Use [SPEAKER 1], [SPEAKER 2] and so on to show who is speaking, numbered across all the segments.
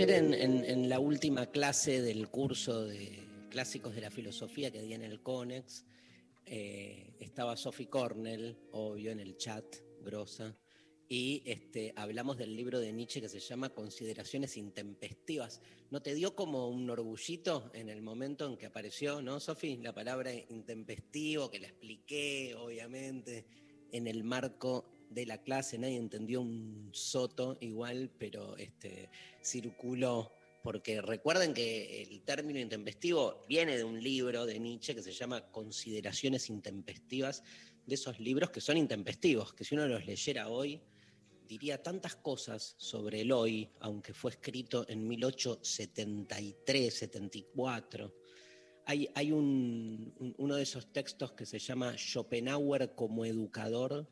[SPEAKER 1] Ayer en, la última clase del curso de clásicos de la filosofía que di en el CONEX, eh, estaba Sophie Cornell, obvio, en el chat, grosa, y este, hablamos del libro de Nietzsche que se llama Consideraciones intempestivas. ¿No te dio como un orgullito en el momento en que apareció, no, Sophie, la palabra intempestivo, que la expliqué, obviamente, en el marco de la clase? Nadie entendió un soto igual, pero este, circuló porque recuerden que el término intempestivo viene de un libro de Nietzsche que se llama Consideraciones intempestivas, de esos libros que son intempestivos, que si uno los leyera hoy, diría tantas cosas sobre el hoy, aunque fue escrito en 1873, 74. Hay, hay un- un- uno de esos textos que se llama Schopenhauer como educador,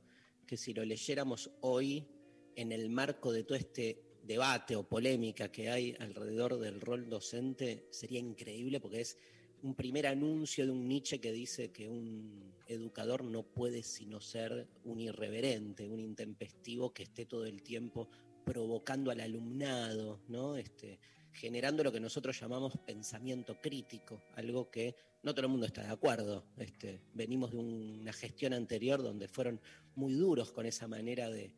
[SPEAKER 1] que si lo leyéramos hoy, en el marco de todo este debate o polémica que hay alrededor del rol docente, sería increíble porque es un primer anuncio de un Nietzsche que dice que un educador no puede sino ser un irreverente, un intempestivo que esté todo el tiempo provocando al alumnado. Este, generando lo que nosotros llamamos pensamiento crítico, algo que no todo el mundo está de acuerdo. Este, venimos de una gestión anterior donde fueron muy duros con esa manera de,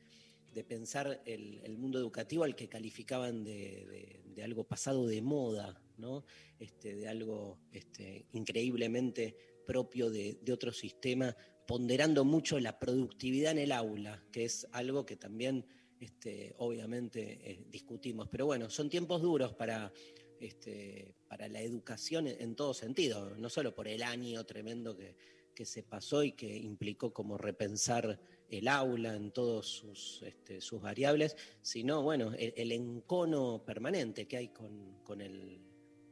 [SPEAKER 1] pensar el, mundo educativo al que calificaban de, algo pasado de moda, ¿no? Este, de algo este, increíblemente propio de, otro sistema, ponderando mucho la productividad en el aula, que es algo que también este, obviamente eh, discutimos. Pero bueno, son tiempos duros para, para la educación en, todo sentido, no solo por el año tremendo que se pasó y que implicó como repensar el aula en todas sus, este, sus variables, sino bueno, el, encono permanente que hay con, con el,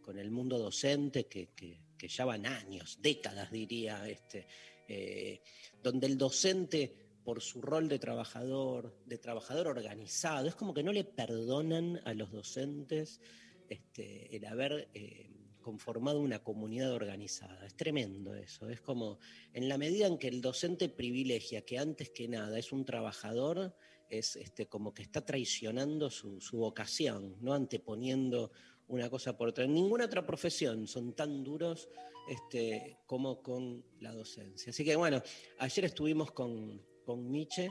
[SPEAKER 1] con el mundo docente, que, que- que ya van años, décadas diría, este, eh, donde el docente, por su rol de trabajador, de trabajador organizado, es como que no le perdonan a los docentes este, el haber eh, conformado una comunidad organizada. Es tremendo eso. Es como, en la medida en que el docente privilegia que antes que nada es un trabajador, es este, como que está traicionando su, su vocación, no anteponiendo una cosa por otra. En ninguna otra profesión son tan duros este, como con la docencia. Así que bueno, ayer estuvimos con, con Miche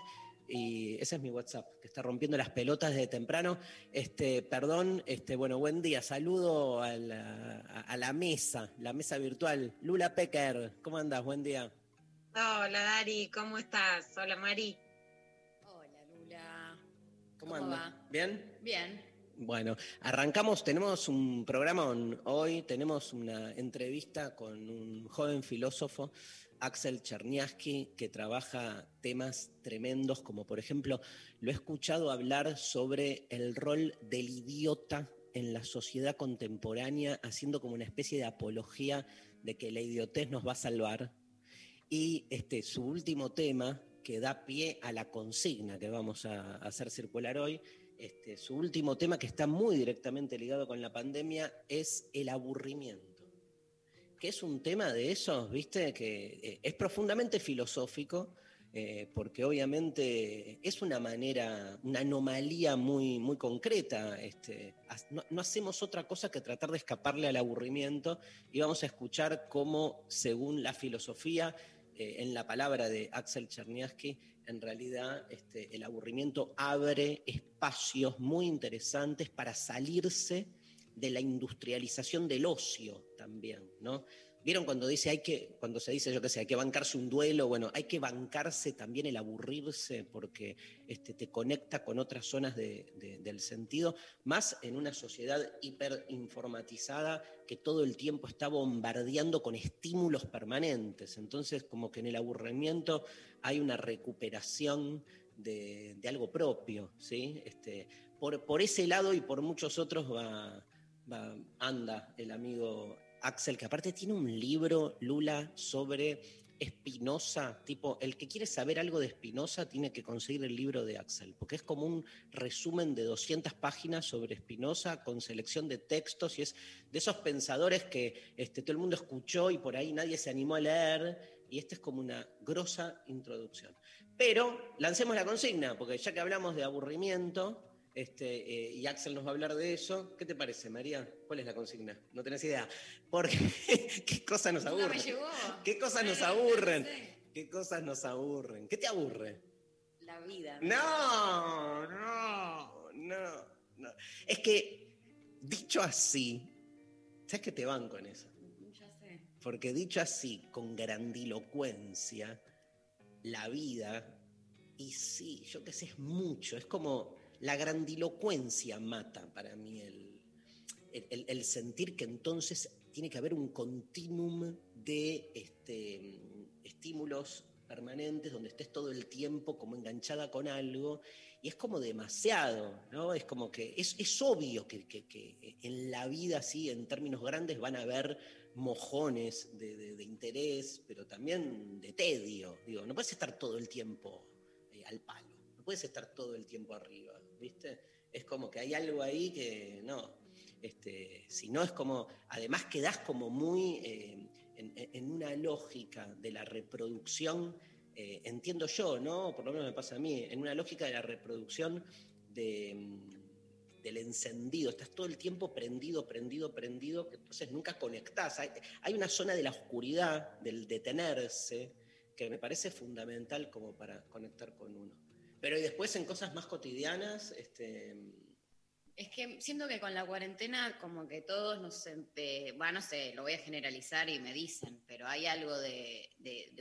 [SPEAKER 1] y ese es mi WhatsApp, que está rompiendo las pelotas desde temprano. Este, perdón, este, bueno, buen día. Saludo a la, a- a la mesa, la mesa virtual. Lula Pecker, ¿cómo andas? Buen día.
[SPEAKER 2] Hola Dari, ¿cómo estás? Hola Mari.
[SPEAKER 3] Hola Lula.
[SPEAKER 1] ¿Cómo,
[SPEAKER 3] ¿Cómo
[SPEAKER 1] andas? ¿Bien?
[SPEAKER 3] Bien.
[SPEAKER 1] Bueno, arrancamos, tenemos un programa hoy, tenemos una entrevista con un joven filósofo, Axel Cherniaski, que trabaja temas tremendos, como por ejemplo, lo he escuchado hablar sobre el rol del idiota en la sociedad contemporánea, haciendo como una especie de apología de que la idiotez nos va a salvar. Y este, su último tema, que da pie a la consigna que vamos a hacer circular hoy, este, su último tema, que está muy directamente ligado con la pandemia, es el aburrimiento. Que es un tema de esos, ¿viste? Que eh, es profundamente filosófico, eh, porque obviamente es una manera, una anomalía muy, muy concreta. Este, no hacemos otra cosa que tratar de escaparle al aburrimiento y vamos a escuchar cómo, según la filosofía, eh, en la palabra de Axel Cherniaski, en realidad este, el aburrimiento abre espacios muy interesantes para salirse de la industrialización del ocio también, ¿no? ¿Vieron cuando dice hay que, cuando se dice, yo qué sé, hay que bancarse un duelo? Bueno, hay que bancarse también el aburrirse porque este, te conecta con otras zonas del sentido, más en una sociedad hiperinformatizada que todo el tiempo está bombardeando con estímulos permanentes. Entonces, como que en el aburrimiento hay una recuperación de, algo propio, ¿sí? Este, por, por, ese lado y por muchos otros va, anda el amigo Axel, que aparte tiene un libro, Lula, sobre Espinosa, tipo, el que quiere saber algo de Espinosa tiene que conseguir el libro de Axel, porque es como un resumen de 200 páginas sobre Espinosa con selección de textos y es de esos pensadores que este, todo el mundo escuchó y por ahí nadie se animó a leer, y esta es como una grosa introducción. Pero lancemos la consigna, porque ya que hablamos de aburrimiento, este, eh, y Axel nos va a hablar de eso. ¿Qué te parece, María? ¿Cuál es la consigna? No tenés idea. Porque, ¿qué cosas nos aburren? ¿Qué cosas nos aburren? ¿Qué cosas nos aburren? ¿Qué te aburre?
[SPEAKER 3] La vida.
[SPEAKER 1] No, no, no, no. Es que, dicho así, ¿sabes que te van con eso?
[SPEAKER 3] Ya sé.
[SPEAKER 1] Porque dicho así, con grandilocuencia, la vida, y sí, yo qué sé, es mucho, es como la grandilocuencia mata para mí el, sentir que entonces tiene que haber un continuum de este, estímulos permanentes donde estés todo el tiempo como enganchada con algo y es como demasiado, ¿no? Es como que es, obvio que, en la vida así, en términos grandes, van a haber mojones de, interés, pero también de tedio. Digo, no puedes estar todo el tiempo eh, al palo, no puedes estar todo el tiempo arriba. ¿Viste? Es como que hay algo ahí que no. Este, si no es como, además quedás como muy eh, en, una lógica de la reproducción, eh, entiendo yo, ¿no? Por lo menos me pasa a mí, en una lógica de la reproducción mm, del encendido, estás todo el tiempo prendido, prendido, prendido, entonces nunca conectás. Hay una zona de la oscuridad, del detenerse, que me parece fundamental como para conectar con uno. Pero después en cosas más cotidianas, este...
[SPEAKER 3] Es que siento que con la cuarentena como que todos nos... bueno, no sé, lo voy a generalizar y me dicen, pero hay algo de,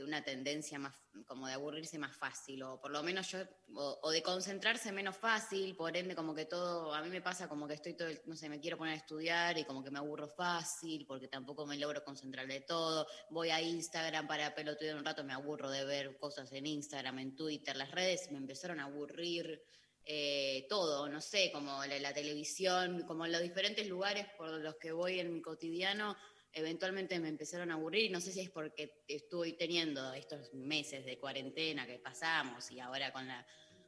[SPEAKER 3] una tendencia más como de aburrirse más fácil, o por lo menos yo, o, de concentrarse menos fácil, por ende como que todo, a mí me pasa como que estoy todo, no sé, me quiero poner a estudiar y como que me aburro fácil, porque tampoco me logro concentrar de todo, voy a Instagram para pelotudear un rato, me aburro de ver cosas en Instagram, en Twitter, las redes me empezaron a aburrir, eh, todo, no sé, como la, televisión, como los diferentes lugares por los que voy en mi cotidiano, eventualmente me empezaron a aburrir, no sé si es porque estoy teniendo estos meses de cuarentena que pasamos y ahora con la,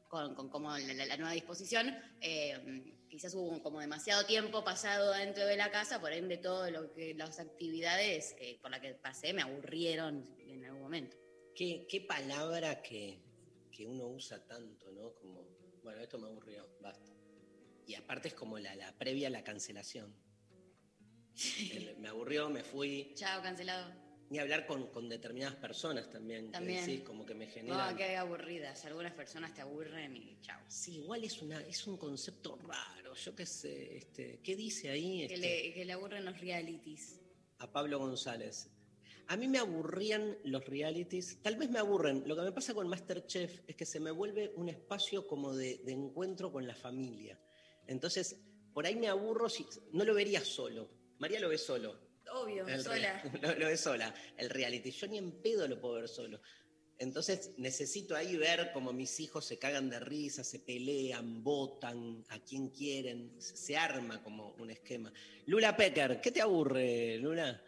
[SPEAKER 3] con, como la, nueva disposición, eh, quizás hubo como demasiado tiempo pasado dentro de la casa, por ende todo lo que las actividades por las que pasé me aburrieron en algún momento.
[SPEAKER 1] Qué, qué palabra que, que uno usa tanto, ¿no? Como bueno, esto me aburrió, basta. Y aparte es como la, previa a la cancelación. me aburrió, me fui.
[SPEAKER 3] Chao, cancelado.
[SPEAKER 1] Ni hablar con, determinadas personas también.
[SPEAKER 3] También.
[SPEAKER 1] sí, como que me genera.
[SPEAKER 3] No, que aburridas. Algunas personas te aburren y chao.
[SPEAKER 1] Sí, igual es, una, es un concepto raro. Yo qué sé. Este, ¿Qué dice ahí?
[SPEAKER 3] Que, le, este? que le aburren los realities.
[SPEAKER 1] A Pablo González. A mí me aburrían los realities, tal vez me aburren. Lo que me pasa con Masterchef es que se me vuelve un espacio como de, encuentro con la familia. Entonces, por ahí me aburro si no lo vería solo. María lo ve solo.
[SPEAKER 3] Obvio, sola.
[SPEAKER 1] Lo, ve sola, el reality. Yo ni en pedo lo puedo ver solo. Entonces necesito ahí ver cómo mis hijos se cagan de risa, se pelean, votan a quien quieren, se arma como un esquema. Lula Pecker, ¿qué te aburre, Lula?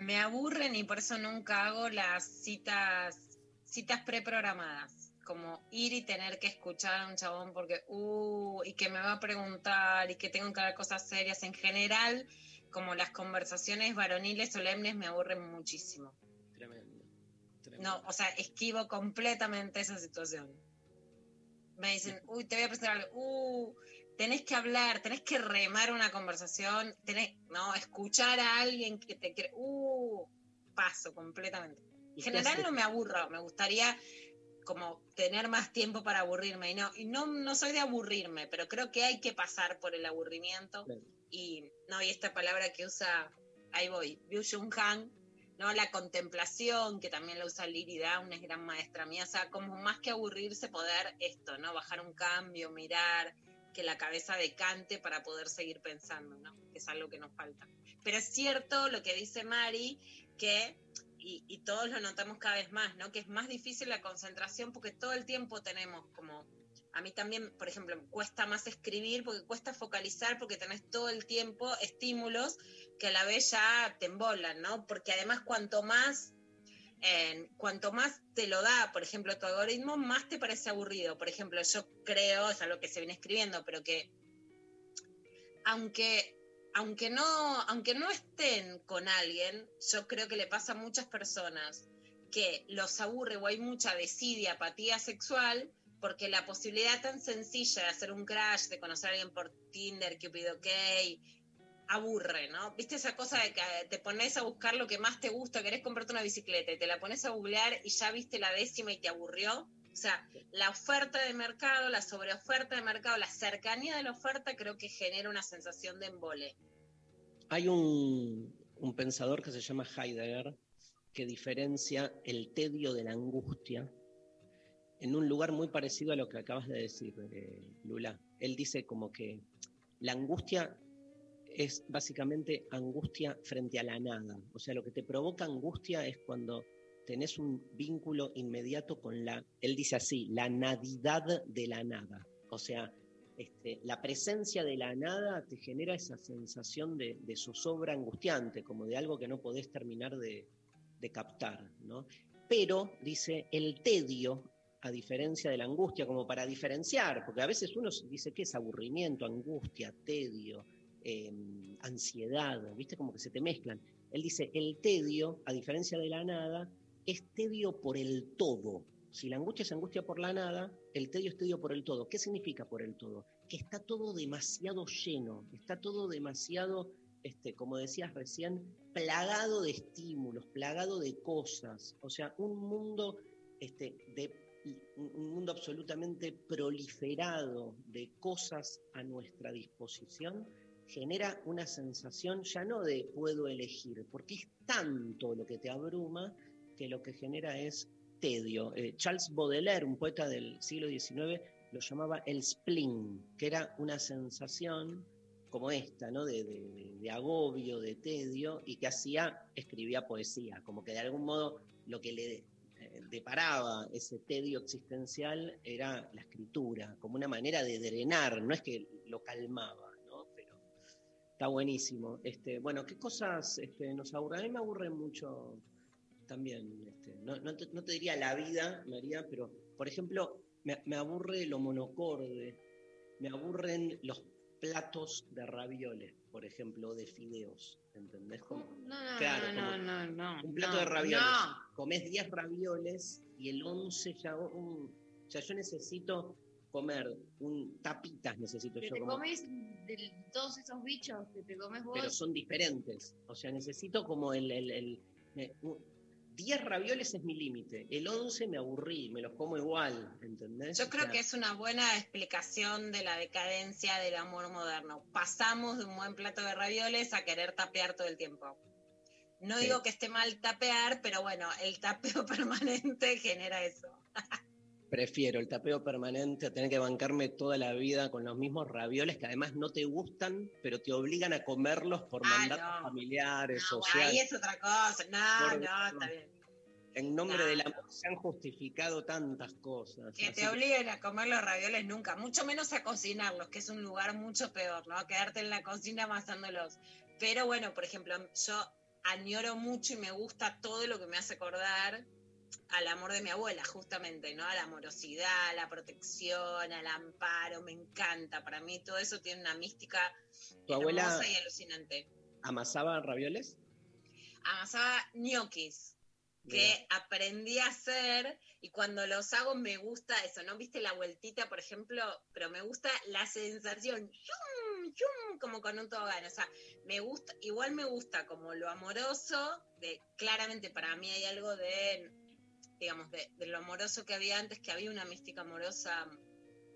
[SPEAKER 2] Me aburren y por eso nunca hago las citas, citas preprogramadas. Como ir y tener que escuchar a un chabón porque, uh, y que me va a preguntar y que tengo que hablar cosas serias. En general, como las conversaciones varoniles solemnes me aburren muchísimo.
[SPEAKER 1] Tremendo.
[SPEAKER 2] No, o sea, esquivo completamente esa situación. Me dicen, uy, te voy a presentar algo. Uh, tenés que hablar, tenés que remar una conversación, tenés, no, escuchar a alguien que te quiere, uh, paso completamente. En general no me aburro, me gustaría como tener más tiempo para aburrirme y no y no, no soy de aburrirme, pero creo que hay que pasar por el aburrimiento y no y esta palabra que usa ahí voy, Byu Jung Han, ¿no? La contemplación, que también la usa Lirida, una gran maestra mía, o sea, como más que aburrirse, poder esto, ¿no? Bajar un cambio, mirar, que la cabeza decante para poder seguir pensando, ¿no? Que es algo que nos falta. Pero es cierto lo que dice Mari, que, y, todos lo notamos cada vez más, ¿no? Que es más difícil la concentración porque todo el tiempo tenemos como a mí también, por ejemplo, cuesta más escribir porque cuesta focalizar porque tenés todo el tiempo estímulos que a la vez ya te embolan, ¿no? Porque además cuanto más, cuanto más te lo da, por ejemplo, tu algoritmo, más te parece aburrido. Por ejemplo, yo creo, es algo que se viene escribiendo, pero que aunque, aunque, no, aunque no estén con alguien, yo creo que le pasa a muchas personas que los aburre o hay mucha desidia, apatía sexual, porque la posibilidad tan sencilla de hacer un crash, de conocer a alguien por Tinder, Cupid OK, aburre, ¿no? ¿Viste esa cosa de que te pones a buscar lo que más te gusta, querés comprarte una bicicleta y te la pones a googlear y ya viste la décima y te aburrió? O sea, la oferta de mercado, la sobreoferta de mercado, la cercanía de la oferta creo que genera una sensación de embole.
[SPEAKER 1] Hay un, pensador que se llama Heidegger que diferencia el tedio de la angustia en un lugar muy parecido a lo que acabas de decir, eh, Lula. Él dice como que la angustia es básicamente angustia frente a la nada. O sea, lo que te provoca angustia es cuando tenés un vínculo inmediato con la, él dice así, la nadidad de la nada. O sea, este, la presencia de la nada te genera esa sensación de, zozobra angustiante, como de algo que no podés terminar de, de captar, ¿no? Pero, dice, el tedio a diferencia de la angustia, como para diferenciar, porque a veces uno dice que es aburrimiento, angustia, tedio, em, ansiedad, ¿viste? Como que se te mezclan. Él dice, el tedio, a diferencia de la nada, es tedio por el todo. Si la angustia es angustia por la nada, el tedio es tedio por el todo. ¿Qué significa por el todo? Que está todo demasiado lleno, está todo demasiado, este, como decías recién, plagado de estímulos, plagado de cosas. O sea, un mundo este, de un mundo absolutamente proliferado de cosas a nuestra disposición, genera una sensación ya no de puedo elegir, porque es tanto lo que te abruma que lo que genera es tedio. Eh, Charles Baudelaire, un poeta del siglo XIX, lo llamaba el spleen, que era una sensación como esta, ¿no? De, de, agobio, de tedio, y que hacía, escribía poesía, como que de algún modo lo que le deparaba ese tedio existencial era la escritura, como una manera de drenar, no es que lo calmaba, está buenísimo. Este, bueno, ¿qué cosas este, nos aburren? A mí me aburre mucho también, este, no, te, diría la vida, María, pero por ejemplo, me, me aburre lo monocorde, me aburren los platos de ravioles, por ejemplo, de fideos. ¿Entendés?
[SPEAKER 3] no, no, no, no, no,
[SPEAKER 1] Un plato de ravioles. Comés 10 ravioles y el 11 ya. o sea, yo necesito comer un tapitas necesito yo.
[SPEAKER 3] Te comes de todos esos bichos que te comes vos.
[SPEAKER 1] Pero son diferentes. O sea, necesito como el, el, el 10 ravioles es mi límite, el 11 me aburrí, me los como igual, ¿entendés?
[SPEAKER 2] Yo creo que es una buena explicación de la decadencia del amor moderno. Pasamos de un buen plato de ravioles a querer tapear todo el tiempo. No digo que esté mal tapear, pero bueno, el tapeo permanente genera eso.
[SPEAKER 1] Prefiero el tapeo permanente a tener que bancarme toda la vida con los mismos ravioles que además no te gustan, pero te obligan a comerlos por ah, mandatos familiares,
[SPEAKER 2] no, Ahí es otra cosa. No, no, está bien.
[SPEAKER 1] En nombre del amor se han justificado tantas cosas.
[SPEAKER 2] Que te obliguen a comer los ravioles nunca, mucho menos a cocinarlos, que es un lugar mucho peor, ¿no? Quedarte en la cocina amasándolos. Pero bueno, por ejemplo, yo añoro mucho y me gusta todo lo que me hace acordar al amor de mi abuela, justamente, ¿no? A la amorosidad, a la protección, al amparo, me encanta. Para mí todo eso tiene una mística
[SPEAKER 1] ¿Tu abuela
[SPEAKER 2] y alucinante.
[SPEAKER 1] ¿Amasaba ravioles?
[SPEAKER 2] Amasaba ñoquis, que aprendí a hacer y cuando los hago me gusta eso, ¿no? ¿Viste la vueltita, por ejemplo? Pero me gusta la sensación, como con un tobogán, o sea, me gusta, igual me gusta como lo amoroso, de, claramente para mí hay algo de digamos, de, lo amoroso que había antes, que había una mística amorosa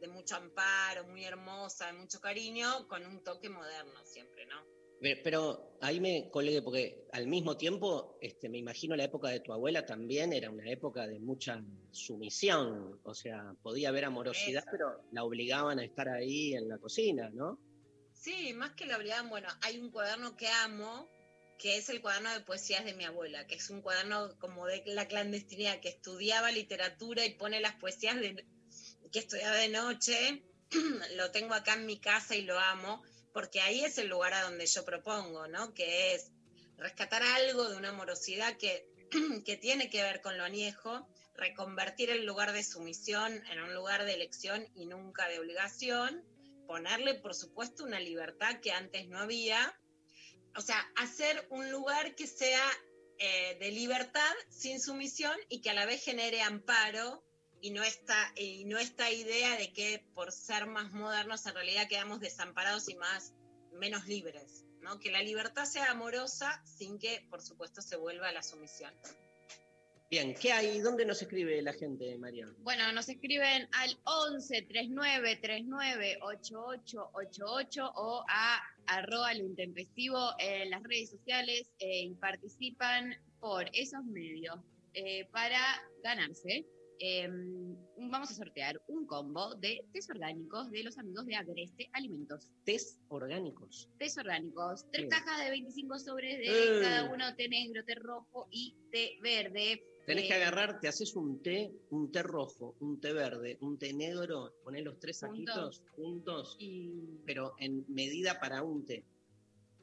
[SPEAKER 2] de mucho amparo, muy hermosa, de mucho cariño, con un toque moderno siempre, ¿no?
[SPEAKER 1] Pe- Pero ahí me colgué, porque al mismo tiempo, este, me imagino la época de tu abuela también era una época de mucha sumisión. O sea, podía haber amorosidad,
[SPEAKER 2] Eso.
[SPEAKER 1] pero la obligaban a estar ahí en la cocina, ¿no?
[SPEAKER 2] Sí, más que la obligaban, bueno, hay un cuaderno que amo, que es el cuaderno de poesías de mi abuela, que es un cuaderno como de la clandestinidad, que estudiaba literatura y pone las poesías que estudiaba de noche. lo tengo acá en mi casa y lo amo, porque ahí es el lugar a donde yo propongo, ¿no? Que es rescatar algo de una amorosidad que, que tiene que ver con lo añejo, reconvertir el lugar de sumisión en un lugar de elección y nunca de obligación, ponerle, por supuesto, una libertad que antes no había. O sea, hacer un lugar que sea eh, de libertad sin sumisión y que a la vez genere amparo y no, esta, y no esta idea de que por ser más modernos en realidad quedamos desamparados y más menos libres. ¿no? Que la libertad sea amorosa sin que, por supuesto, se vuelva a la sumisión.
[SPEAKER 1] Bien, ¿qué hay? ¿Dónde nos escribe la gente, María?
[SPEAKER 3] Bueno, nos escriben al 11 39 39 8888 o a arroba lo intempestivo en las redes sociales eh, y participan por esos medios eh, para ganarse. eh, vamos a sortear un combo de test orgánicos de los amigos de Agreste Alimentos.
[SPEAKER 1] Test orgánicos.
[SPEAKER 3] Test orgánicos, tres
[SPEAKER 1] Bien.
[SPEAKER 3] cajas de 25 sobres de
[SPEAKER 1] Eh.
[SPEAKER 3] cada uno, té negro, té rojo y té verde.
[SPEAKER 1] Tenés
[SPEAKER 3] Eh,
[SPEAKER 1] que agarrar, te haces un té, un té rojo, un té verde, un té negro, ponés los tres saquitos juntos,
[SPEAKER 3] Y
[SPEAKER 1] pero en medida para un té.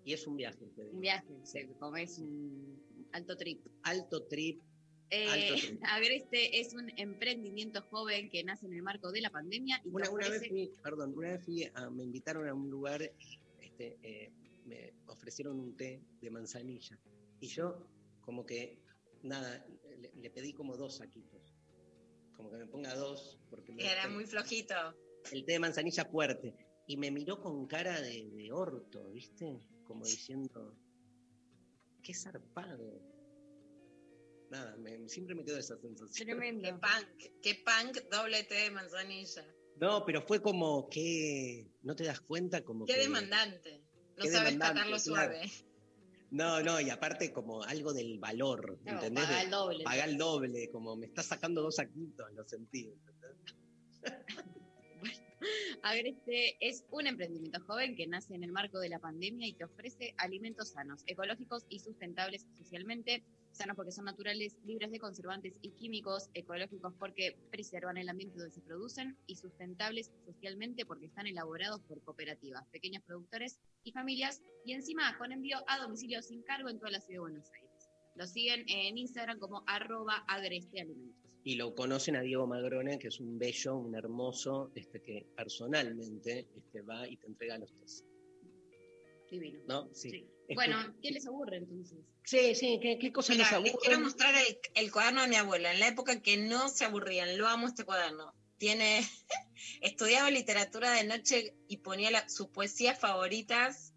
[SPEAKER 1] Y es un viaje, te digo.
[SPEAKER 3] un viaje, se comes un alto trip.
[SPEAKER 1] Alto trip.
[SPEAKER 3] Eh,
[SPEAKER 1] Alto trip.
[SPEAKER 3] Agreste es un emprendimiento joven que nace en el marco de la pandemia y
[SPEAKER 1] Una, una vez fui, perdón, una vez fui a- me invitaron a un lugar y este, eh, me ofrecieron un té de manzanilla. Y yo, como que, nada, le, le pedí como dos saquitos. Como que me ponga dos, porque me
[SPEAKER 2] Era muy flojito.
[SPEAKER 1] el té de manzanilla fuerte. Y me miró con cara de, de orto, ¿viste? Como diciendo, qué zarpado. Nada, me- siempre me quedó esa sensación.
[SPEAKER 2] Qué
[SPEAKER 3] Tremendo.
[SPEAKER 2] punk, qué punk doble té de manzanilla.
[SPEAKER 1] No, pero fue como que, ¿no te das cuenta? Como
[SPEAKER 2] Qué
[SPEAKER 1] que,
[SPEAKER 2] demandante. No
[SPEAKER 1] Qué
[SPEAKER 2] sabes
[SPEAKER 1] demandante,
[SPEAKER 2] pagarlo
[SPEAKER 1] claro.
[SPEAKER 2] suave.
[SPEAKER 1] No, no, y aparte como algo del valor,
[SPEAKER 3] No,
[SPEAKER 1] ¿entendés?
[SPEAKER 3] paga el doble.
[SPEAKER 1] Paga el doble, como me está sacando dos saquitos, lo sentí. ¿entendés?
[SPEAKER 3] Agreste es un emprendimiento joven que nace en el marco de la pandemia y que ofrece alimentos sanos, ecológicos y sustentables socialmente. Sanos porque son naturales, libres de conservantes y químicos, ecológicos porque preservan el ambiente donde se producen y sustentables socialmente porque están elaborados por cooperativas, pequeños productores y familias y encima con envío a domicilio sin cargo en toda la ciudad de Buenos Aires. Lo siguen en Instagram como arroba agrestealimentos.
[SPEAKER 1] Y lo conocen a Diego Magrone, que es un bello, un hermoso, este, que personalmente este, va y te entrega los test.
[SPEAKER 3] Divino.
[SPEAKER 1] ¿No? Sí.
[SPEAKER 3] Sí. Bueno, ¿qué les aburre entonces?
[SPEAKER 1] sí, sí, ¿qué, qué cosas
[SPEAKER 2] Mira,
[SPEAKER 1] les
[SPEAKER 2] les
[SPEAKER 1] aburren?
[SPEAKER 2] quiero mostrar el, el cuaderno de mi abuela. En la época que no se aburrían, lo amo este cuaderno. Tiene, estudiaba literatura de noche y ponía la- sus poesías favoritas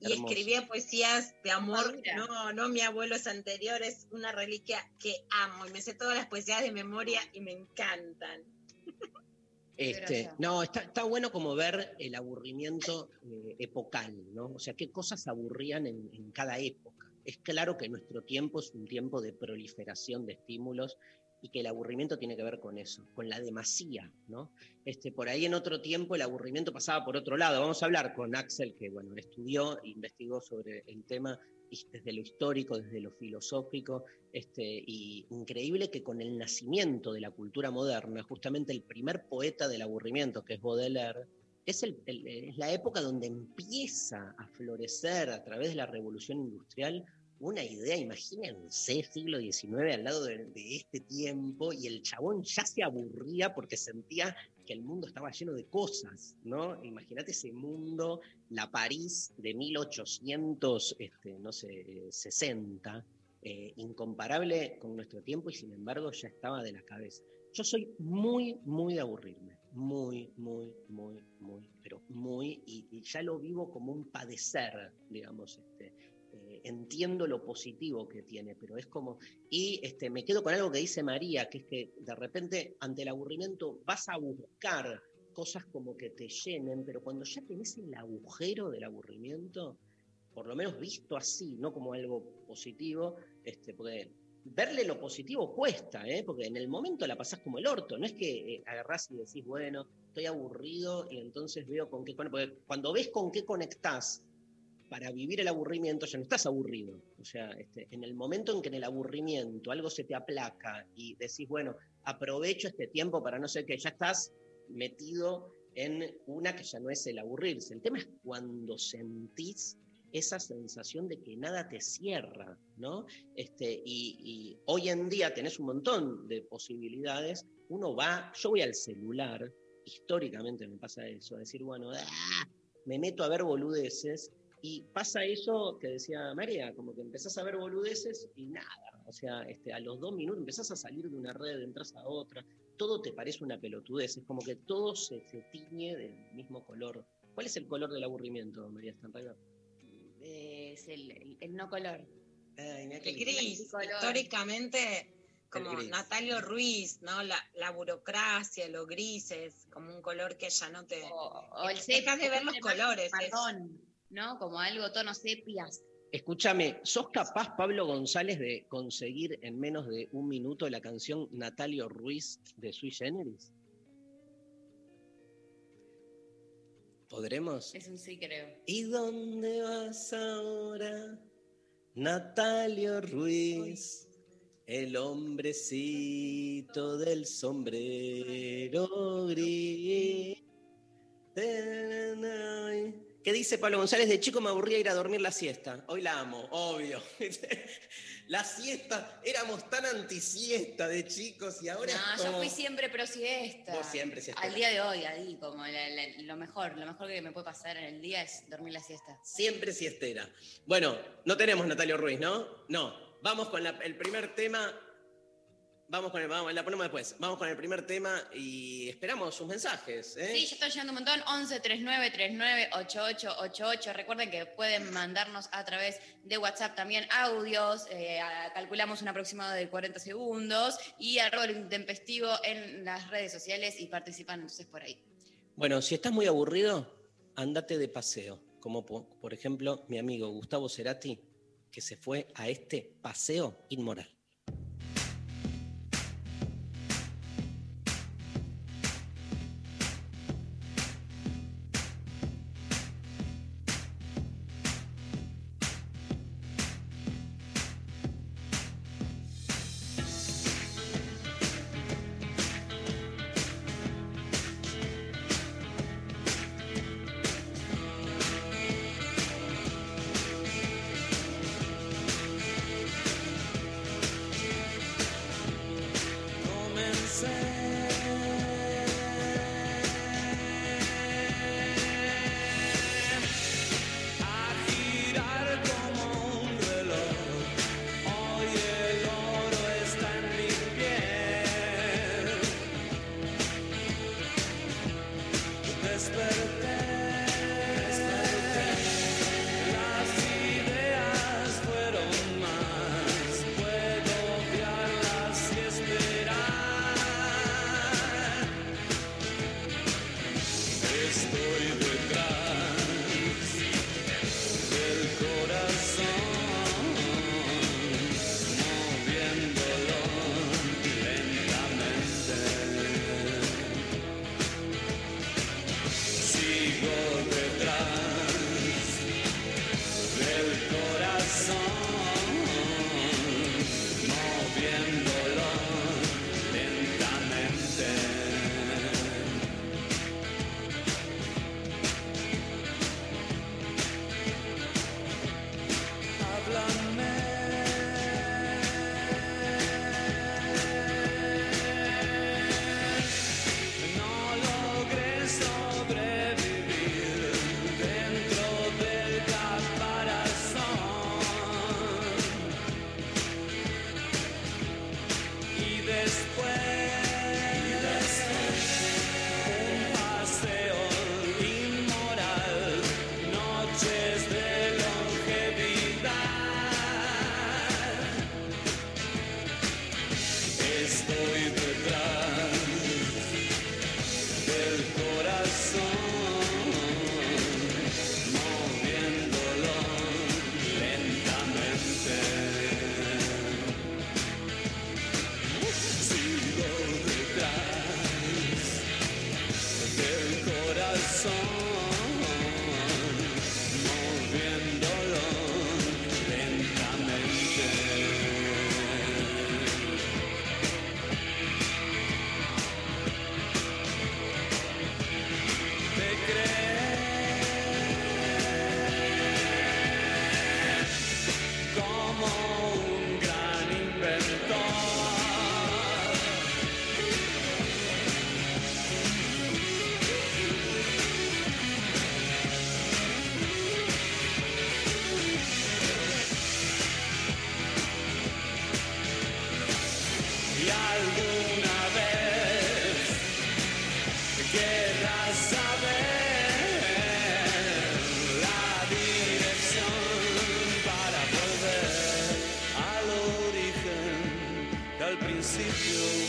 [SPEAKER 2] y
[SPEAKER 1] Hermoso.
[SPEAKER 2] escribía poesías de amor. No, no, mi abuelo es anterior, es una reliquia que amo y me sé todas las poesías de memoria y me encantan.
[SPEAKER 1] Este, no, está, está bueno como ver el aburrimiento eh, epocal, ¿no? O sea, qué cosas aburrían en, en cada época. Es claro que nuestro tiempo es un tiempo de proliferación de estímulos y que el aburrimiento tiene que ver con eso, con la demasía, ¿no? Este, por ahí en otro tiempo el aburrimiento pasaba por otro lado. Vamos a hablar con Axel, que bueno, estudió, investigó sobre el tema desde lo histórico, desde lo filosófico, este, y increíble que con el nacimiento de la cultura moderna, justamente el primer poeta del aburrimiento, que es Baudelaire, es, el- es la época donde empieza a florecer a través de la revolución industrial una idea, imagínense, siglo XIX al lado de este tiempo, y el chabón ya se aburría porque sentía que el mundo estaba lleno de cosas, ¿no? Imagínate ese mundo, la París de 1800, este, no eh, 60, eh, incomparable con nuestro tiempo y sin embargo ya estaba de la cabeza. Yo soy muy, muy de aburrirme, muy, muy, muy, muy, pero muy, y, y ya lo vivo como un padecer, digamos, este, entiendo lo positivo que tiene, pero es como, y este, me quedo con algo que dice María, que es que de repente ante el aburrimiento vas a buscar cosas como que te llenen, pero cuando ya tenés el agujero del aburrimiento, por lo menos visto así, no como algo positivo, este, porque verle lo positivo cuesta, ¿eh? porque en el momento la pasás como el orto, no es que eh, agarrás y decís, bueno, estoy aburrido y entonces veo con qué porque cuando ves con qué conectás para vivir el aburrimiento, ya no estás aburrido. O sea, este, en el momento en que en el aburrimiento algo se te aplaca y decís, bueno, aprovecho este tiempo para no sé qué, ya estás metido en una que ya no es el aburrirse. El tema es cuando sentís esa sensación de que nada te cierra, ¿no? Este, y, hoy en día tenés un montón de posibilidades. Uno va, yo voy al celular, históricamente me pasa eso, decir, bueno, ¡ah! me meto a ver boludeces y pasa eso que decía María, como que empezás a ver boludeces y nada. O sea, este, a los dos minutos empezás a salir de una red, entras a otra, todo te parece una pelotudez, es como que todo se, tiñe del mismo color. ¿Cuál es el color del aburrimiento, María Stanriver?
[SPEAKER 3] es el, no color.
[SPEAKER 2] el gris, históricamente, como Natalio Ruiz, ¿no? La, la, burocracia, los grises, como un color que ya no te.
[SPEAKER 3] O, el Dejas de ver los colores. ¿No? Como algo tono sepias.
[SPEAKER 1] Escúchame, ¿sos capaz, Pablo González, de conseguir en menos de un minuto la canción Natalio Ruiz de Sui Generis? ¿Podremos?
[SPEAKER 3] Es un sí, creo.
[SPEAKER 1] ¿Y dónde vas ahora, Natalio Ruiz? El hombrecito del sombrero gris. ¿Qué dice Pablo González? De chico me aburría ir a dormir la siesta. Hoy la amo, obvio. la siesta, éramos tan antisiesta de chicos y ahora.
[SPEAKER 3] No, yo fui siempre pro siesta.
[SPEAKER 1] Vos siempre siesta.
[SPEAKER 3] Al día de hoy, ahí, como lo mejor, lo mejor que me puede pasar en el día es dormir la siesta.
[SPEAKER 1] Siempre siestera. Bueno, no tenemos Natalio Ruiz, ¿no? No. Vamos con el primer tema Vamos con el, vamos, la ponemos después. Vamos con el primer tema y esperamos sus mensajes. ¿eh?
[SPEAKER 3] Sí, ya está llegando un montón. 11 39 39 8888. Recuerden que pueden mandarnos a través de WhatsApp también audios. Eh, calculamos un aproximado de 40 segundos y arroba el intempestivo en las redes sociales y participan entonces por ahí.
[SPEAKER 1] Bueno, si estás muy aburrido, andate de paseo. Como por ejemplo mi amigo Gustavo Cerati, que se fue a este paseo inmoral. see you.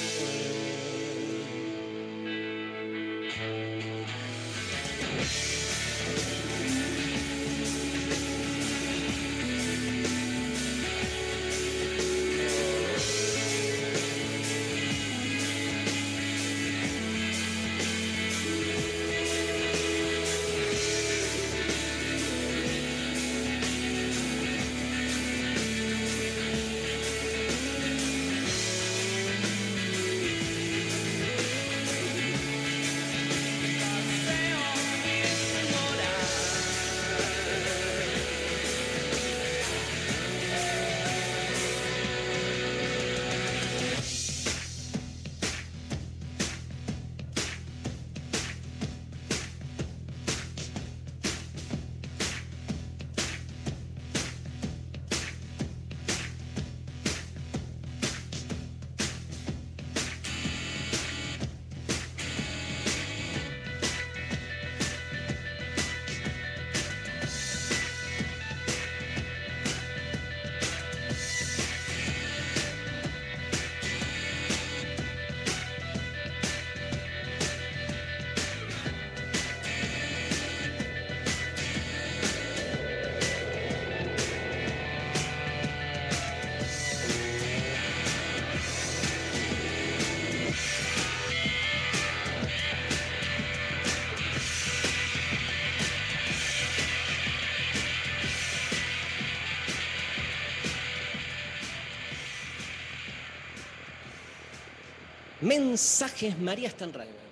[SPEAKER 1] Mensajes, María Stanraiver.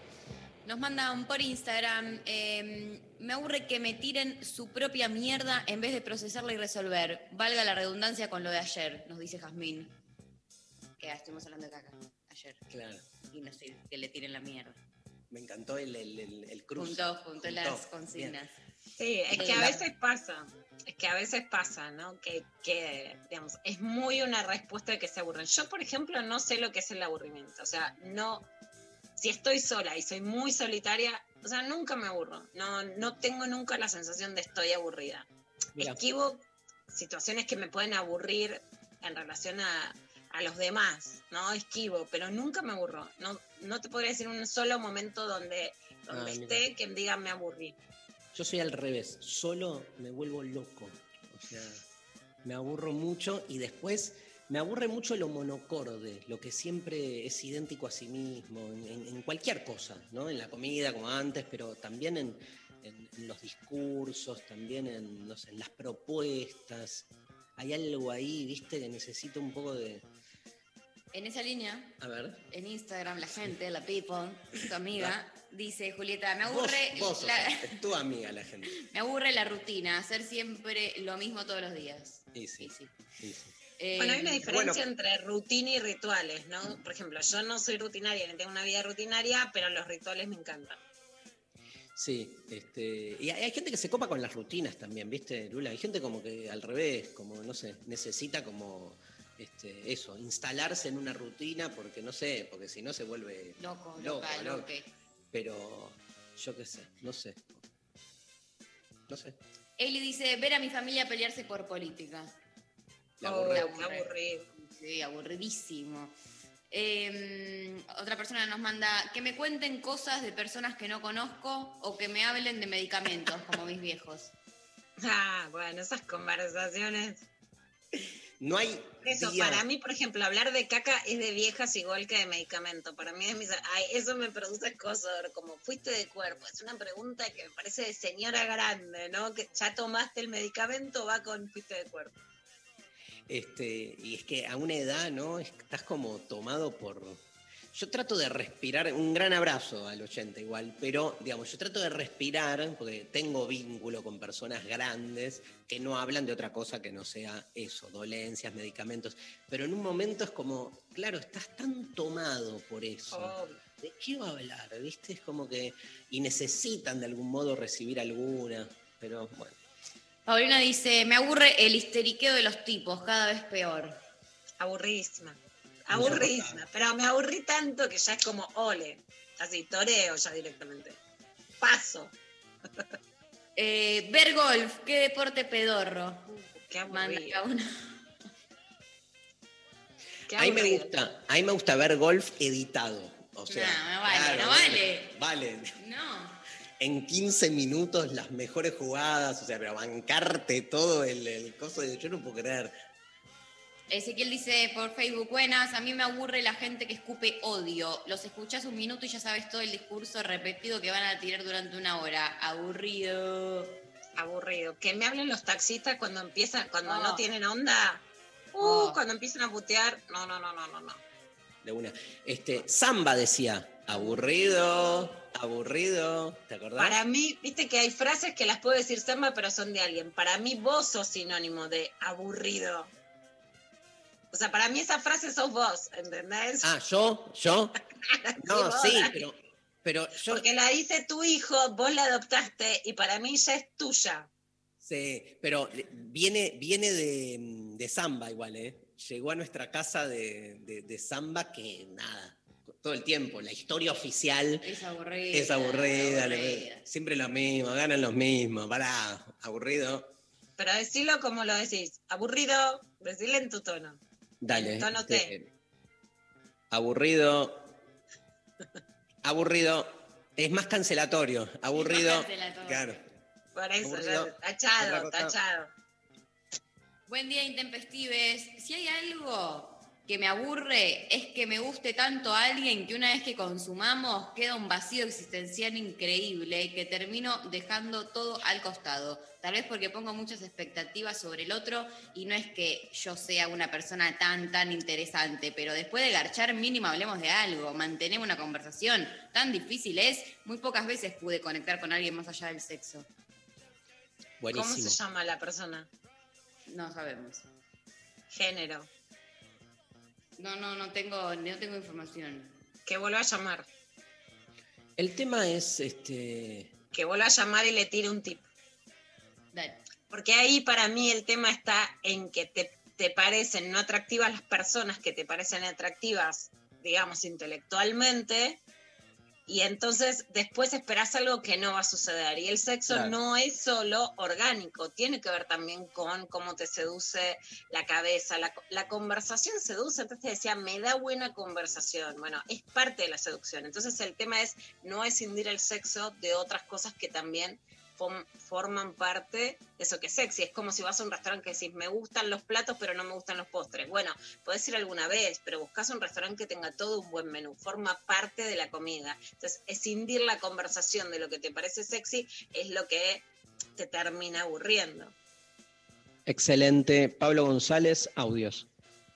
[SPEAKER 3] Nos mandan por Instagram, eh, me aburre que me tiren su propia mierda en vez de procesarla y resolver. Valga la redundancia con lo de ayer, nos dice Jazmín. Que estuvimos hablando de caca ayer.
[SPEAKER 1] Claro.
[SPEAKER 3] Y no sé, que le tiren la mierda.
[SPEAKER 1] Me encantó el, el, el, el cruce.
[SPEAKER 3] Junto, junto
[SPEAKER 1] Juntó.
[SPEAKER 3] las consignas.
[SPEAKER 2] Sí, es que a veces pasa, es que a veces pasa, ¿no? Que, que, digamos, es muy una respuesta de que se aburren. Yo, por ejemplo, no sé lo que es el aburrimiento, o sea, no, si estoy sola y soy muy solitaria, o sea, nunca me aburro, no, no tengo nunca la sensación de estoy aburrida.
[SPEAKER 1] Mira,
[SPEAKER 2] Esquivo situaciones que me pueden aburrir en relación a, a los demás, ¿no? Esquivo, pero nunca me aburro. No, no te podría decir un solo momento donde, donde
[SPEAKER 1] Ah, mira.
[SPEAKER 2] esté que diga me aburrí.
[SPEAKER 1] Yo soy al revés. Solo me vuelvo loco. O sea, me aburro mucho y después me aburre mucho lo monocorde, lo que siempre es idéntico a sí mismo, en, cualquier cosa, ¿no? En la comida, como antes, pero también en, en- en los discursos, también en, no sé, en las propuestas. Hay algo ahí, viste, que necesito un poco de.
[SPEAKER 3] En esa línea,
[SPEAKER 1] A ver.
[SPEAKER 3] en Instagram, la gente, la people, tu amiga, dice Julieta, me
[SPEAKER 1] Vos,
[SPEAKER 3] aburre,
[SPEAKER 1] vos sos-
[SPEAKER 3] la,
[SPEAKER 1] es tu amiga la gente.
[SPEAKER 3] me aburre la rutina, hacer siempre lo mismo todos los días.
[SPEAKER 1] Y sí,
[SPEAKER 3] Y sí.
[SPEAKER 1] y sí.
[SPEAKER 3] Eh,
[SPEAKER 2] Bueno, hay una diferencia
[SPEAKER 1] bueno.
[SPEAKER 2] entre rutina y rituales, ¿no? Por ejemplo, yo no soy rutinaria, ni tengo una vida rutinaria, pero los rituales me encantan.
[SPEAKER 1] Sí, este, y hay hay gente que se copa con las rutinas también, ¿viste, Lula? Hay gente como que al revés, como, no sé, necesita como este, eso, instalarse en una rutina porque, no sé, porque si no se vuelve
[SPEAKER 3] Loco,
[SPEAKER 1] loco,
[SPEAKER 3] loca,
[SPEAKER 1] ¿no? Pero yo qué sé, no sé. No sé.
[SPEAKER 3] Eli dice, ver a mi familia pelearse por política.
[SPEAKER 1] La
[SPEAKER 2] Oh,
[SPEAKER 1] aburre.
[SPEAKER 2] aburrido.
[SPEAKER 3] Sí, aburridísimo. Eh, otra persona nos manda que me cuenten cosas de personas que no conozco o que me hablen de medicamentos, como mis viejos.
[SPEAKER 2] Ah, bueno, esas conversaciones.
[SPEAKER 1] No hay
[SPEAKER 2] Eso,
[SPEAKER 1] día-
[SPEAKER 2] para mí, por ejemplo, hablar de caca es de viejas igual que de medicamento. Para mí es mis... Ay, eso me produce escosor, como fuiste de cuerpo. Es una pregunta que me parece de señora grande, ¿no? Que ya tomaste el medicamento, va con fuiste de cuerpo.
[SPEAKER 1] Este, y es que a una edad, ¿no? Estás como tomado por. Yo trato de respirar, un gran abrazo al 80 igual, pero digamos, yo trato de respirar, porque tengo vínculo con personas grandes que no hablan de otra cosa que no sea eso, dolencias, medicamentos, pero en un momento es como, claro, estás tan tomado por eso. ¿De qué va a hablar? ¿Viste? Es como que. Y necesitan de algún modo recibir alguna, pero bueno.
[SPEAKER 3] Paulina dice, me aburre el histeriqueo de los tipos, cada vez peor.
[SPEAKER 2] Aburridísima. Aburridísima. Pero me aburrí tanto que ya es como ole. Así, toreo ya directamente. Paso.
[SPEAKER 3] Eh, ver golf, qué deporte pedorro.
[SPEAKER 2] Qué
[SPEAKER 3] Manda
[SPEAKER 2] aburrido.
[SPEAKER 3] cada uno.
[SPEAKER 2] Qué
[SPEAKER 1] A mí me
[SPEAKER 2] aburrido.
[SPEAKER 1] gusta, a mí me gusta ver golf editado. O sea,
[SPEAKER 3] No, no vale, no vale.
[SPEAKER 1] Vale.
[SPEAKER 3] No.
[SPEAKER 1] En 15 minutos las mejores jugadas, o sea, pero bancarte todo el, el coso de yo no puedo creer.
[SPEAKER 3] Ezequiel dice por Facebook, buenas, a mí me aburre la gente que escupe odio. Los escuchás un minuto y ya sabes todo el discurso repetido que van a tirar durante una hora. Aburrido.
[SPEAKER 2] Aburrido. Que me hablen los taxistas cuando empiezan, cuando
[SPEAKER 3] Oh.
[SPEAKER 2] no tienen onda. Uh,
[SPEAKER 3] Oh.
[SPEAKER 2] cuando empiezan a putear. No, no, no, no, no, no.
[SPEAKER 1] De una. Este, Samba decía, aburrido, aburrido, ¿te acordás?
[SPEAKER 2] Para mí, viste que hay frases que las puedo decir Samba, pero son de alguien. Para mí vos sos sinónimo de aburrido. O sea, para mí esa frase sos vos, ¿entendés?
[SPEAKER 1] Ah, yo, yo. No,
[SPEAKER 2] vos,
[SPEAKER 1] sí,
[SPEAKER 2] Dani.
[SPEAKER 1] pero, pero yo.
[SPEAKER 2] Porque la dice tu hijo, vos la adoptaste y para mí ya es tuya.
[SPEAKER 1] Sí, pero viene, viene de, de Samba igual, ¿eh? Llegó a nuestra casa de, de, de Samba que nada, todo el tiempo, la historia oficial
[SPEAKER 3] Es aburrida.
[SPEAKER 1] es aburrida, le-
[SPEAKER 3] aburrida.
[SPEAKER 1] siempre lo mismo, ganan los mismos, pará, aburrido.
[SPEAKER 2] Pero decirlo como lo decís, aburrido, decirle en tu tono.
[SPEAKER 1] Dale.
[SPEAKER 2] Tono
[SPEAKER 1] este, aburrido, aburrido, es más cancelatorio, aburrido,
[SPEAKER 3] cancelatorio.
[SPEAKER 1] claro.
[SPEAKER 2] Por eso,
[SPEAKER 1] Aburrido.
[SPEAKER 2] tachado, tachado.
[SPEAKER 3] Buen día, intempestives. Si hay algo que me aburre es que me guste tanto a alguien que una vez que consumamos queda un vacío existencial increíble y que termino dejando todo al costado. Tal vez porque pongo muchas expectativas sobre el otro y no es que yo sea una persona tan, tan interesante, pero después de garchar mínimo hablemos de algo, mantenemos una conversación. Tan difícil es, muy pocas veces pude conectar con alguien más allá del sexo.
[SPEAKER 2] ¿Cómo se llama la persona?
[SPEAKER 3] No sabemos.
[SPEAKER 2] Género.
[SPEAKER 3] No, no, no tengo, no tengo información.
[SPEAKER 2] Que vuelva a llamar.
[SPEAKER 1] El tema es este.
[SPEAKER 2] Que vuelva a llamar y le tire un tip.
[SPEAKER 3] Dale.
[SPEAKER 2] Porque ahí para mí el tema está en que te, te parecen no atractivas las personas que te parecen atractivas, digamos, intelectualmente, y entonces después esperás algo que no va a suceder. Y el sexo
[SPEAKER 1] Claro.
[SPEAKER 2] no es solo orgánico, tiene que ver también con cómo te seduce la cabeza. La, la conversación seduce, entonces te decía, me da buena conversación. Bueno, es parte de la seducción. Entonces el tema es no escindir el sexo de otras cosas que también forman parte de eso que es sexy. Es como si vas a un restaurante que decís, me gustan los platos, pero no me gustan los postres. Bueno, podés ir alguna vez, pero buscas un restaurante que tenga todo un buen menú, forma parte de la comida. Entonces, escindir la conversación de lo que te parece sexy es lo que te termina aburriendo.
[SPEAKER 1] Excelente. Pablo González, audios.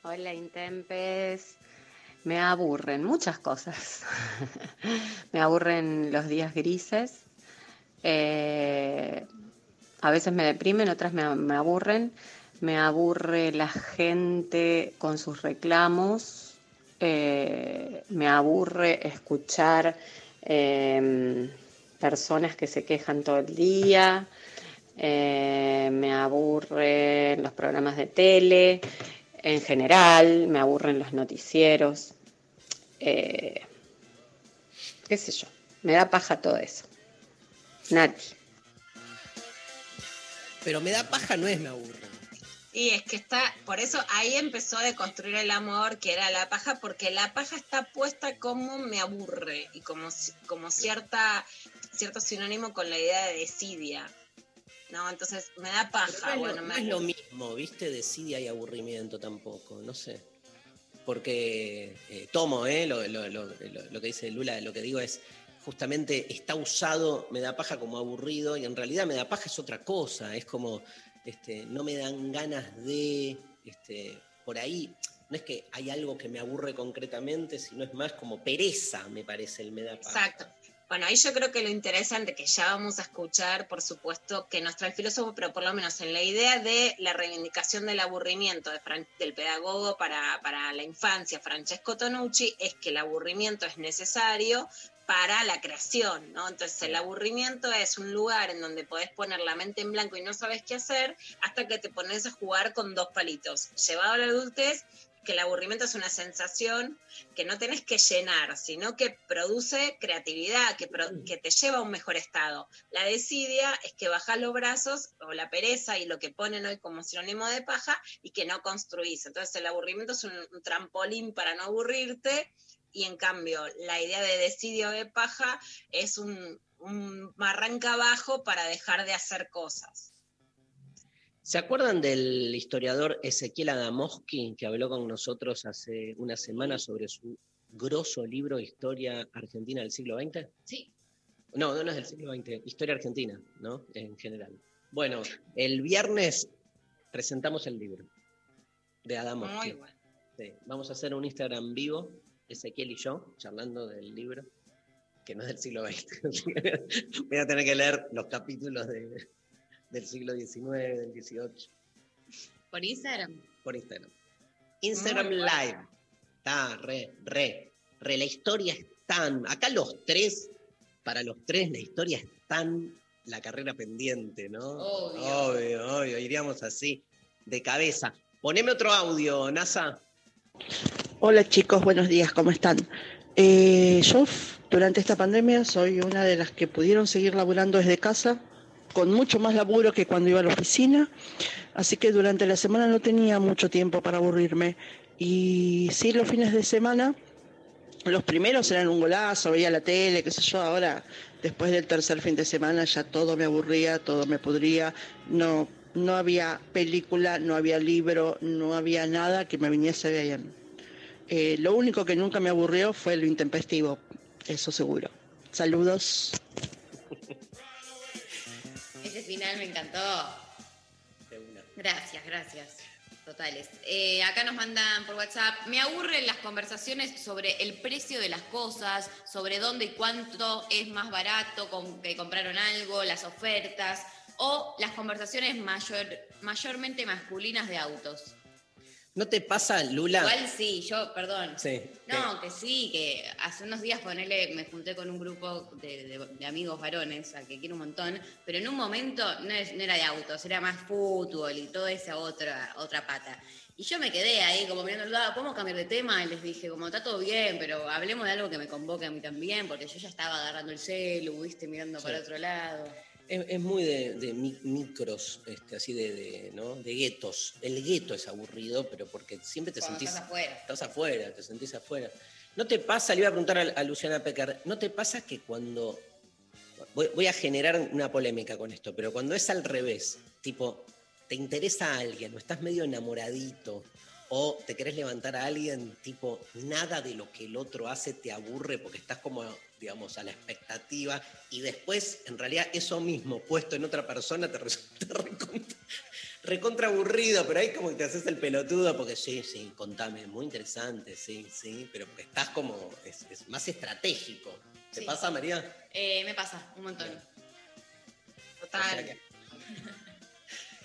[SPEAKER 4] Hola, Intempes. Me aburren muchas cosas. me aburren los días grises. Eh, a veces me deprimen, otras me, aburren. Me aburre la gente con sus reclamos. Eh, me aburre escuchar em, personas que se quejan todo el día. Eh, me aburren los programas de tele en general, me aburren los noticieros, qué sé yo, me da paja todo eso. Nati.
[SPEAKER 1] Pero me da paja, no es me aburro.
[SPEAKER 2] Y es que está, por eso ahí empezó a deconstruir el amor, que era la paja, porque la paja está puesta como me aburre y como, como cierta, cierto sinónimo con la idea de desidia. No, entonces me da paja.
[SPEAKER 1] no, es
[SPEAKER 2] bueno,
[SPEAKER 1] lo, no
[SPEAKER 2] me
[SPEAKER 1] es lo mismo, ¿viste? Desidia y aburrimiento tampoco, no sé. Porque eh, tomo, ¿eh? Lo, lo- lo- lo- lo que dice Lula, lo que digo es, justamente está usado, me da paja como aburrido, y en realidad me da paja es otra cosa, es como, este, no me dan ganas de, este, por ahí, no es que hay algo que me aburre concretamente, sino es más como pereza, me parece, el me da paja.
[SPEAKER 2] Exacto. Bueno, ahí yo creo que lo interesante que ya vamos a escuchar, por supuesto, que el filósofo, pero por lo menos en la idea de la reivindicación del aburrimiento de Fran- del pedagogo para, para la infancia, Francesco Tonucci, es que el aburrimiento es necesario para la creación, ¿no? Entonces el aburrimiento es un lugar en donde podés poner la mente en blanco y no sabes qué hacer hasta que te pones a jugar con dos palitos. Llevado a la adultez, que el aburrimiento es una sensación que no tenés que llenar, sino que produce creatividad, que, pro- que te lleva a un mejor estado. La desidia es que bajás los brazos o la pereza y lo que ponen hoy como sinónimo de paja y que no construís. Entonces el aburrimiento es un, un trampolín para no aburrirte y en cambio la idea de desidia o de paja es un, un barranca abajo para dejar de hacer cosas.
[SPEAKER 1] ¿Se acuerdan del historiador Ezequiel Adamowski que habló con nosotros hace una semana sobre su grosso libro Historia Argentina del siglo XX?
[SPEAKER 3] Sí.
[SPEAKER 1] No, no es del siglo XX, Historia Argentina, ¿no? En general. Bueno, el viernes presentamos el libro de Adamowski.
[SPEAKER 2] Muy bueno.
[SPEAKER 1] Sí, Vamos a hacer un Instagram vivo, Ezequiel y yo, charlando del libro, que no es del siglo XX. Voy a tener que leer los capítulos de- del siglo XIX, del XVIII,
[SPEAKER 3] Por Instagram.
[SPEAKER 1] por Instagram. Instagram
[SPEAKER 2] Muy.
[SPEAKER 1] Live. Está, re, re, re. La historia es tan. Acá los tres, para los tres, la historia es tan la carrera pendiente, ¿no?
[SPEAKER 3] Obvio.
[SPEAKER 1] Obvio, obvio. Iríamos así, de cabeza. Poneme otro audio, NASA.
[SPEAKER 5] Hola chicos, buenos días, ¿cómo están? Eh, yo durante esta pandemia soy una de las que pudieron seguir laburando desde casa, con mucho más laburo que cuando iba a la oficina, así que durante la semana no tenía mucho tiempo para aburrirme. Y sí, los fines de semana, los primeros eran un golazo, veía la tele, qué sé yo, ahora después del tercer fin de semana ya todo me aburría, todo me pudría, no, no había película, no había libro, no había nada que me viniese bien. Eh, lo único que nunca me aburrió fue lo intempestivo, eso seguro. Saludos.
[SPEAKER 3] Ese final me encantó. Gracias, gracias. Totales. Eh, acá nos mandan por WhatsApp. Me aburren las conversaciones sobre el precio de las cosas, sobre dónde y cuánto es más barato con, que compraron algo, las ofertas, o las conversaciones mayor, mayormente masculinas de autos.
[SPEAKER 1] ¿No te pasa, Lula?
[SPEAKER 3] Igual sí, yo, perdón.
[SPEAKER 1] Sí.
[SPEAKER 3] No, que sí, que hace unos días ponele, me junté con un grupo de, de- de amigos varones, al que quiero un montón, pero en un momento no, es- no era de autos, era más fútbol y toda esa otra, otra pata. Y yo me quedé ahí como mirando lado, ¿podemos cambiar de tema? Y les dije, como está todo bien, pero hablemos de algo que me convoque a mí también, porque yo ya estaba agarrando el celu, viste, mirando
[SPEAKER 1] Sí.
[SPEAKER 3] para otro lado.
[SPEAKER 1] Es, es muy de, de mi- micros, este, así de, de, ¿no? de guetos. El gueto es aburrido, pero porque siempre te
[SPEAKER 3] Cuando
[SPEAKER 1] sentís...
[SPEAKER 3] estás afuera.
[SPEAKER 1] Estás afuera, te sentís afuera. ¿No te pasa, le iba a preguntar a, a Luciana Pecker, ¿no te pasa que cuando... Voy, voy a generar una polémica con esto, pero cuando es al revés, tipo, te interesa a alguien o estás medio enamoradito o te querés levantar a alguien, tipo, nada de lo que el otro hace te aburre porque estás como, digamos, a la expectativa y después, en realidad, eso mismo puesto en otra persona te resulta recontra, recontra aburrido, pero ahí como que te haces el pelotudo porque sí, sí, contame, muy interesante, sí, sí, pero porque estás como, es, es más estratégico. ¿Te
[SPEAKER 3] Sí.
[SPEAKER 1] pasa, María?
[SPEAKER 3] Eh, me pasa, un montón.
[SPEAKER 1] O sea
[SPEAKER 2] Total.
[SPEAKER 1] que-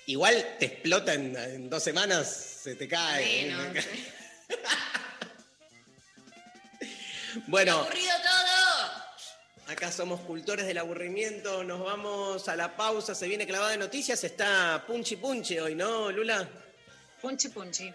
[SPEAKER 1] Igual te explota en, en dos semanas, se te cae.
[SPEAKER 3] Bueno,
[SPEAKER 1] ¿eh? Bueno,
[SPEAKER 3] ¡Aburrido todo!
[SPEAKER 1] acá somos cultores del aburrimiento, nos vamos a la pausa, se viene clavada de noticias, está punchi punchi hoy, ¿no, Lula?
[SPEAKER 2] Punchi punchi.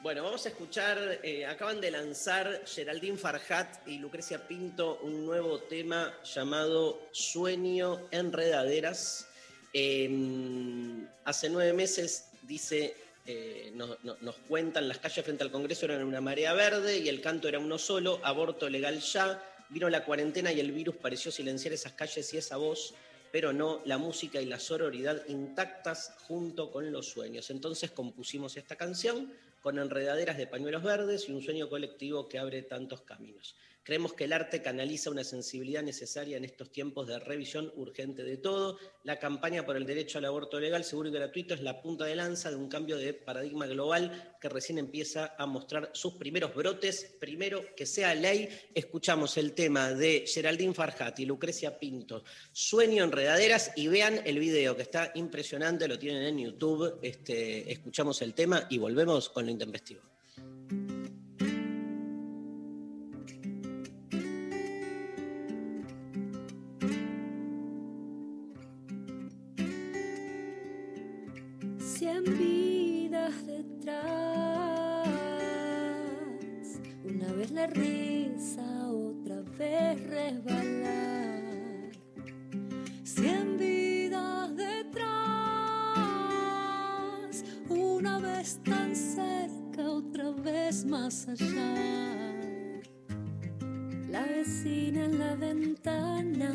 [SPEAKER 1] Bueno, vamos a escuchar, eh, acaban de lanzar Geraldine Farhat y Lucrecia Pinto un nuevo tema llamado Sueño Enredaderas. Eh, hace nueve meses, dice, eh, no- no- nos cuentan, las calles frente al Congreso eran una marea verde y el canto era uno solo, aborto legal ya, vino la cuarentena y el virus pareció silenciar esas calles y esa voz, pero no la música y la sororidad intactas junto con los sueños. Entonces compusimos esta canción con enredaderas de pañuelos verdes y un sueño colectivo que abre tantos caminos. Creemos que el arte canaliza una sensibilidad necesaria en estos tiempos de revisión urgente de todo. La campaña por el derecho al aborto legal, seguro y gratuito es la punta de lanza de un cambio de paradigma global que recién empieza a mostrar sus primeros brotes. Primero, que sea ley. Escuchamos el tema de Geraldine Farhat y Lucrecia Pinto, Sueño Enredaderas, y vean el video que está impresionante, lo tienen en YouTube. Este, escuchamos el tema y volvemos con lo intempestivo.
[SPEAKER 6] Otra vez resbalar. Cien vidas detrás, una vez tan cerca, otra vez más allá. La vecina en la ventana,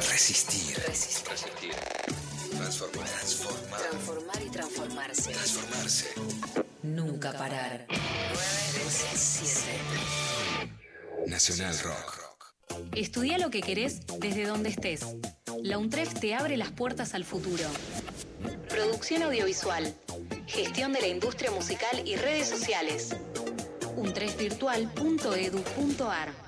[SPEAKER 7] Resistir.
[SPEAKER 8] Resistir.
[SPEAKER 7] Transformar. Transformar.
[SPEAKER 8] Transformar y transformarse.
[SPEAKER 7] Transformarse.
[SPEAKER 8] Nunca parar. 937.
[SPEAKER 7] Nacional Rock.
[SPEAKER 6] Estudia lo que querés desde donde estés. La UNTREF te abre las puertas al futuro. Producción audiovisual, gestión de la industria musical y redes sociales. untrefvirtual.edu.ar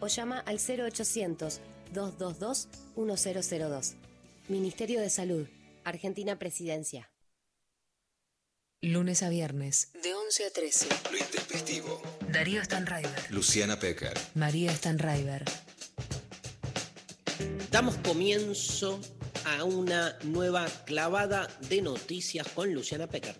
[SPEAKER 9] o llama al 0800-222-1002. Ministerio de Salud, Argentina Presidencia.
[SPEAKER 8] Lunes a viernes. De 11 a 13.
[SPEAKER 7] Lo intempestivo.
[SPEAKER 8] Darío Stanraiver.
[SPEAKER 7] Luciana Pecker.
[SPEAKER 8] María Stanraiver.
[SPEAKER 1] Damos comienzo a una nueva clavada de noticias con Luciana Pecker.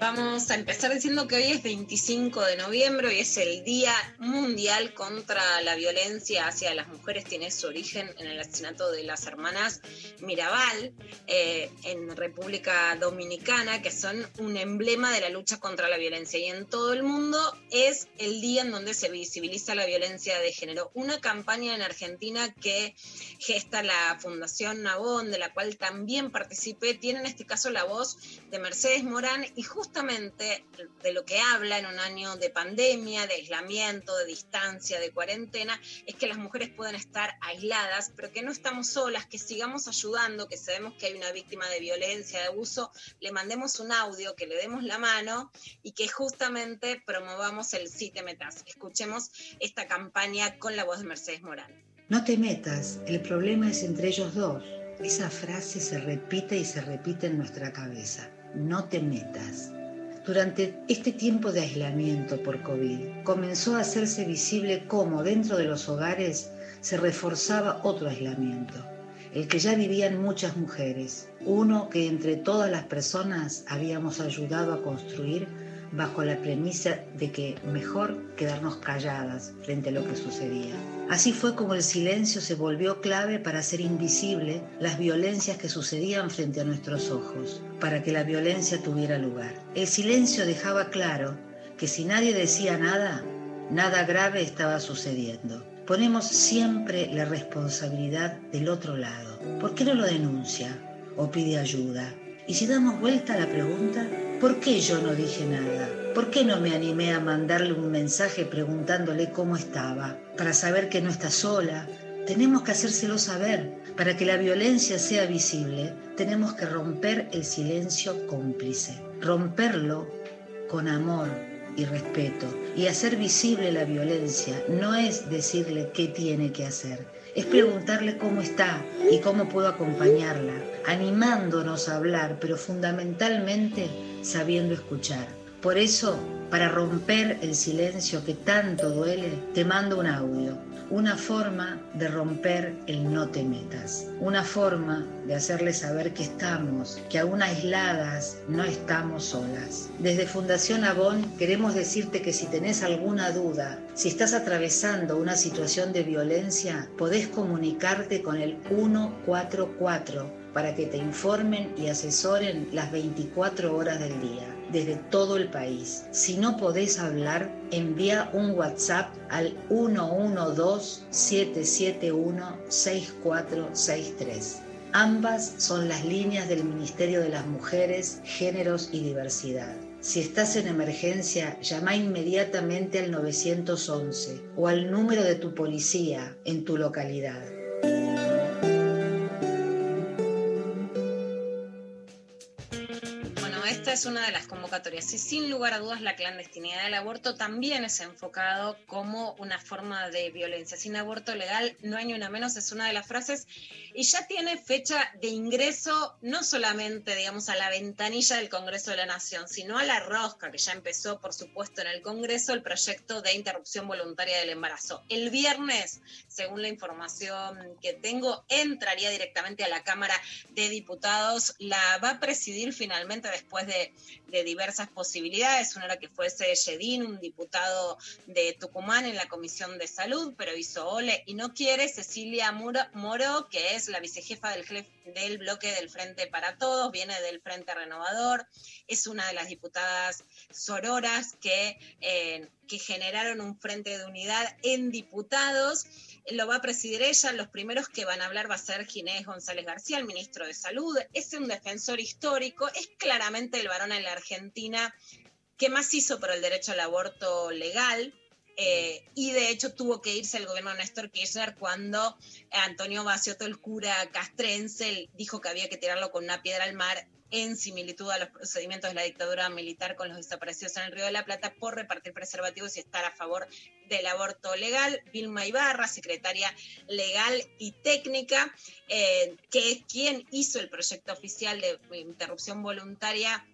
[SPEAKER 2] Vamos a empezar diciendo que hoy es 25 de noviembre y es el Día Mundial contra la Violencia hacia las Mujeres. Tiene su origen en el asesinato de las hermanas Mirabal eh, en República Dominicana, que son un emblema de la lucha contra la violencia. Y en todo el mundo es el día en donde se visibiliza la violencia de género. Una campaña en Argentina que gesta la Fundación Nabón, de la cual también participé, tiene en este caso la voz de Mercedes Morán y justamente de lo que habla en un año de pandemia, de aislamiento, de distancia, de cuarentena, es que las mujeres pueden estar aisladas, pero que no estamos solas, que sigamos ayudando, que sabemos que hay una víctima de violencia, de abuso, le mandemos un audio, que le demos la mano y que justamente promovamos el Sí te metas. Escuchemos esta campaña con la voz de Mercedes Morán.
[SPEAKER 10] No te metas, el problema es entre ellos dos. Esa frase se repite y se repite en nuestra cabeza. No te metas. Durante este tiempo de aislamiento por COVID, comenzó a hacerse visible cómo dentro de los hogares se reforzaba otro aislamiento, el que ya vivían muchas mujeres, uno que entre todas las personas habíamos ayudado a construir bajo la premisa de que mejor quedarnos calladas frente a lo que sucedía. Así fue como el silencio se volvió clave para hacer invisible las violencias que sucedían frente a nuestros ojos, para que la violencia tuviera lugar. El silencio dejaba claro que si nadie decía nada, nada grave estaba sucediendo. Ponemos siempre la responsabilidad del otro lado. ¿Por qué no lo denuncia o pide ayuda? Y si damos vuelta a la pregunta, ¿Por qué yo no dije nada? ¿Por qué no me animé a mandarle un mensaje preguntándole cómo estaba? Para saber que no está sola. Tenemos que hacérselo saber. Para que la violencia sea visible, tenemos que romper el silencio cómplice. Romperlo con amor y respeto. Y hacer visible la violencia no es decirle qué tiene que hacer, es preguntarle cómo está y cómo puedo acompañarla, animándonos a hablar, pero fundamentalmente sabiendo escuchar. Por eso, para romper el silencio que tanto duele, te mando un audio, una forma de romper el no te metas, una forma de hacerle saber que estamos, que aún aisladas no estamos solas. Desde Fundación Avon queremos decirte que si tenés alguna duda, si estás atravesando una situación de violencia, podés comunicarte con el 144 para que te informen y asesoren las 24 horas del día, desde todo el país. Si no podés hablar, envía un WhatsApp al 112-771-6463. Ambas son las líneas del Ministerio de las Mujeres, Géneros y Diversidad. Si estás en emergencia, llama inmediatamente al 911 o al número de tu policía en tu localidad.
[SPEAKER 2] Es una de las convocatorias. Y sin lugar a dudas, la clandestinidad del aborto también es enfocado como una forma de violencia. Sin aborto legal no hay ni una menos, es una de las frases. Y ya tiene fecha de ingreso, no solamente, digamos, a la ventanilla del Congreso de la Nación, sino a la rosca, que ya empezó, por supuesto, en el Congreso, el proyecto de interrupción voluntaria del embarazo. El viernes, según la información que tengo, entraría directamente a la Cámara de Diputados. La va a presidir finalmente después de, de diversas posibilidades. Una era que fuese Yedín, un diputado de Tucumán en la Comisión de Salud, pero hizo ole y no quiere. Cecilia Moro, que es la vicejefa del, del bloque del Frente para Todos, viene del Frente Renovador, es una de las diputadas sororas que, eh, que generaron un frente de unidad en diputados lo va a presidir ella. Los primeros que van a hablar va a ser Ginés González García, el ministro de Salud. Es un defensor histórico, es claramente el varón en la Argentina que más hizo por el derecho al aborto legal. Eh, y de hecho tuvo que irse el gobierno de Néstor Kirchner cuando Antonio Bacioto, el cura castrense, dijo que había que tirarlo con una piedra al mar en similitud a los procedimientos de la dictadura militar con los desaparecidos en el Río de la Plata por repartir preservativos y estar a favor del aborto legal. Vilma Ibarra, secretaria legal y técnica, eh, que es quien hizo el proyecto oficial de interrupción voluntaria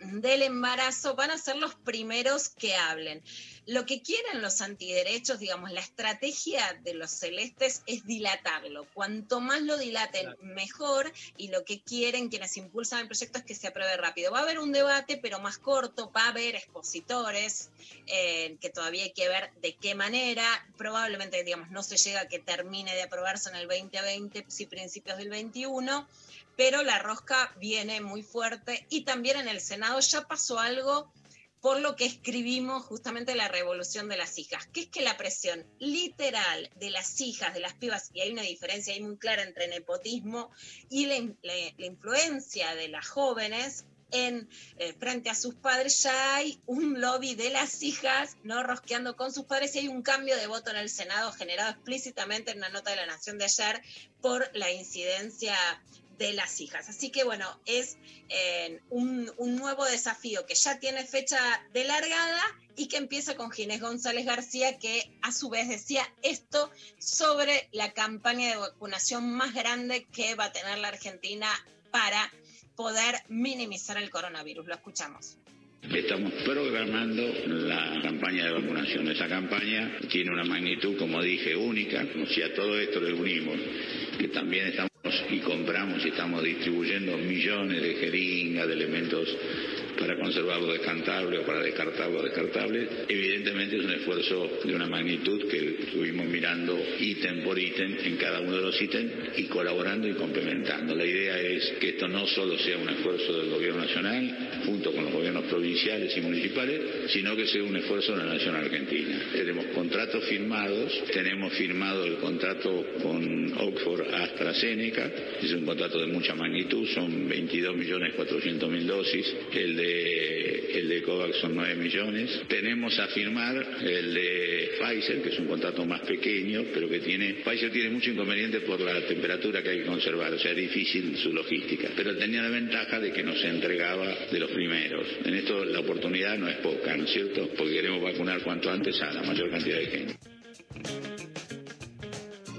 [SPEAKER 2] del embarazo van a ser los primeros que hablen. Lo que quieren los antiderechos, digamos, la estrategia de los celestes es dilatarlo. Cuanto más lo dilaten, mejor. Y lo que quieren quienes impulsan el proyecto es que se apruebe rápido. Va a haber un debate, pero más corto. Va a haber expositores, eh, que todavía hay que ver de qué manera. Probablemente, digamos, no se llega a que termine de aprobarse en el 2020, si principios del 21 pero la rosca viene muy fuerte y también en el Senado ya pasó algo por lo que escribimos justamente la revolución de las hijas, que es que la presión literal de las hijas, de las pibas, y hay una diferencia ahí muy clara entre nepotismo y la, influencia de las jóvenes en eh, frente a sus padres, ya hay un lobby de las hijas no rosqueando con sus padres y hay un cambio de voto en el Senado generado explícitamente en una nota de la Nación de ayer por la incidencia de las hijas. Así que bueno, es eh, un, nuevo desafío que ya tiene fecha de largada y que empieza con Ginés González García, que a su vez decía esto sobre la campaña de vacunación más grande que va a tener la Argentina para poder minimizar el coronavirus. Lo escuchamos.
[SPEAKER 11] Estamos programando la campaña de vacunación. Esa campaña tiene una magnitud, como dije, única. Si a todo esto le unimos que también estamos y compramos y estamos distribuyendo millones de jeringas, de elementos para conservar lo descartable o para descartar lo descartable. Evidentemente es un esfuerzo de una magnitud que estuvimos mirando ítem por ítem en cada uno de los ítems y colaborando y complementando. La idea es que esto no solo sea un esfuerzo del gobierno nacional, junto con los gobiernos provinciales y municipales, sino que sea un esfuerzo de la nación argentina. Tenemos contratos firmados, tenemos firmado el contrato con Oxford AstraZeneca, es un contrato de mucha magnitud, son 22.400.000 dosis, el de el de COVAX son 9 millones. Tenemos a firmar el de Pfizer, que es un contrato más pequeño, pero que tiene, Pfizer tiene mucho inconveniente por la temperatura que hay que conservar, o sea, es difícil su logística, pero tenía la ventaja de que no se entregaba de los primeros. En esto la oportunidad no es poca, ¿no es cierto? Porque queremos vacunar cuanto antes a la mayor cantidad de gente.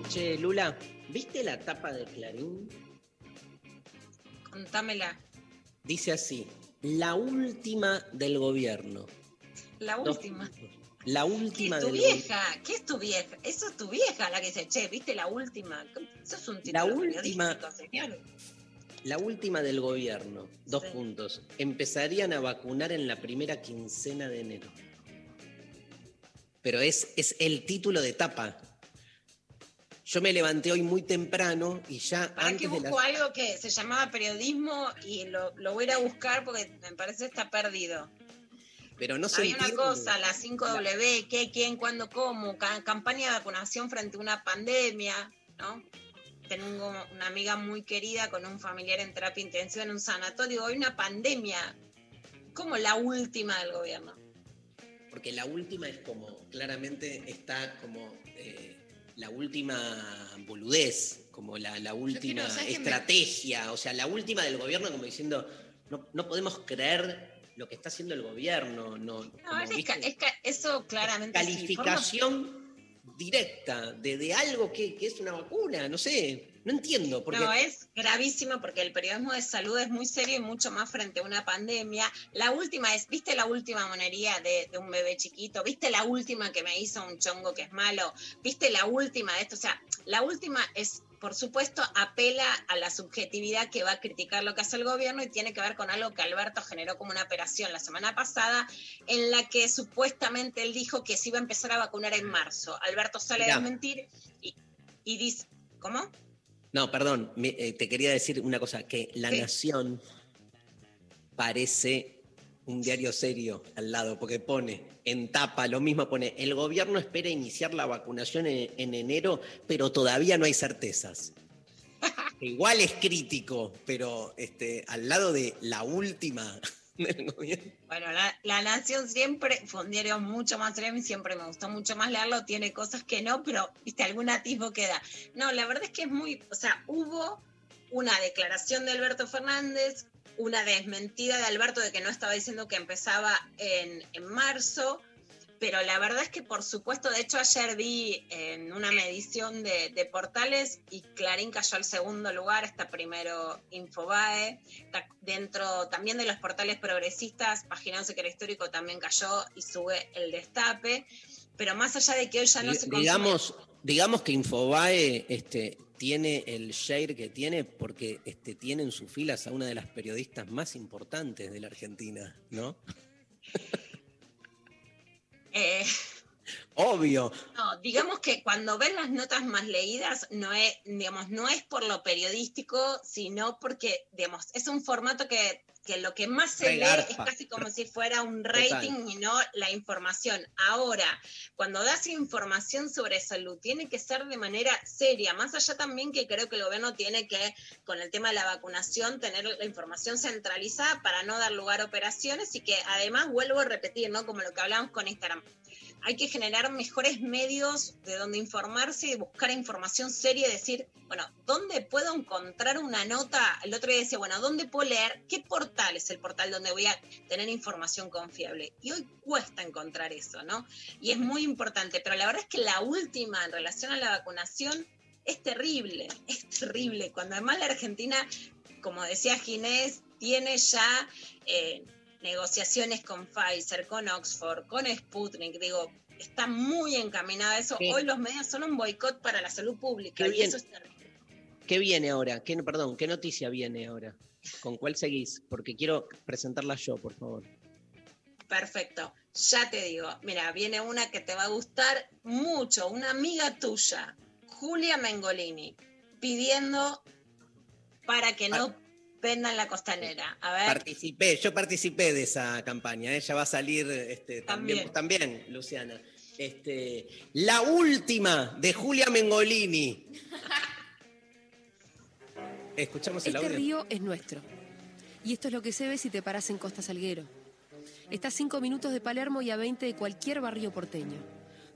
[SPEAKER 1] Che, Lula, ¿viste la tapa de Clarín?
[SPEAKER 2] Contámela.
[SPEAKER 1] Dice así, la última del gobierno.
[SPEAKER 2] La última.
[SPEAKER 1] La última
[SPEAKER 2] ¿Qué es tu vieja? ¿Qué es tu vieja? Eso es tu vieja la que dice, che, ¿viste la última? Eso es un título
[SPEAKER 1] la última, La última del gobierno. Dos puntos. Empezarían a vacunar en la primera quincena de enero. Pero es, es el título de etapa. Yo me levanté hoy muy temprano y ya
[SPEAKER 2] ¿Para antes que busco algo que se llamaba periodismo y lo, voy a ir a buscar porque me parece que está perdido.
[SPEAKER 1] Pero no sé.
[SPEAKER 2] Hay una cosa, la 5W, qué, quién, cuándo, cómo, campaña de vacunación frente a una pandemia, ¿no? Tengo una amiga muy querida con un familiar en terapia intensiva en un sanatorio. Hay una pandemia, como la última del gobierno.
[SPEAKER 1] Porque la última es como, claramente está como eh, la última boludez, como la, última estrategia, o sea, la última del gobierno como diciendo, no, no podemos creer lo que está haciendo el gobierno. No,
[SPEAKER 2] No,
[SPEAKER 1] como,
[SPEAKER 2] es eso claramente. sí,
[SPEAKER 1] calificación directa de, de algo que, que es una vacuna, no sé, no entiendo. Porque
[SPEAKER 2] No, es gravísimo porque el periodismo de salud es muy serio y mucho más frente a una pandemia. La última es, ¿viste la última monería de, de un bebé chiquito? ¿Viste la última que me hizo un chongo que es malo? ¿Viste la última de esto? O sea, la última es, por supuesto, apela a la subjetividad que va a criticar lo que hace el gobierno y tiene que ver con algo que Alberto generó como una operación la semana pasada en la que supuestamente él dijo que se iba a empezar a vacunar en marzo. Alberto sale a desmentir y, y dice, ¿cómo?
[SPEAKER 1] No, perdón, me- eh, te quería decir una cosa, que La. Nación parece un diario serio al lado, porque pone en tapa lo mismo, pone, el gobierno espera iniciar la vacunación en, en enero, pero todavía no hay certezas. Igual es crítico, pero este, al lado de la última
[SPEAKER 2] Bueno, la, La Nación siempre fue un diario mucho más y siempre me gustó mucho más leerlo. Tiene cosas que no, pero viste, algún atisbo queda. No, la verdad es que es muy. O sea, hubo una declaración de Alberto Fernández, una desmentida de Alberto de que no estaba diciendo que empezaba en, en marzo. Pero la verdad es que, por supuesto, de hecho, ayer vi en una medición de, de portales y Clarín cayó al segundo lugar, está primero Infobae. Está dentro también de los portales progresistas, Página 11 que era histórico también cayó y sube el destape. Pero más allá de que hoy ya no se consume-
[SPEAKER 1] digamos, digamos que Infobae este, tiene el share que tiene porque este, tiene en sus filas a una de las periodistas más importantes de la Argentina, ¿no?
[SPEAKER 2] Eh,
[SPEAKER 1] Obvio.
[SPEAKER 2] No, digamos que cuando ven las notas más leídas no es, digamos, no es por lo periodístico, sino porque, digamos, es un formato que, que lo que más se lee es casi como si fuera un
[SPEAKER 1] Total.
[SPEAKER 2] rating y no la información. Ahora, cuando das información sobre salud, tiene que ser de manera seria, más allá también que creo que el gobierno tiene que, con el tema de la vacunación, tener la información centralizada para no dar lugar a operaciones y que además, vuelvo a repetir, ¿no? Como lo que hablamos con Instagram, hay que generar mejores medios de donde informarse y buscar información seria decir, bueno, ¿dónde puedo encontrar una nota? El otro día decía, bueno, ¿dónde puedo leer? ¿Qué portal es el portal donde voy a tener información confiable? Y hoy cuesta encontrar eso, ¿no? Y es muy importante, pero la verdad es que la última en relación a la vacunación es terrible, es terrible. Cuando además la Argentina, como decía Ginés, tiene ya... eh, negociaciones con Pfizer, con Oxford, con Sputnik, digo, está muy encaminada eso.
[SPEAKER 1] Sí.
[SPEAKER 2] Hoy los medios son un boicot para la salud pública
[SPEAKER 1] Qué
[SPEAKER 2] y
[SPEAKER 1] bien.
[SPEAKER 2] eso es terrible.
[SPEAKER 1] ¿Qué viene ahora? ¿Qué, perdón, ¿qué noticia viene ahora? ¿Con cuál seguís? Porque quiero presentarla yo, por favor.
[SPEAKER 2] Perfecto. Ya te digo, mira, viene una que te va a gustar mucho, una amiga tuya, Julia Mengolini, pidiendo para que no vendan la costanera. A ver,
[SPEAKER 1] Participé, yo participé de esa campaña. Ella va a salir este, también,
[SPEAKER 2] También.
[SPEAKER 1] también, Luciana. Este, la última de Julia Mengolini. Escuchamos el
[SPEAKER 12] Este
[SPEAKER 1] audio.
[SPEAKER 12] río es nuestro. Y esto es lo que se ve si te paras en Costa Salguero. Está a 5 minutos de Palermo y a 20 de cualquier barrio porteño.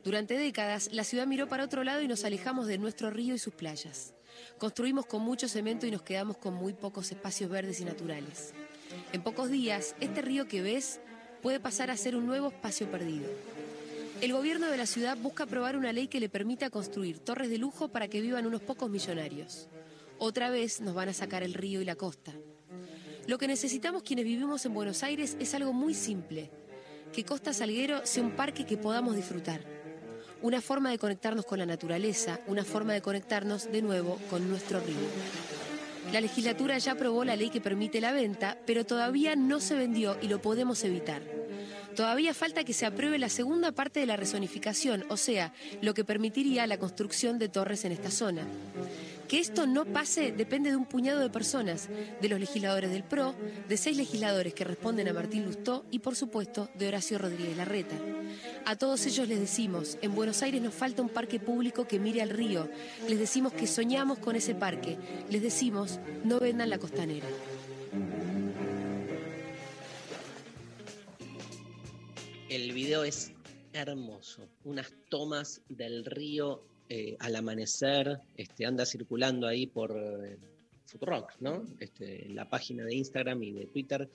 [SPEAKER 12] Durante décadas, la ciudad miró para otro lado y nos alejamos de nuestro río y sus playas. Construimos con mucho cemento y nos quedamos con muy pocos espacios verdes y naturales. En pocos días, este río que ves puede pasar a ser un nuevo espacio perdido. El gobierno de la ciudad busca aprobar una ley que le permita construir torres de lujo para que vivan unos pocos millonarios. Otra vez nos van a sacar el río y la costa. Lo que necesitamos quienes vivimos en Buenos Aires es algo muy simple. Que Costa Salguero sea un parque que podamos disfrutar. Una forma de conectarnos con la naturaleza, una forma de conectarnos de nuevo con nuestro río. La legislatura ya aprobó la ley que permite la venta, pero todavía no se vendió y lo podemos evitar. Todavía falta que se apruebe la segunda parte de la rezonificación, o sea, lo que permitiría la construcción de torres en esta zona. Que esto no pase depende de un puñado de personas, de los legisladores del PRO, de seis legisladores que responden a Martín Lustó y, por supuesto, de Horacio Rodríguez Larreta. A todos ellos les decimos, en Buenos Aires nos falta un parque público que mire al río. Les decimos que soñamos con ese parque. Les decimos, no vendan la costanera.
[SPEAKER 1] El video es hermoso. Unas tomas del río eh, al amanecer. Este, anda circulando ahí por, eh, Futurock, ¿no? Este, la página de Instagram y de Twitter.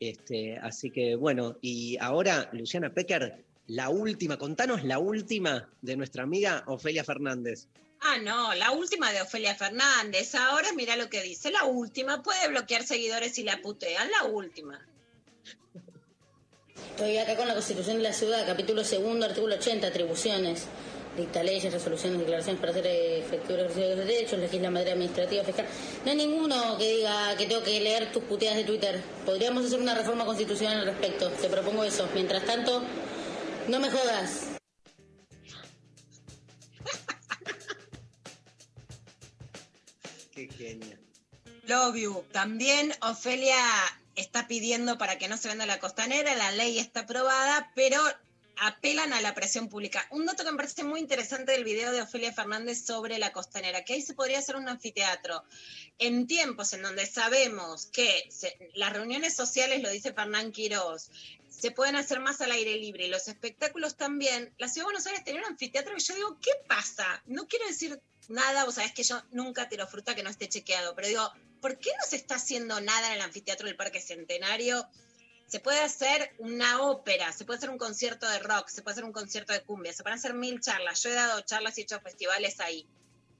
[SPEAKER 1] Este, así que bueno, y ahora, Luciana Pecker, la última, contanos la última de nuestra amiga Ofelia Fernández.
[SPEAKER 2] Ah, no, la última de Ofelia Fernández. Ahora mira lo que dice. La última. Puede bloquear seguidores si la putean. La última.
[SPEAKER 13] Estoy acá con la Constitución de la Ciudad, capítulo segundo, artículo 80, atribuciones. Dicta leyes, resoluciones, declaraciones para hacer efectivo el ejercicio de los derechos, legisla en materia administrativa, fiscal. No hay ninguno que diga que tengo que leer tus puteadas de Twitter. Podríamos hacer una reforma constitucional al respecto. Te propongo eso. Mientras tanto, no me jodas.
[SPEAKER 1] Qué genia.
[SPEAKER 2] Love you. También Ofelia está pidiendo para que no se venda la costanera, la ley está aprobada, pero apelan a la presión pública. Un dato que me parece muy interesante del video de Ofelia Fernández sobre la costanera, que ahí se podría hacer un anfiteatro. En tiempos en donde sabemos que las reuniones sociales, lo dice Fernán Quirós, se pueden hacer más al aire libre y los espectáculos también, la Ciudad de Buenos Aires tenía un anfiteatro y yo digo, ¿qué pasa? No quiero decir nada, vos sabés que yo nunca tiro fruta que no esté chequeado, pero digo, ¿por qué no se está haciendo nada en el anfiteatro del Parque Centenario? Se puede hacer una ópera, se puede hacer un concierto de rock, se puede hacer un concierto de cumbia, se pueden hacer mil charlas. Yo he dado charlas y he hecho festivales ahí.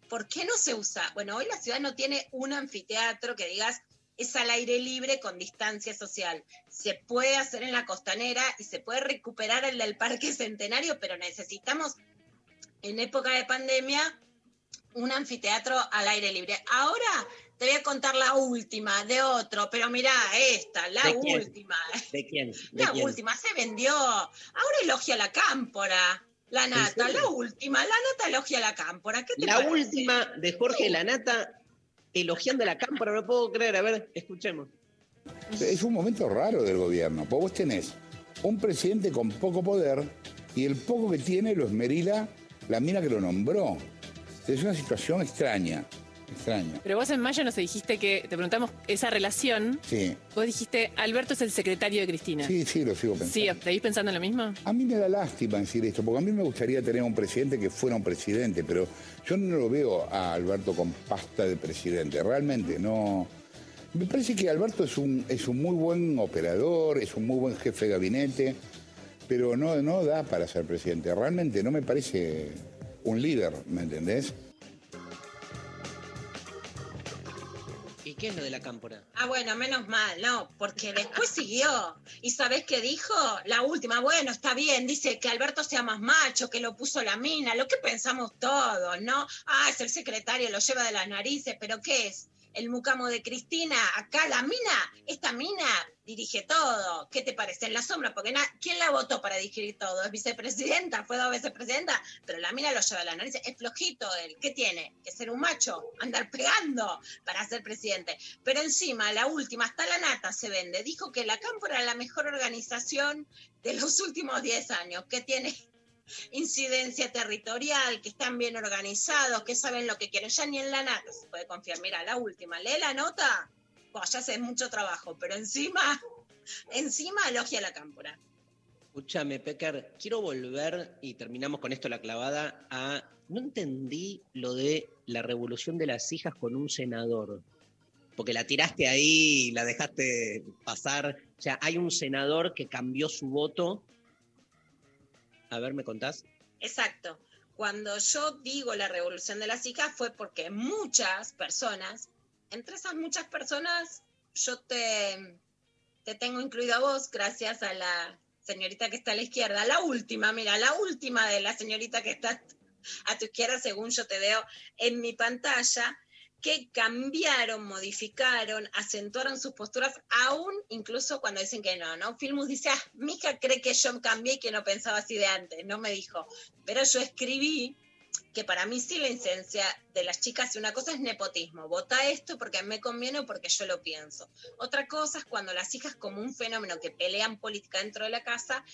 [SPEAKER 2] ¿Por qué no se usa? Bueno, hoy la ciudad no tiene un anfiteatro que digas es al aire libre con distancia social. Se puede hacer en la costanera y se puede recuperar el del Parque Centenario, pero necesitamos en época de pandemia un anfiteatro al aire libre. Ahora te voy a contar la última de otro, pero mirá esta, la última.
[SPEAKER 1] ¿De quién? ¿De
[SPEAKER 2] La
[SPEAKER 1] quién?
[SPEAKER 2] última, se vendió. Ahora elogia la cámpora. La nata, la última, la nata elogia la cámpora. ¿Qué te
[SPEAKER 1] La
[SPEAKER 2] parece?
[SPEAKER 1] última de Jorge Lanata elogiando a la cámpora, no puedo creer. A ver, escuchemos.
[SPEAKER 14] Es un momento raro del gobierno, porque vos tenés un presidente con poco poder y el poco que tiene lo esmerila la mina que lo nombró. Es una situación extraña, extraña.
[SPEAKER 15] Pero vos en mayo nos dijiste que, te preguntamos esa relación,
[SPEAKER 14] Sí,
[SPEAKER 15] vos dijiste, Alberto es el secretario de Cristina.
[SPEAKER 14] sí, sí, lo sigo pensando.
[SPEAKER 15] Sí, ¿seguís pensando en lo mismo?
[SPEAKER 14] A mí me da lástima decir esto, porque a mí me gustaría tener un presidente que fuera un presidente, pero yo no lo veo a Alberto con pasta de presidente, realmente no. Me parece que Alberto es un, es un muy buen operador, es un muy buen jefe de gabinete, pero no, no da para ser presidente. Realmente no me parece un líder, ¿me entendés?
[SPEAKER 1] Qué es lo de la cámpora?
[SPEAKER 2] Ah, bueno, menos mal, no, porque después siguió. ¿Y sabés qué dijo? La última, bueno, está bien, dice que Alberto sea más macho, que lo puso la mina, lo que pensamos todos, ¿no? Ah, es el secretario, lo lleva de las narices, pero ¿qué es? El mucamo de Cristina, acá la mina, esta mina dirige todo. ¿Qué te parece? En la sombra, porque ¿quién la votó para dirigir todo? Es vicepresidenta, fue dos veces presidenta, pero la mina lo lleva de las narices. Es flojito él. ¿Qué tiene? Que ser un macho, andar pegando para ser presidente. Pero encima, la última, hasta la nata se vende. Dijo que la Cámpora era la mejor organización de los últimos 10 años, que tiene incidencia territorial, que están bien organizados, que saben lo que quieren. Ya ni en la nata se puede confiar. Mira, la última, lee la nota, pues ya hace mucho trabajo, pero encima, encima elogia la Cámpora.
[SPEAKER 1] Escúchame, Pecker, quiero volver, y terminamos con esto la clavada, a... No entendí lo de la revolución de las hijas con un senador, porque la tiraste ahí la dejaste pasar. O sea, hay un senador que cambió su voto. A ver, ¿me contás?
[SPEAKER 2] Exacto. Cuando yo digo la revolución de las hijas fue porque muchas personas, entre esas muchas personas, yo te, te tengo incluido a vos gracias a la señorita que está a la izquierda. La última, mira, la última de la señorita que está a tu izquierda, según yo te veo en mi pantalla, que cambiaron, modificaron, acentuaron sus posturas, aún incluso cuando dicen que no, ¿no? Filmus dice, ah, mi hija cree que yo cambié y que no pensaba así de antes, no me dijo. Pero yo escribí que para mí sí la incidencia de las chicas, una cosa es nepotismo, vota esto porque me conviene o porque yo lo pienso. Otra cosa es cuando las hijas como un fenómeno que pelean política dentro de la casa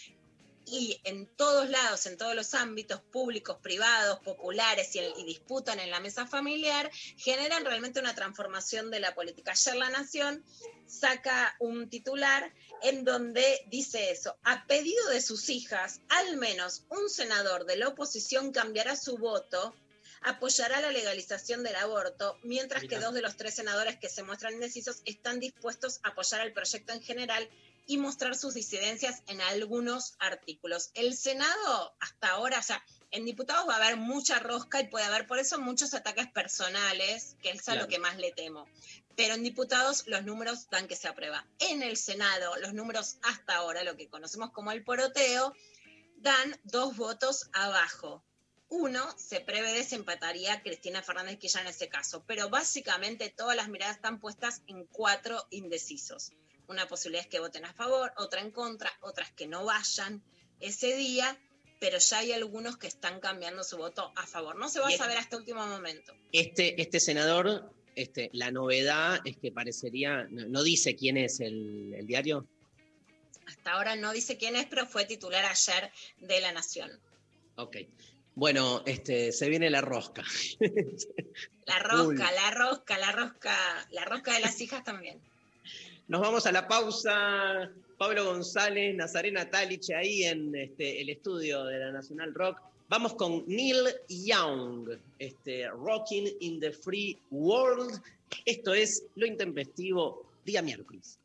[SPEAKER 2] y en todos lados, en todos los ámbitos públicos, privados, populares y, y, disputan en la mesa familiar, generan realmente una transformación de la política. Ayer La Nación saca un titular en donde dice eso, a pedido de sus hijas, al menos un senador de la oposición cambiará su voto apoyará la legalización del aborto, mientras que dos de los tres senadores que se muestran indecisos están dispuestos a apoyar el proyecto en general y mostrar sus disidencias en algunos artículos. El Senado, hasta ahora, o sea, en diputados va a haber mucha rosca y puede haber por eso muchos ataques personales, que es a lo que más le temo. Pero en diputados los números dan que se aprueba. En el Senado, los números hasta ahora, lo que conocemos como el poroteo, dan dos votos abajo. Uno, se prevé desempataría a Cristina Fernández que ya en ese caso, pero básicamente todas las miradas están puestas en cuatro indecisos. Una posibilidad es que voten a favor, otra en contra, otras que no vayan ese día, pero ya hay algunos que están cambiando su voto a favor. No se va a saber hasta último momento.
[SPEAKER 1] Este, este senador, este, la novedad es que parecería, no, no dice quién es el, el diario.
[SPEAKER 2] Hasta ahora no dice quién es, pero fue titular ayer de La Nación.
[SPEAKER 1] Ok. Bueno, este, se viene la rosca.
[SPEAKER 2] La rosca, la rosca, la rosca, la rosca de las hijas también.
[SPEAKER 1] Nos vamos a la pausa. Pablo González, Nazarena Talich, ahí en este, el estudio de la Nacional Rock. Vamos con Neil Young, este, Rocking in the Free World. Esto es Lo Intempestivo, día miércoles.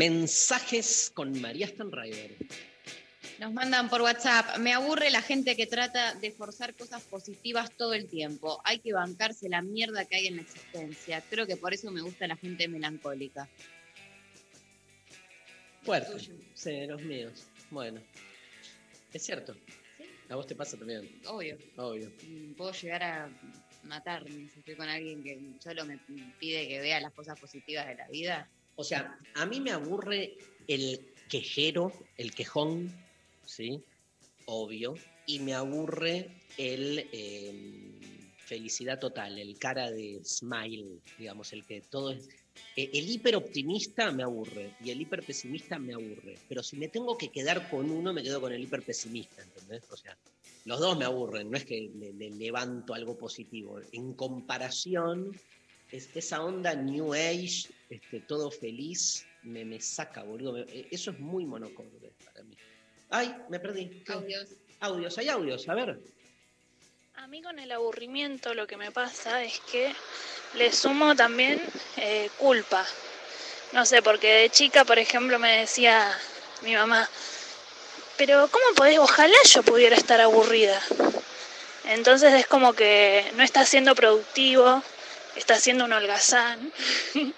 [SPEAKER 1] Mensajes con María Stanriver.
[SPEAKER 3] Nos mandan por WhatsApp, me aburre la gente que trata de forzar cosas positivas todo el tiempo. Hay que bancarse la mierda que hay en la existencia. Creo que por eso me gusta la gente melancólica.
[SPEAKER 1] Fuerte. Sí, los míos. Bueno. Es cierto. A vos te pasa también.
[SPEAKER 3] Obvio.
[SPEAKER 1] Obvio.
[SPEAKER 3] Mm, Puedo llegar a matarme si estoy con alguien que solo me pide que vea las cosas positivas de la vida.
[SPEAKER 1] O sea, a mí me aburre el quejero, el quejón, ¿sí? Obvio. Y me aburre el eh, felicidad total, el cara de smile, digamos, el que todo es. eh, El hiperoptimista me aburre y el hiperpesimista me aburre. Pero si me tengo que quedar con uno, me quedo con el hiperpesimista, ¿entendés? O sea, los dos me aburren, no es que le levanto algo positivo. En comparación, es, esa onda New Age, este, todo feliz, me, me saca, boludo. Me- eh, eso es muy monocorde para mí. Ay, me perdí.
[SPEAKER 3] Audios.
[SPEAKER 1] Audios, hay audios, a ver.
[SPEAKER 16] A mí con el aburrimiento lo que me pasa es que le sumo también eh, culpa. No sé, porque de chica, por ejemplo, me decía mi mamá, pero ¿cómo podés? Ojalá yo pudiera estar aburrida. Entonces es como que no está siendo productivo, está siendo un holgazán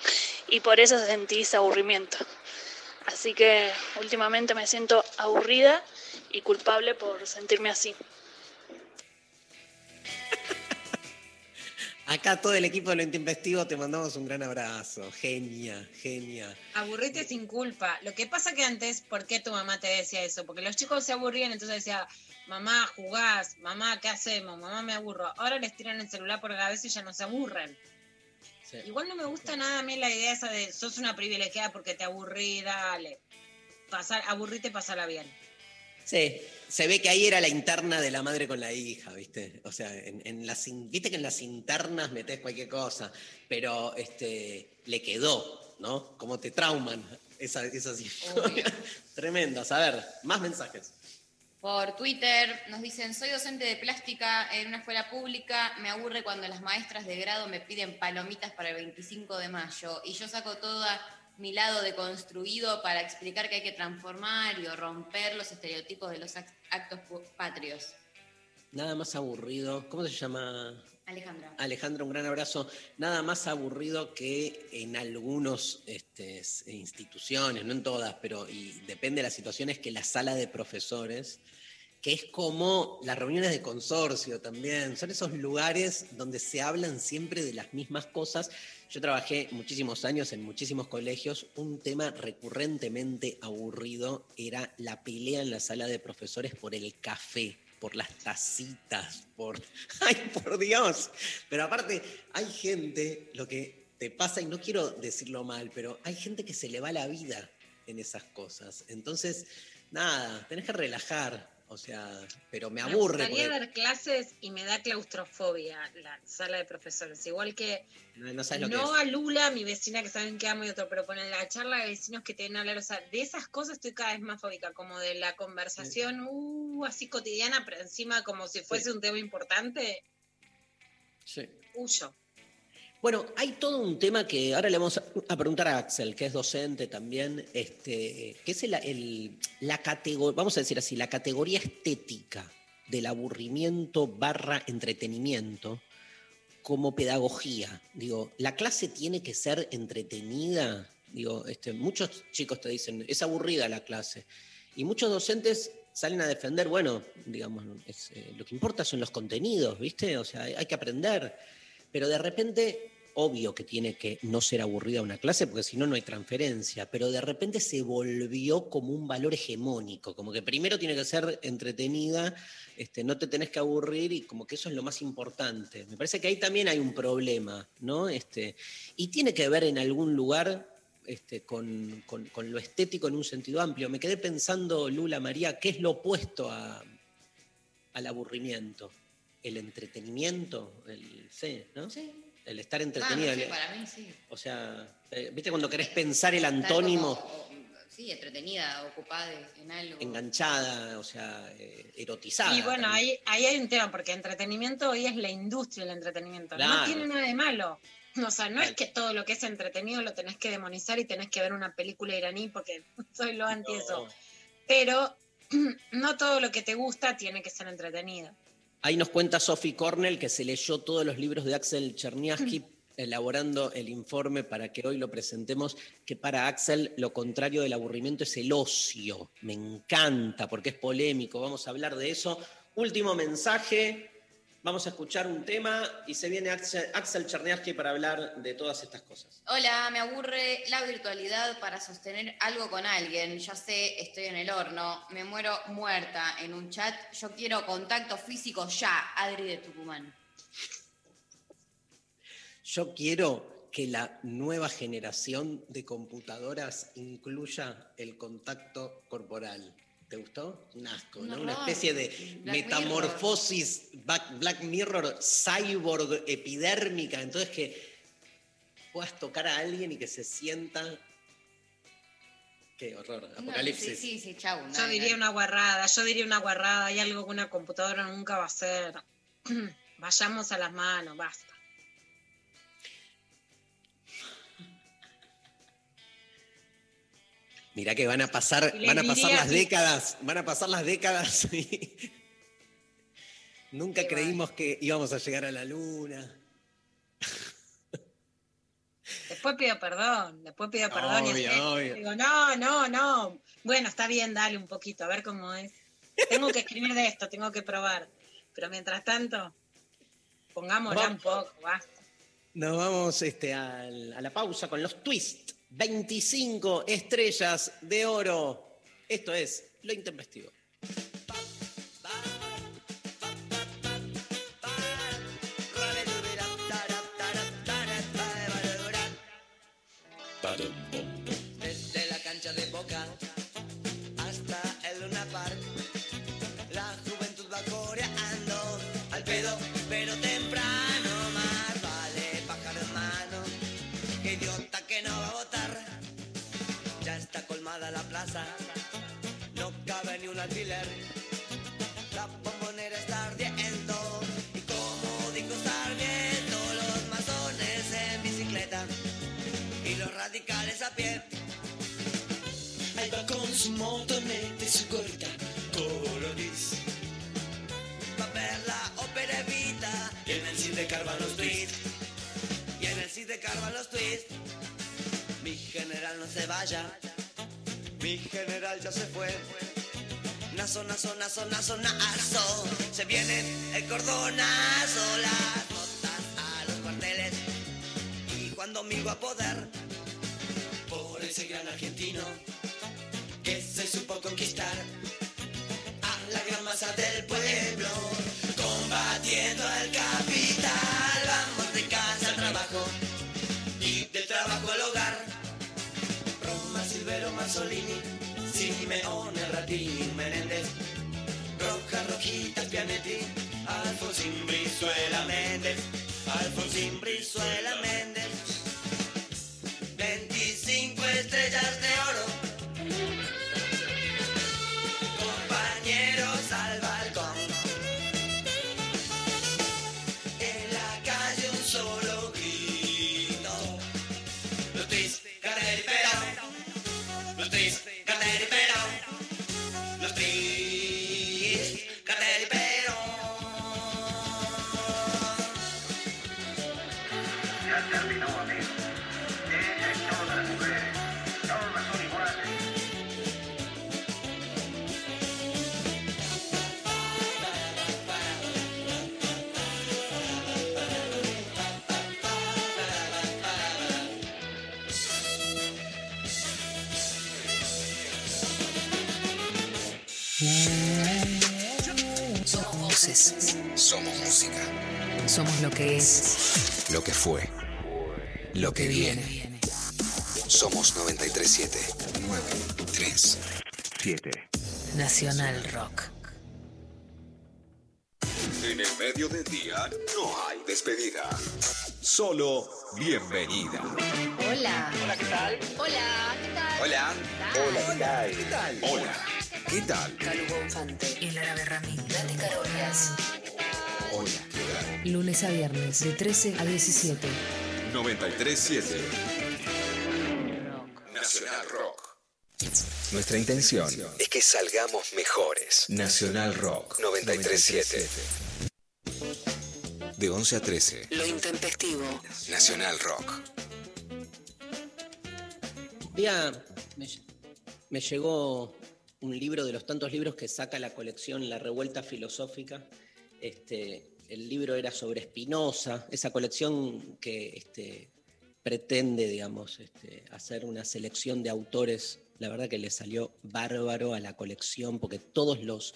[SPEAKER 16] y por eso sentís aburrimiento. Así que últimamente me siento aburrida y culpable por sentirme así.
[SPEAKER 1] Acá todo el equipo de lo intempestivo te mandamos un gran abrazo. Genia, genia.
[SPEAKER 2] Aburrite sin culpa. Lo que pasa que antes, ¿por qué tu mamá te decía eso? Porque los chicos se aburrían, entonces decía, mamá, jugás, mamá, ¿qué hacemos? Mamá, me aburro. Ahora les tiran el celular por la cabeza y ya no se aburren. Igual no me gusta nada a mí la idea esa de sos una privilegiada porque te aburrí, dale. Pasar, aburrite, pasala bien.
[SPEAKER 1] Sí, se ve que ahí era la interna de la madre con la hija, ¿viste? O sea, en, en las, viste que en las internas metés cualquier cosa, pero este, le quedó, ¿no? Como te trauman esa- esas historias. Tremendas. A ver, más mensajes.
[SPEAKER 3] Por Twitter nos dicen, soy docente de plástica en una escuela pública, me aburre cuando las maestras de grado me piden palomitas para el 25 de mayo y yo saco todo mi lado deconstruido para explicar que hay que transformar y o romper los estereotipos de los act- actos patrios.
[SPEAKER 1] Nada más aburrido. ¿Cómo se llama?
[SPEAKER 3] Alejandra.
[SPEAKER 1] Alejandra, un gran abrazo. Nada más aburrido que en algunas instituciones, no en todas, pero y depende de las situaciones, que la sala de profesores, que es como las reuniones de consorcio también. Son esos lugares donde se hablan siempre de las mismas cosas. Yo trabajé muchísimos años en muchísimos colegios. Un tema recurrentemente aburrido era la pelea en la sala de profesores por el café por las tacitas, por... ¡Ay, por Dios! Pero aparte, hay gente, lo que te pasa, y no quiero decirlo mal, pero hay gente que se le va la vida en esas cosas. Entonces, nada, tenés que relajar, o sea, pero me aburre.
[SPEAKER 2] Me gustaría
[SPEAKER 1] porque
[SPEAKER 2] dar clases y me da claustrofobia la sala de profesores. Igual que
[SPEAKER 1] no, no sabes lo
[SPEAKER 2] no
[SPEAKER 1] que
[SPEAKER 2] a Lula, mi vecina que saben que amo y otro, pero ponen la charla de vecinos que te a hablar. O sea, de esas cosas estoy cada vez más fóbica, como de la conversación, uh, así cotidiana, pero encima como si fuese un tema importante.
[SPEAKER 1] Sí.
[SPEAKER 2] huyo.
[SPEAKER 1] Bueno, hay todo un tema que ahora le vamos a preguntar a Axel, que es docente también, este, que es el, la categoría, vamos a decir así, la categoría estética del aburrimiento barra entretenimiento como pedagogía. Digo, la clase tiene que ser entretenida. Digo, este, muchos chicos te dicen, es aburrida la clase. Y muchos docentes salen a defender, bueno, digamos, eh, lo que importa son los contenidos, ¿viste? O sea, hay que aprender. Pero de repente, obvio que tiene que no ser aburrida una clase, porque si no, no hay transferencia. Pero de repente se volvió como un valor hegemónico, como que primero tiene que ser entretenida, este, no te tenés que aburrir y como que eso es lo más importante. Me parece que ahí también hay un problema, ¿no? Este, y tiene que ver en algún lugar este, con, con- con lo estético en un sentido amplio. Me quedé pensando, Lula, María, ¿qué es lo opuesto a, al aburrimiento? ¿El entretenimiento? El, sí, ¿no? El estar
[SPEAKER 3] Ah,
[SPEAKER 1] entretenido.
[SPEAKER 3] no sé,
[SPEAKER 1] el-
[SPEAKER 3] para mí sí.
[SPEAKER 1] o sea, eh, ¿viste cuando querés pensar el antónimo?
[SPEAKER 3] como, o- sí, entretenida, ocupada en algo.
[SPEAKER 1] enganchada, o sea, eh, erotizada.
[SPEAKER 2] Y bueno, ahí, ahí hay un tema, porque entretenimiento hoy es la industria del entretenimiento. No tiene nada de malo. O sea, no es que todo lo que es entretenido lo tenés que demonizar y tenés que ver una película iraní porque soy lo anti eso. Pero no todo lo que te gusta tiene que ser entretenido.
[SPEAKER 1] Ahí nos cuenta Sophie Cornell que se leyó todos los libros de Axel Cherniavsky elaborando el informe para que hoy lo presentemos, que para Axel lo contrario del aburrimiento es el ocio. Me encanta porque es polémico, vamos a hablar de eso. Último mensaje, vamos a escuchar un tema y se viene Axel, Cherniavsky para hablar de todas estas cosas.
[SPEAKER 3] Hola, me aburre la virtualidad para sostener algo con alguien. Ya sé, estoy en el horno, me muero muerta en un chat. Yo quiero contacto físico ya, Adri de Tucumán.
[SPEAKER 1] Yo quiero que la nueva generación de computadoras incluya el contacto corporal. ¿Te gustó? Un asco, ¿no?
[SPEAKER 3] Un
[SPEAKER 1] Una especie de
[SPEAKER 3] Black
[SPEAKER 1] metamorfosis Black, Black Mirror cyborg epidérmica. Entonces que puedas tocar a alguien y que se sienta. Qué horror,
[SPEAKER 3] No,
[SPEAKER 1] apocalipsis.
[SPEAKER 3] sí, sí, sí, chau.
[SPEAKER 2] Yo
[SPEAKER 3] nada,
[SPEAKER 2] diría una guarrada, yo diría una guarrada, hay algo que una computadora nunca va a hacer. Vayamos a las manos, basta.
[SPEAKER 1] Mirá que van a pasar, van a pasar las décadas, van a pasar las décadas y nunca creímos que íbamos a llegar a la luna.
[SPEAKER 2] Después pido perdón, después pido perdón y
[SPEAKER 1] Obvio,
[SPEAKER 2] digo, no, no, no. Bueno, está bien, dale un poquito, a ver cómo es. Tengo que escribir de esto, tengo que probar. Pero mientras tanto, pongámosla
[SPEAKER 1] Va-
[SPEAKER 2] un poco, basta.
[SPEAKER 1] Nos vamos este, al- a la pausa con los twists. 25 estrellas de oro. Esto es lo intempestivo.
[SPEAKER 17] Ahí va con su motoneta y su gorrita coloris. Va a ver la ópera Evita y en el cine carvan los tweets. Y en el cine carvan los tweets. Mi general no se vaya. Mi general ya se fue. Nazo, nazo, nazo, nazo, nazo. Se viene el cordonazo, las notas a los cuarteles. Y cuando migo a poder, ese gran argentino que se supo conquistar a la gran masa del pueblo, combatiendo al capital. Vamos de casa al trabajo y del trabajo al hogar. Roma, Silvero, Mazzolini, Simeone, Ratín,
[SPEAKER 7] música.
[SPEAKER 8] Somos lo que es.
[SPEAKER 7] Lo que fue. Lo que viene. Somos 937. 937.
[SPEAKER 8] Nacional Rock.
[SPEAKER 7] En el medio del día no hay despedida. Solo bienvenida.
[SPEAKER 3] Hola.
[SPEAKER 7] Hola, ¿qué tal?
[SPEAKER 3] Hola, ¿qué tal?
[SPEAKER 7] Hola. Hola, ¿qué tal? ¿Qué tal? Hola. ¿Qué tal?
[SPEAKER 8] Calu Bonfante. El árabe Ramín. Nati Carolias. Lunes a viernes de 13 a 17.
[SPEAKER 7] 937 Nacional Rock.
[SPEAKER 18] Nuestra intención es que salgamos mejores. Nacional Rock 937. De 11 a 13.
[SPEAKER 8] Lo intempestivo.
[SPEAKER 18] Nacional Rock.
[SPEAKER 1] Un día me, me llegó un libro de los tantos libros que saca la colección La Revuelta Filosófica. Este, el libro era sobre Spinoza, esa colección que este, pretende, digamos, este, hacer una selección de autores. La verdad que le salió bárbaro a la colección porque todos los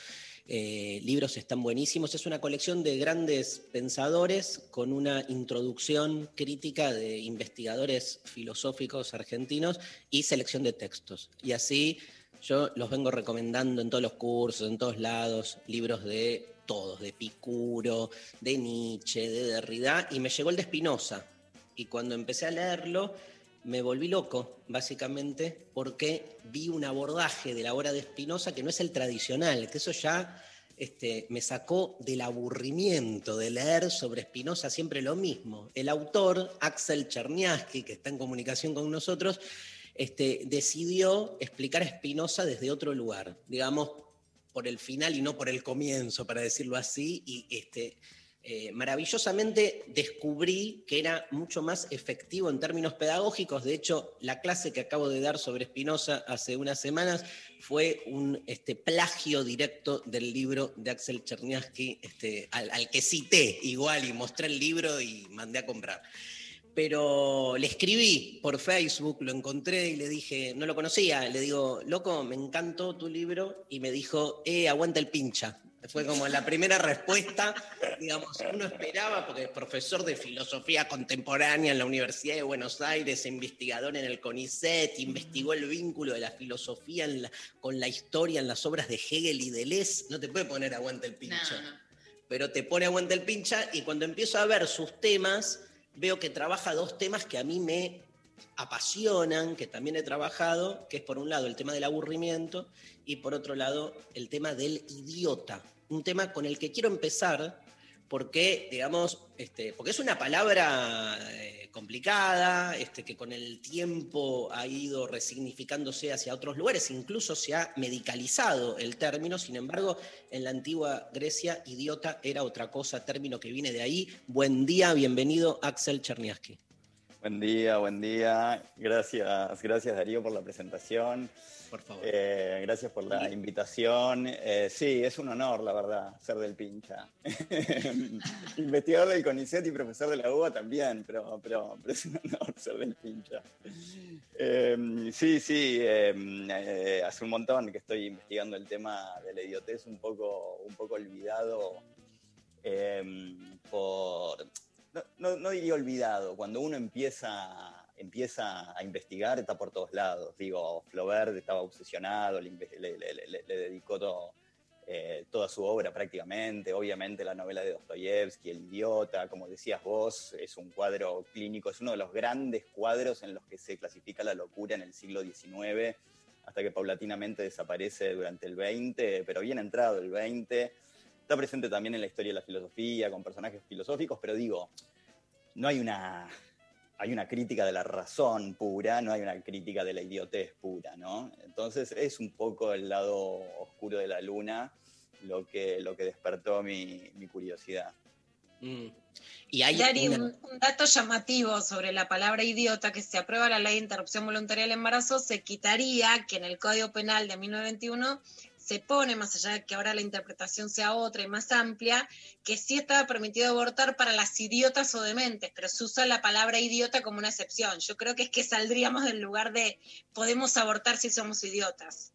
[SPEAKER 1] eh, libros están buenísimos. Es una colección de grandes pensadores con una introducción crítica de investigadores filosóficos argentinos y selección de textos. Y así yo los vengo recomendando en todos los cursos, en todos lados, libros de todos, de Picuro, de Nietzsche, de Derrida, y me llegó el de Spinoza. Y cuando empecé a leerlo, me volví loco, básicamente, porque vi un abordaje de la obra de Spinoza que no es el tradicional, que eso ya este, me sacó del aburrimiento de leer sobre Spinoza siempre lo mismo. El autor, Axel Cherniaski, que está en comunicación con nosotros, este, decidió explicar a Spinoza desde otro lugar, digamos, por el final y no por el comienzo, para decirlo así, y este, eh, maravillosamente descubrí que era mucho más efectivo en términos pedagógicos. De hecho, la clase que acabo de dar sobre Spinoza hace unas semanas fue un este, plagio directo del libro de Axel Cherniaski, este, al, al que cité igual y mostré el libro y mandé a comprar pero le escribí por Facebook, lo encontré y le dije, no lo conocía, le digo, loco, me encantó tu libro y me dijo, eh, aguanta el pincha. Fue como la primera respuesta, digamos, uno esperaba, porque es profesor de filosofía contemporánea en la Universidad de Buenos Aires, investigador en el CONICET, investigó el vínculo de la filosofía la- con la historia en las obras de Hegel y Deleuze, no te puede poner aguanta el pincha. Pero te pone aguanta el pincha y cuando empiezo a ver sus temas, veo que trabaja dos temas que a mí me apasionan, que también he trabajado, que es por un lado el tema del aburrimiento y por otro lado el tema del idiota, un tema con el que quiero empezar porque, digamos, este, porque es una palabra eh, complicada, este, que con el tiempo ha ido resignificándose hacia otros lugares, incluso se ha medicalizado el término, sin embargo, en la antigua Grecia, idiota era otra cosa, término que viene de ahí. Buen día, bienvenido Axel Cherniaski.
[SPEAKER 19] Buen día, buen día. Gracias, gracias Darío por la presentación.
[SPEAKER 1] Por favor.
[SPEAKER 19] Eh, gracias por la invitación. Eh, sí, es un honor, la verdad, ser del pincha. Investigador del CONICET y profesor de la UBA también, pero, pero, pero es un honor ser del pincha. Eh, sí, sí, eh, eh, hace un montón que estoy investigando el tema de la idiotez, un poco, un poco olvidado eh, por no, no- no diría olvidado, cuando uno empieza, empieza a investigar está por todos lados. Digo, Flaubert estaba obsesionado, le, dedicó todo, eh, toda su obra prácticamente, obviamente la novela de Dostoyevsky, El idiota, como decías vos, es un cuadro clínico, es uno de los grandes cuadros en los que se clasifica la locura en el siglo XIX, hasta que paulatinamente desaparece durante el XX, pero bien entrado el XX. Está presente también en la historia de la filosofía, con personajes filosóficos, pero digo, no hay una, hay una crítica de la razón pura, no hay una crítica de la idiotez pura, ¿no? Entonces es un poco el lado oscuro de la luna lo que, lo que despertó mi, mi curiosidad.
[SPEAKER 1] Mm. Y hay
[SPEAKER 2] Dari,
[SPEAKER 1] una-
[SPEAKER 2] un, un dato llamativo sobre la palabra idiota, que si aprueba la ley de interrupción voluntaria del embarazo, se quitaría que en el Código Penal de 1921 se pone, más allá de que ahora la interpretación sea otra y más amplia, que sí estaba permitido abortar para las idiotas o dementes, pero se usa la palabra idiota como una excepción. Yo creo que es que saldríamos del lugar de podemos abortar si somos idiotas.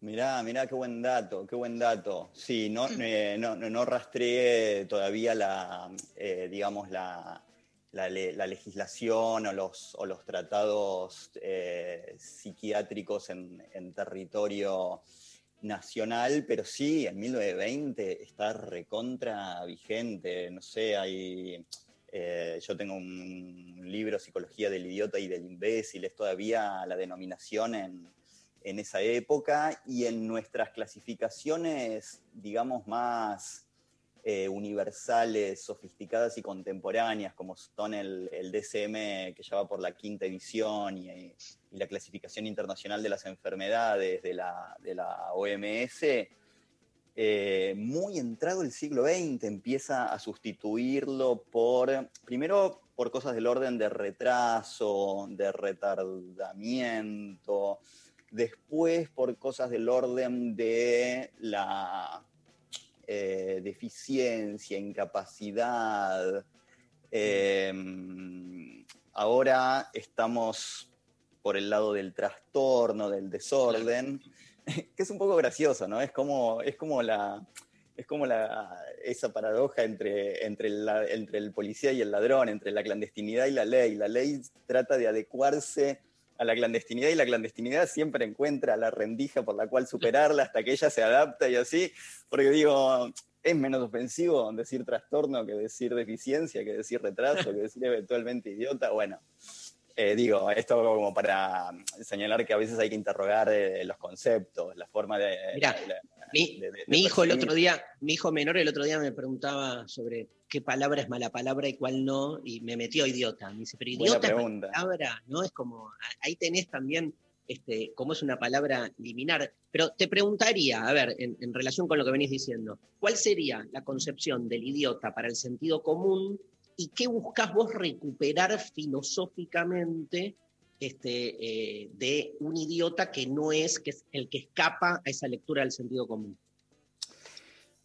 [SPEAKER 19] Mirá, mirá, qué buen dato, qué buen dato. Sí, no, eh, no, no, no rastreé todavía la, eh, digamos, la, la, le- la legislación o los, o los tratados eh, psiquiátricos en, en territorio nacional, pero sí, en 1920 está recontra vigente. No sé, hay. eh, yo tengo un libro, Psicología del Idiota y del Imbécil, es todavía la denominación en, en esa época y en nuestras clasificaciones, digamos, más eh, universales, sofisticadas y contemporáneas, como son el, el DSM que ya va por la quinta edición y, la clasificación internacional de las enfermedades de la, de la OMS, eh, muy entrado el siglo XX empieza a sustituirlo por, primero por cosas del orden de retraso, de retardamiento, después por cosas del orden de la eh, deficiencia, incapacidad. Eh, ahora estamos por el lado del trastorno, del desorden, que es un poco gracioso, ¿no? Es como, es como la, es como la, esa paradoja entre, entre, el, entre el policía y el ladrón, entre la clandestinidad y la ley. La ley trata de adecuarse a la clandestinidad y la clandestinidad siempre encuentra la rendija por la cual superarla hasta que ella se adapta y así, porque digo, es menos ofensivo decir trastorno que decir deficiencia, que decir retraso, que decir eventualmente idiota, bueno. Eh, digo, esto como para señalar que a veces hay que interrogar eh, los conceptos, la forma de...
[SPEAKER 1] Mirá, mi,
[SPEAKER 19] de- de-
[SPEAKER 1] mi
[SPEAKER 19] de
[SPEAKER 1] hijo el otro día, mi hijo menor el otro día me preguntaba sobre qué palabra es mala palabra y cuál no, y me metió idiota. Me dice, pero idiota es mala palabra, ¿no? Es como, ahí tenés también, este, como es una palabra liminar. Pero te preguntaría, a ver, en, en relación con lo que venís diciendo, ¿cuál sería la concepción del idiota para el sentido común y qué buscas vos recuperar filosóficamente este, eh, de un idiota que no es, que es el que escapa a esa lectura del sentido común?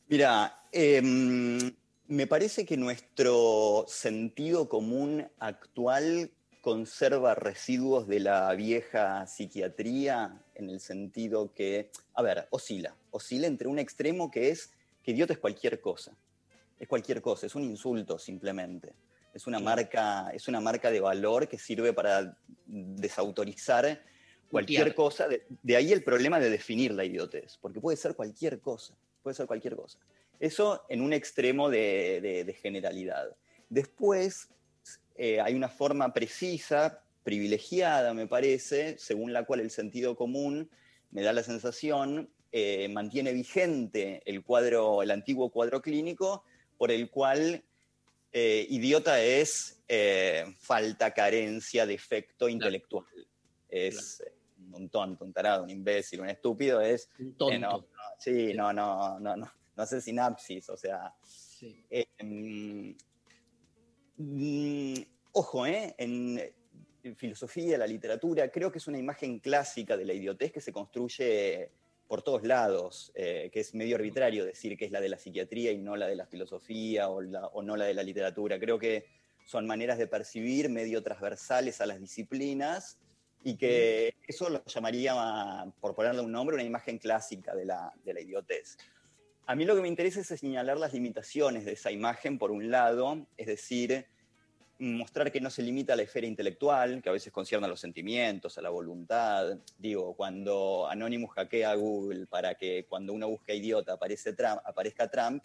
[SPEAKER 19] Mira, em, me parece que nuestro sentido común actual conserva residuos de la vieja psiquiatría en el sentido que, a ver, oscila, oscila entre un extremo que es que idiota es cualquier cosa, es cualquier cosa, es un insulto simplemente, es una marca, es una marca de valor que sirve para desautorizar cualquier cosa, de, de ahí el problema de definir la idiotez, porque puede ser cualquier cosa, puede ser cualquier cosa. Eso en un extremo de, de- de generalidad. Después eh, hay una forma precisa, privilegiada, me parece, según la cual el sentido común me da la sensación eh, mantiene vigente el cuadro, el antiguo cuadro clínico, por el cual eh, idiota es eh, falta, carencia, defecto intelectual. Es un tonto, un tarado, un imbécil, un estúpido, es
[SPEAKER 1] tonto.
[SPEAKER 19] eh, no, no, sí, no, no, no, no, no hace sinapsis, o sea. eh, mm, ojo, ¿eh? En, en filosofía, la literatura, creo que es una imagen clásica de la idiotez que se construye por todos lados, eh, que es medio arbitrario decir que es la de la psiquiatría y no la de la filosofía o, la- o no la de la literatura. Creo que son maneras de percibir medio transversales a las disciplinas y que eso lo llamaría, por ponerle un nombre, una imagen clásica de la, de la idiotez. A mí lo que me interesa es señalar las limitaciones de esa imagen, por un lado, es decir, mostrar que no se limita a la esfera intelectual, que a veces concierne a los sentimientos, a la voluntad. Digo, cuando Anonymous hackea a Google para que cuando uno busca idiota aparece Trump, aparezca Trump,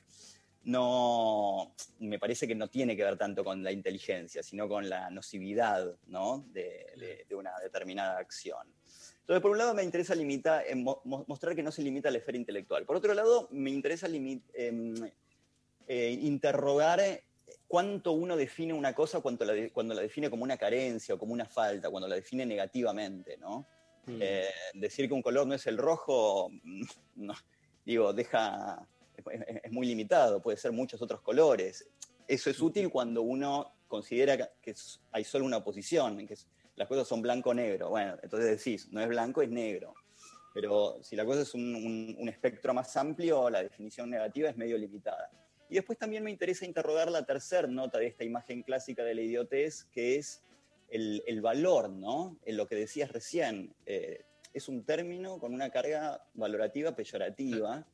[SPEAKER 19] no, me parece que no tiene que ver tanto con la inteligencia, sino con la nocividad ¿no? de, de- de una determinada acción. Entonces, por un lado, me interesa limitar, eh, mo- mo- mostrar que no se limita a la esfera intelectual. Por otro lado, me interesa em, eh, interrogar eh, cuánto uno define una cosa cuando la, de- cuando la define como una carencia o como una falta, cuando la define negativamente, ¿no? Eh, decir que un color no es el rojo, mm, no, digo, deja, es, es muy limitado, puede ser muchos otros colores. Eso es útil cuando uno considera que- hay solo una oposición, que las cosas son blanco-negro. Bueno, entonces decís, no es blanco, es negro. Pero si la cosa es un, un- un espectro más amplio, la definición negativa es medio limitada. Y después también me interesa interrogar la tercera nota de esta imagen clásica de la idiotez, que es el, el valor, ¿no? En lo que decías recién. eh, es un término con una carga valorativa peyorativa.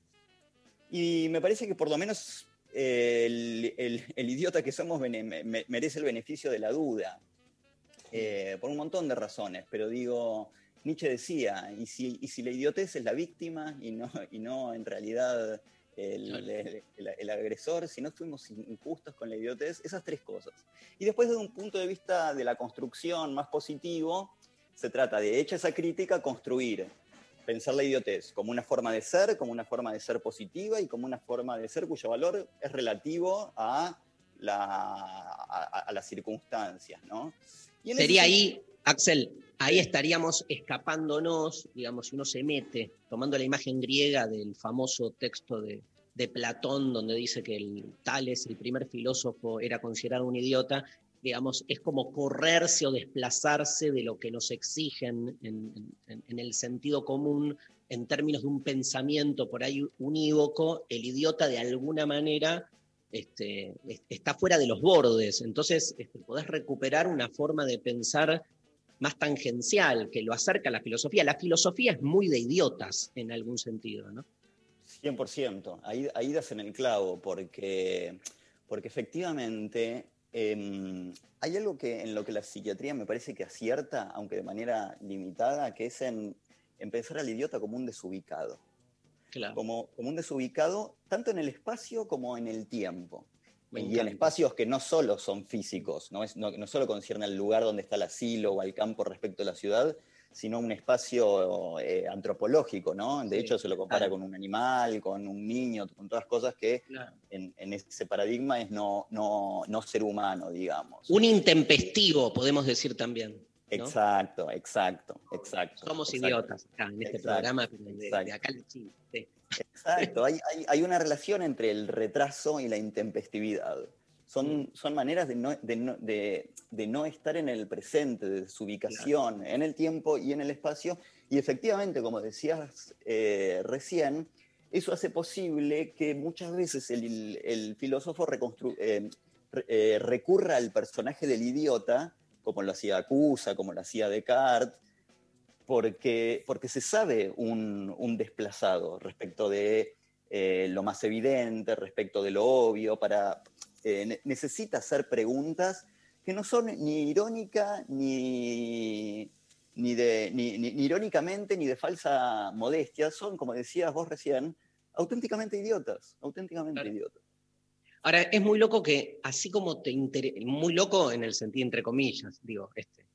[SPEAKER 19] Y me parece que por lo menos eh, el, el- idiota que somos merece el beneficio de la duda. Eh, por un montón de razones, pero digo, Nietzsche decía, ¿y si, y si la idiotez es la víctima y no, y no en realidad el, el- el- el agresor, si no fuimos injustos con la idiotez, esas tres cosas. Y después desde un punto de vista de la construcción más positivo, se trata de, hecha esa crítica, construir. pensar la idiotez como una forma de ser, como una forma de ser positiva y como una forma de ser cuyo valor es relativo a, la, a, a las circunstancias, ¿no? Y en ese
[SPEAKER 1] Sería ahí, Axel, ahí estaríamos escapándonos, digamos, si uno se mete, tomando la imagen griega del famoso texto de, de Platón, donde dice que el Tales, el primer filósofo, era considerado un idiota, digamos, es como correrse o desplazarse de lo que nos exigen en, en- en el sentido común, en términos de un pensamiento por ahí unívoco, el idiota de alguna manera este, es- está fuera de los bordes. Entonces, este, podés recuperar una forma de pensar más tangencial, que lo acerca a la filosofía. La filosofía es muy de idiotas en algún sentido, ¿no?
[SPEAKER 19] 100%, ahí, ahí das en el clavo, porque, porque efectivamente em, hay algo que en lo que la psiquiatría me parece que acierta, aunque de manera limitada, que es en, en pensar al idiota como un desubicado.
[SPEAKER 1] Claro.
[SPEAKER 19] Como, como un desubicado tanto en el espacio como en el tiempo. Y en espacios que no solo son físicos, no, es, no, no solo concierne al lugar donde está el asilo o al campo respecto a la ciudad, sino un espacio eh, antropológico, ¿no? De
[SPEAKER 1] Sí,
[SPEAKER 19] hecho, se lo compara
[SPEAKER 1] claro.
[SPEAKER 19] con un animal, con un niño, con todas cosas que en, en ese paradigma es no, no, no ser humano, digamos.
[SPEAKER 1] Un intempestivo, podemos decir también. ¿no?
[SPEAKER 19] Exacto, exacto, exacto.
[SPEAKER 1] Somos
[SPEAKER 19] exacto.
[SPEAKER 1] idiotas acá en este
[SPEAKER 19] Exacto,
[SPEAKER 1] programa, de, de acá al chiste.
[SPEAKER 19] Exacto, hay, hay- hay una relación entre el retraso y la intempestividad. Son, son maneras de no, de, no, de- de no estar en el presente, de su ubicación en el tiempo y en el espacio. Y efectivamente, como decías eh, recién, eso hace posible que muchas veces el, el filósofo eh, re- eh, recurra al personaje del idiota, como lo hacía Acusa, como lo hacía Descartes, porque, porque se sabe un, un desplazado respecto de eh, lo más evidente, respecto de lo obvio, para, eh, ne- necesita hacer preguntas que no son ni irónica ni, ni, de, ni, ni- ni irónicamente ni de falsa modestia, son, como decías vos recién, auténticamente idiotas, auténticamente idiotas.
[SPEAKER 1] Ahora, es muy loco que, así como te interesa, muy loco en el sentido entre comillas, digo, este,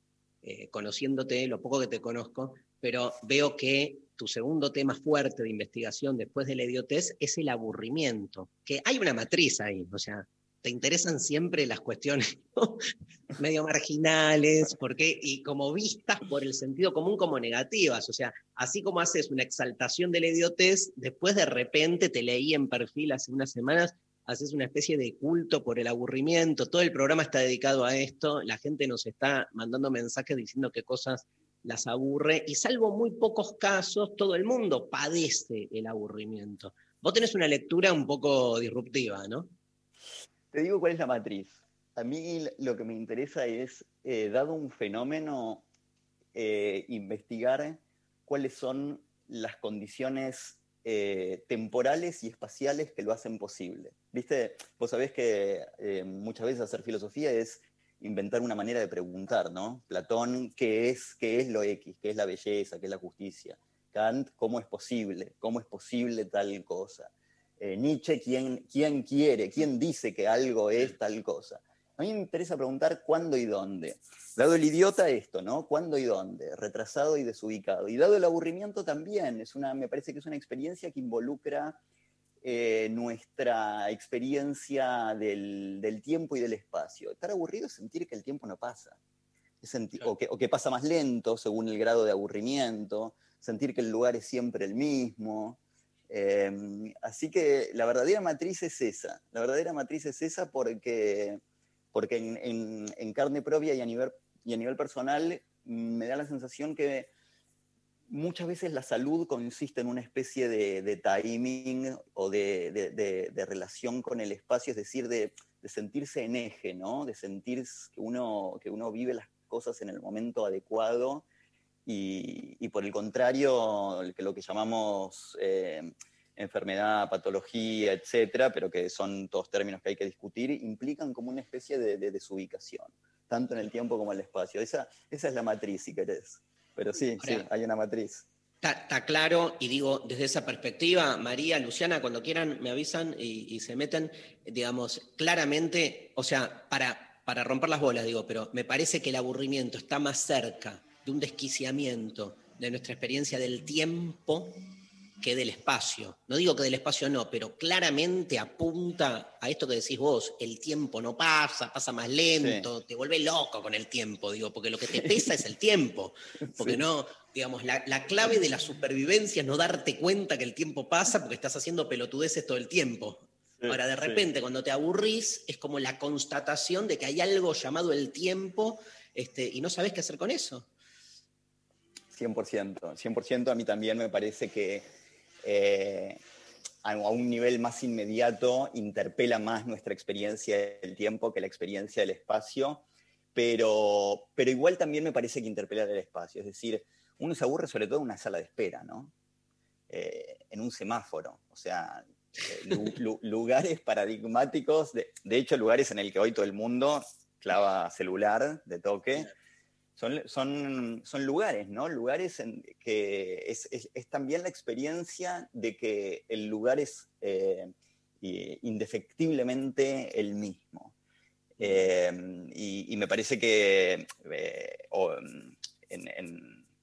[SPEAKER 1] eh, conociéndote, lo poco que te conozco, pero veo que tu segundo tema fuerte de investigación después de la idiotez es el aburrimiento, que hay una matriz ahí, o sea, te interesan siempre las cuestiones medio marginales, porque, y como vistas por el sentido común como negativas, o sea, así como haces una exaltación de la idiotez, después de repente te leí en perfil hace unas semanas haces una especie de culto por el aburrimiento, todo el programa está dedicado a esto, la gente nos está mandando mensajes diciendo qué cosas las aburre, y salvo muy pocos casos, todo el mundo padece el aburrimiento. Vos tenés una lectura un poco disruptiva, ¿no?
[SPEAKER 19] Te digo cuál es la matriz. A mí lo que me interesa es, eh, dado un fenómeno, eh, investigar cuáles son las condiciones eh, temporales y espaciales que lo hacen posible. ¿Viste? Vos sabés que eh, muchas veces hacer filosofía es inventar una manera de preguntar, ¿no? Platón, ¿qué es, qué es lo X? ¿Qué es la belleza? ¿Qué es la justicia? Kant, ¿cómo es posible? ¿Cómo es posible tal cosa? Eh, Nietzsche, ¿quién, ¿quién quiere? ¿Quién dice que algo es tal cosa? A mí me interesa preguntar cuándo y dónde. Dado el idiota esto, ¿no? ¿Cuándo y dónde? Retrasado y desubicado. Y dado el aburrimiento también, es una, me parece que es una experiencia que involucra eh, nuestra experiencia del, del tiempo y del espacio. Estar aburrido es sentir que el tiempo no pasa. Es o, que, o que pasa más lento según el grado de aburrimiento, sentir que el lugar es siempre el mismo. Eh, así que la verdadera matriz es esa. La verdadera matriz es esa porque, porque en, en- en carne propia y a, nivel, y a nivel personal mm, me da la sensación que muchas veces la salud consiste en una especie de, de timing o de, de- de- relación con el espacio, es decir, de, sentirse en eje, ¿no? De sentir que uno, que uno vive las cosas en el momento adecuado y, y por el contrario, lo que llamamos eh, enfermedad, patología, etcétera, pero que son todos términos que hay que discutir, implican como una especie de, de desubicación, tanto en el tiempo como en el espacio. Esa, esa es la matriz, si querés. Pero sí, sí, hay una matriz.
[SPEAKER 1] Está, está claro, y digo, desde esa perspectiva, María, Luciana, cuando quieran me avisan y, y se meten, digamos, claramente, o sea, para, para romper las bolas, digo, pero me parece que el aburrimiento está más cerca de un desquiciamiento, de nuestra experiencia del tiempo que del espacio. No digo que del espacio no, pero claramente apunta a esto que decís vos, el tiempo no pasa, pasa más lento, te vuelve loco con el tiempo, digo, porque lo que te pesa es el tiempo, porque no, digamos, la, la, clave de la supervivencia es no darte cuenta que el tiempo pasa porque estás haciendo pelotudeces todo el tiempo. Ahora, de repente, cuando te aburrís, es como la constatación de que hay algo llamado el tiempo este, y no sabes qué hacer con eso.
[SPEAKER 19] 100%, 100% a mí también me parece que eh, a un nivel más inmediato interpela más nuestra experiencia del tiempo que la experiencia del espacio, pero, pero igual también me parece que interpela el espacio, es decir, uno se aburre sobre todo en una sala de espera, ¿no? Eh, en un semáforo, o sea, eh, lugares paradigmáticos, de, de, hecho lugares en el que hoy todo el mundo clava celular de toque, son, son, son lugares, ¿no? Lugares en que es, es, también la experiencia de que el lugar es eh, indefectiblemente el mismo. Eh, y, me parece eh,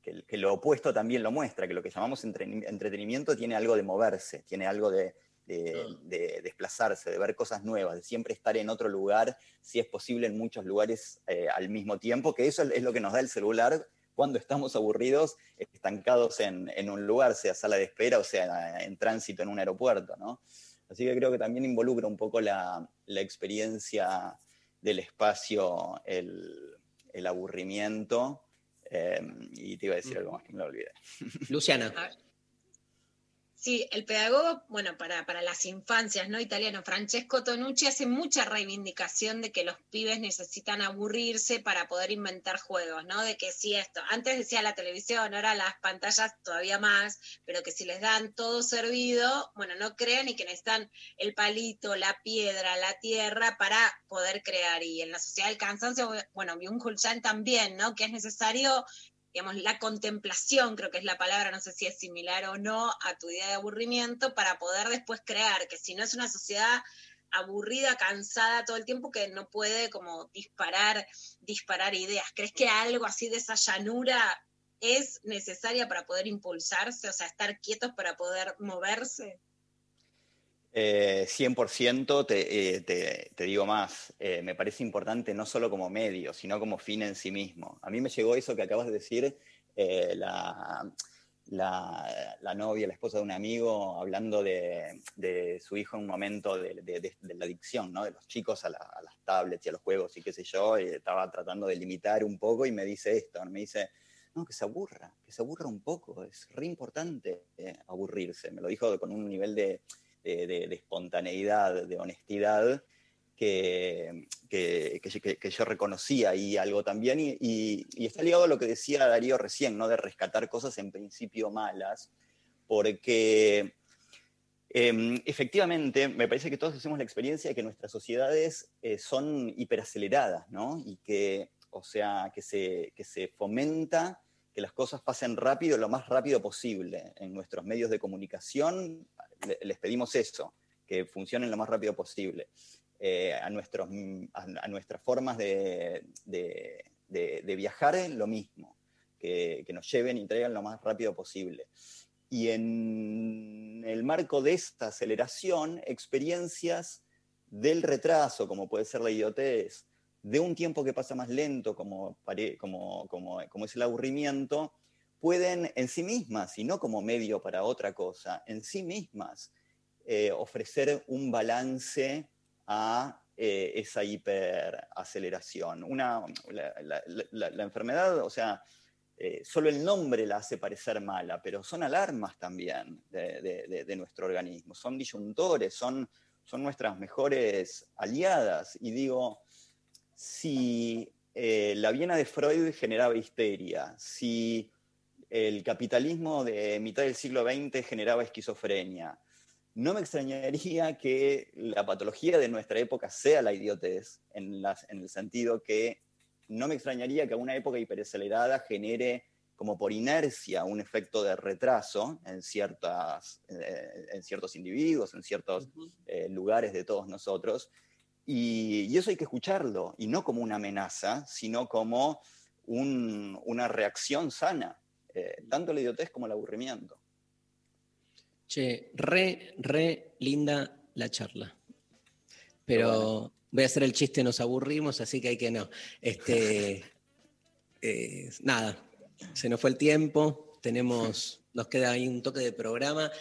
[SPEAKER 19] que, que, lo opuesto también lo muestra, que lo que llamamos entretenimiento tiene algo de moverse, tiene algo de, de, de, desplazarse, de ver cosas nuevas, de siempre estar en otro lugar, si es posible en muchos lugares eh, al mismo tiempo, que eso es lo que nos da el celular cuando estamos aburridos, estancados en, en un lugar, sea sala de espera o sea en tránsito en un aeropuerto, ¿no? Así que creo que también involucra un poco la, la experiencia del espacio, el, el aburrimiento. Eh, y te iba a decir algo más que me lo olvidé.
[SPEAKER 1] Luciana.
[SPEAKER 2] Sí, el pedagogo, bueno, para, para las infancias, ¿no? Italiano, Francesco Tonucci hace mucha reivindicación de que los pibes necesitan aburrirse para poder inventar juegos, ¿no? De que si esto, antes decía la televisión, ahora las pantallas todavía más, pero que si les dan todo servido, bueno, no crean y que necesitan el palito, la piedra, la tierra para poder crear. Y en la sociedad del cansancio, bueno, Byung-Chul también, ¿no? Que es necesario digamos, la contemplación, creo que es la palabra, no sé si es similar o no a tu idea de aburrimiento, para poder después crear, que si no es una sociedad aburrida, cansada todo el tiempo, que no puede como disparar, disparar ideas. ¿Crees que algo así de esa llanura es necesaria para poder impulsarse, o sea, estar quietos para poder moverse?
[SPEAKER 19] Eh, 100% te, eh, te, te, digo más, eh, me parece importante no solo como medio, sino como fin en sí mismo. A mí me llegó eso que acabas de decir, eh, la, la, la, novia, la esposa de un amigo, hablando de, de su hijo en un momento de, de, la adicción, ¿no? de los chicos a, las tablets y a los juegos y qué sé yo, y estaba tratando de limitar un poco y me dice esto, me dice, no, que se aburra, que se aburra un poco, es re importante aburrirse. Me lo dijo con un nivel de de, espontaneidad, de honestidad, que, que, que, yo reconocía ahí algo también, y, está ligado a lo que decía Darío recién, ¿no? de rescatar cosas en principio malas, porque eh, efectivamente me parece que todos hacemos la experiencia de que nuestras sociedades eh, son hiperaceleradas, ¿no? y que, o sea, que se, que se fomenta que las cosas pasen rápido, lo más rápido posible. En nuestros medios de comunicación les pedimos eso, que funcionen lo más rápido posible. Eh, a, nuestros, a, nuestras formas de, de, viajar, lo mismo, que, que nos lleven y traigan lo más rápido posible. Y en el marco de esta aceleración, experiencias del retraso, como puede ser la idiotez, de un tiempo que pasa más lento, como, como, como, como es el aburrimiento, pueden en sí mismas, y no como medio para otra cosa, en sí mismas eh, ofrecer un balance a eh, esa hiperaceleración. Una, la, enfermedad, o sea, eh, solo el nombre la hace parecer mala, pero son alarmas también de, de, de nuestro organismo, son disyuntores, son, son nuestras mejores aliadas. Y digo, si eh, la Viena de Freud generaba histeria, si el capitalismo de mitad del siglo XX generaba esquizofrenia, no me extrañaría que la patología de nuestra época sea la idiotez, en, las, en el sentido que no me extrañaría que una época hiperacelerada genere como por inercia un efecto de retraso en, ciertas, eh, en ciertos individuos, en ciertos uh -huh. eh, lugares de todos nosotros, y, y, eso hay que escucharlo, y no como una amenaza, sino como un, una reacción sana eh, tanto la idiotez como el aburrimiento.
[SPEAKER 1] Che, re, re linda la charla. Pero voy a hacer el chiste, nos aburrimos, así que hay que no. Este, eh, nada, se nos fue el tiempo, tenemos, nos queda ahí un toque de programa.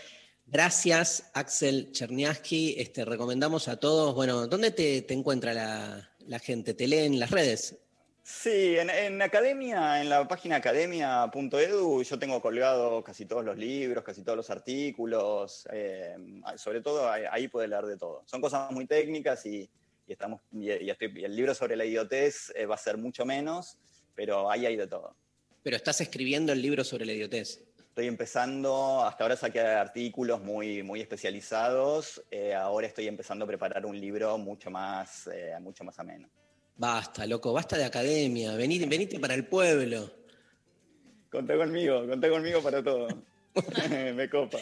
[SPEAKER 1] Gracias, Axel Cherniaski. Este, recomendamos a todos, bueno, ¿dónde te, te encuentra la, la gente? ¿Te leen en las redes?
[SPEAKER 19] Sí, en, en academia, en la página academia.edu, yo tengo colgado casi todos los libros, casi todos los artículos, eh, sobre todo ahí, ahí puede leer de todo. Son cosas muy técnicas y, y estamos, y, y estoy- y el libro sobre la idiotez eh, va a ser mucho menos, pero ahí hay de todo.
[SPEAKER 1] Pero estás escribiendo el libro sobre la idiotez.
[SPEAKER 19] Estoy empezando, hasta ahora saqué artículos muy, muy especializados, eh, ahora estoy empezando a preparar un libro mucho más, eh, mucho más ameno.
[SPEAKER 1] Basta, loco, basta de academia, venite, venite para el pueblo.
[SPEAKER 19] Contá conmigo, contá conmigo para todo. Me copa.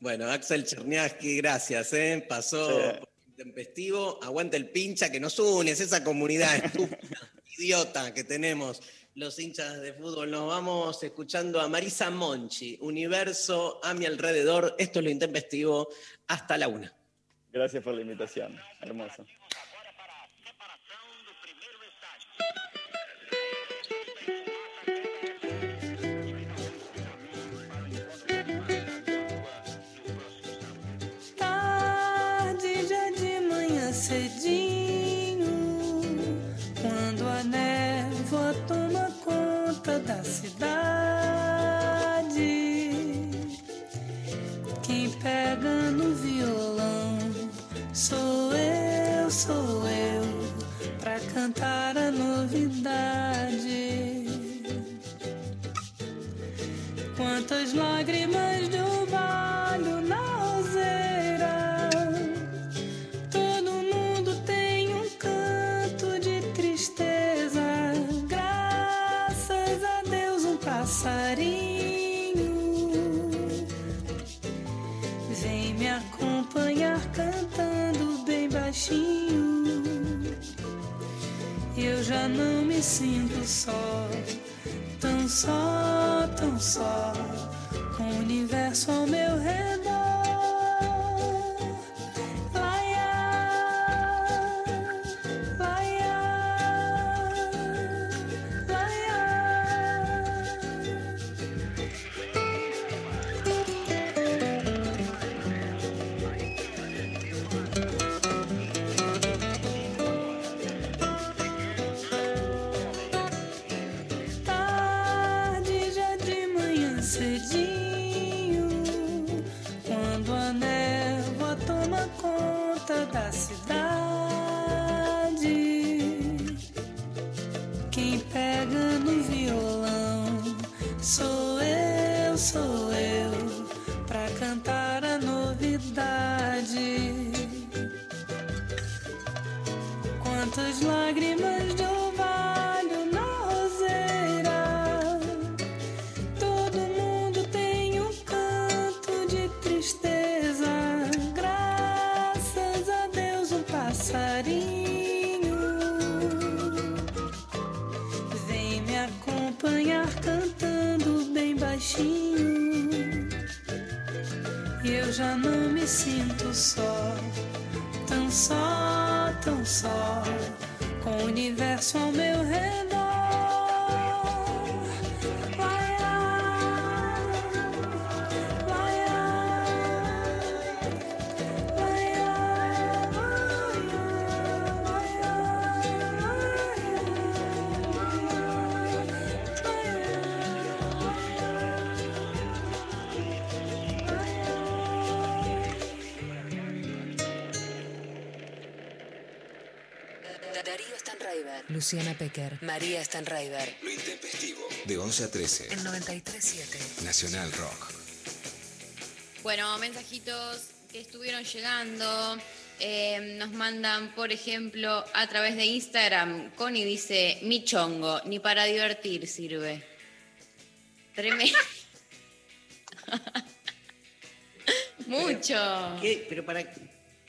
[SPEAKER 1] Bueno, Axel Cherniaski, gracias, ¿eh? Pasó
[SPEAKER 19] Sí.
[SPEAKER 1] por intempestivo. Aguanta el pincha que nos une, es esa comunidad estúpida, idiota que tenemos los hinchas de fútbol. Nos vamos escuchando a Marisa Monchi, Universo a mi alrededor. Esto es lo intempestivo. Hasta la una.
[SPEAKER 19] Gracias por la invitación, hermoso.
[SPEAKER 20] Cidade. Quem pega no violão sou eu, sou eu, pra cantar a novidade. Quantas lágrimas já não me sinto só, tão só, tão só, com o universo ao meu redor.
[SPEAKER 8] Luciana Pecker, María Stanraiver.
[SPEAKER 18] Lo intempestivo. De 11 a 13.
[SPEAKER 8] En 93.7.
[SPEAKER 18] Nacional Rock.
[SPEAKER 3] Bueno, mensajitos que estuvieron llegando. Eh, nos mandan, por ejemplo, a través de Instagram. Connie dice, mi chongo, ni para divertir sirve. Tremendo. Mucho.
[SPEAKER 1] ¿Qué? Pero para.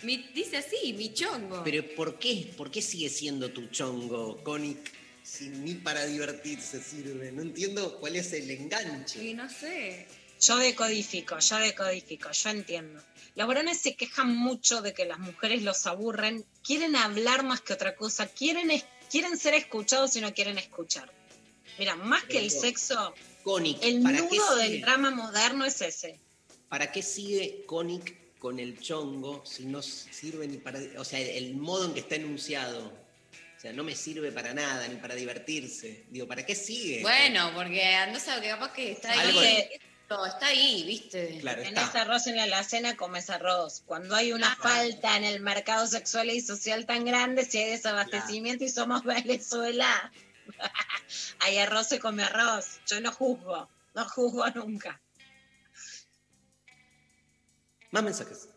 [SPEAKER 3] Mi- dice así, mi chongo.
[SPEAKER 1] Pero ¿por qué? ¿Por qué sigue siendo tu chongo, Connie? si ni para divertirse sirve? No entiendo cuál es el enganche.
[SPEAKER 3] Y no sé.
[SPEAKER 2] Yo decodifico, yo decodifico, yo entiendo. Los varones se quejan mucho de que las mujeres los aburren, quieren hablar más que otra cosa, quieren, es- quieren ser escuchados y no quieren escuchar. Mira, más que el sexo,
[SPEAKER 1] Conic,
[SPEAKER 2] el
[SPEAKER 1] ¿para qué
[SPEAKER 2] nudo del drama moderno es ese.
[SPEAKER 1] ¿Para qué sigue Conic con el chongo si no sirve ni para... O sea, el modo en que está enunciado. O sea, no me sirve para nada, ni para divertirse. Digo, ¿para qué sigue?
[SPEAKER 3] Bueno, porque andás a que capaz que está ahí.
[SPEAKER 1] De-
[SPEAKER 3] Esto, está ahí, ¿viste?
[SPEAKER 1] Claro,
[SPEAKER 2] Tenés
[SPEAKER 1] está.
[SPEAKER 2] arroz en la alacena, comes arroz. Cuando hay una falta en el mercado sexual y social tan grande, si hay desabastecimiento y somos Venezuela, hay arroz, se come arroz. Yo no juzgo, no juzgo nunca.
[SPEAKER 1] Más mensajes.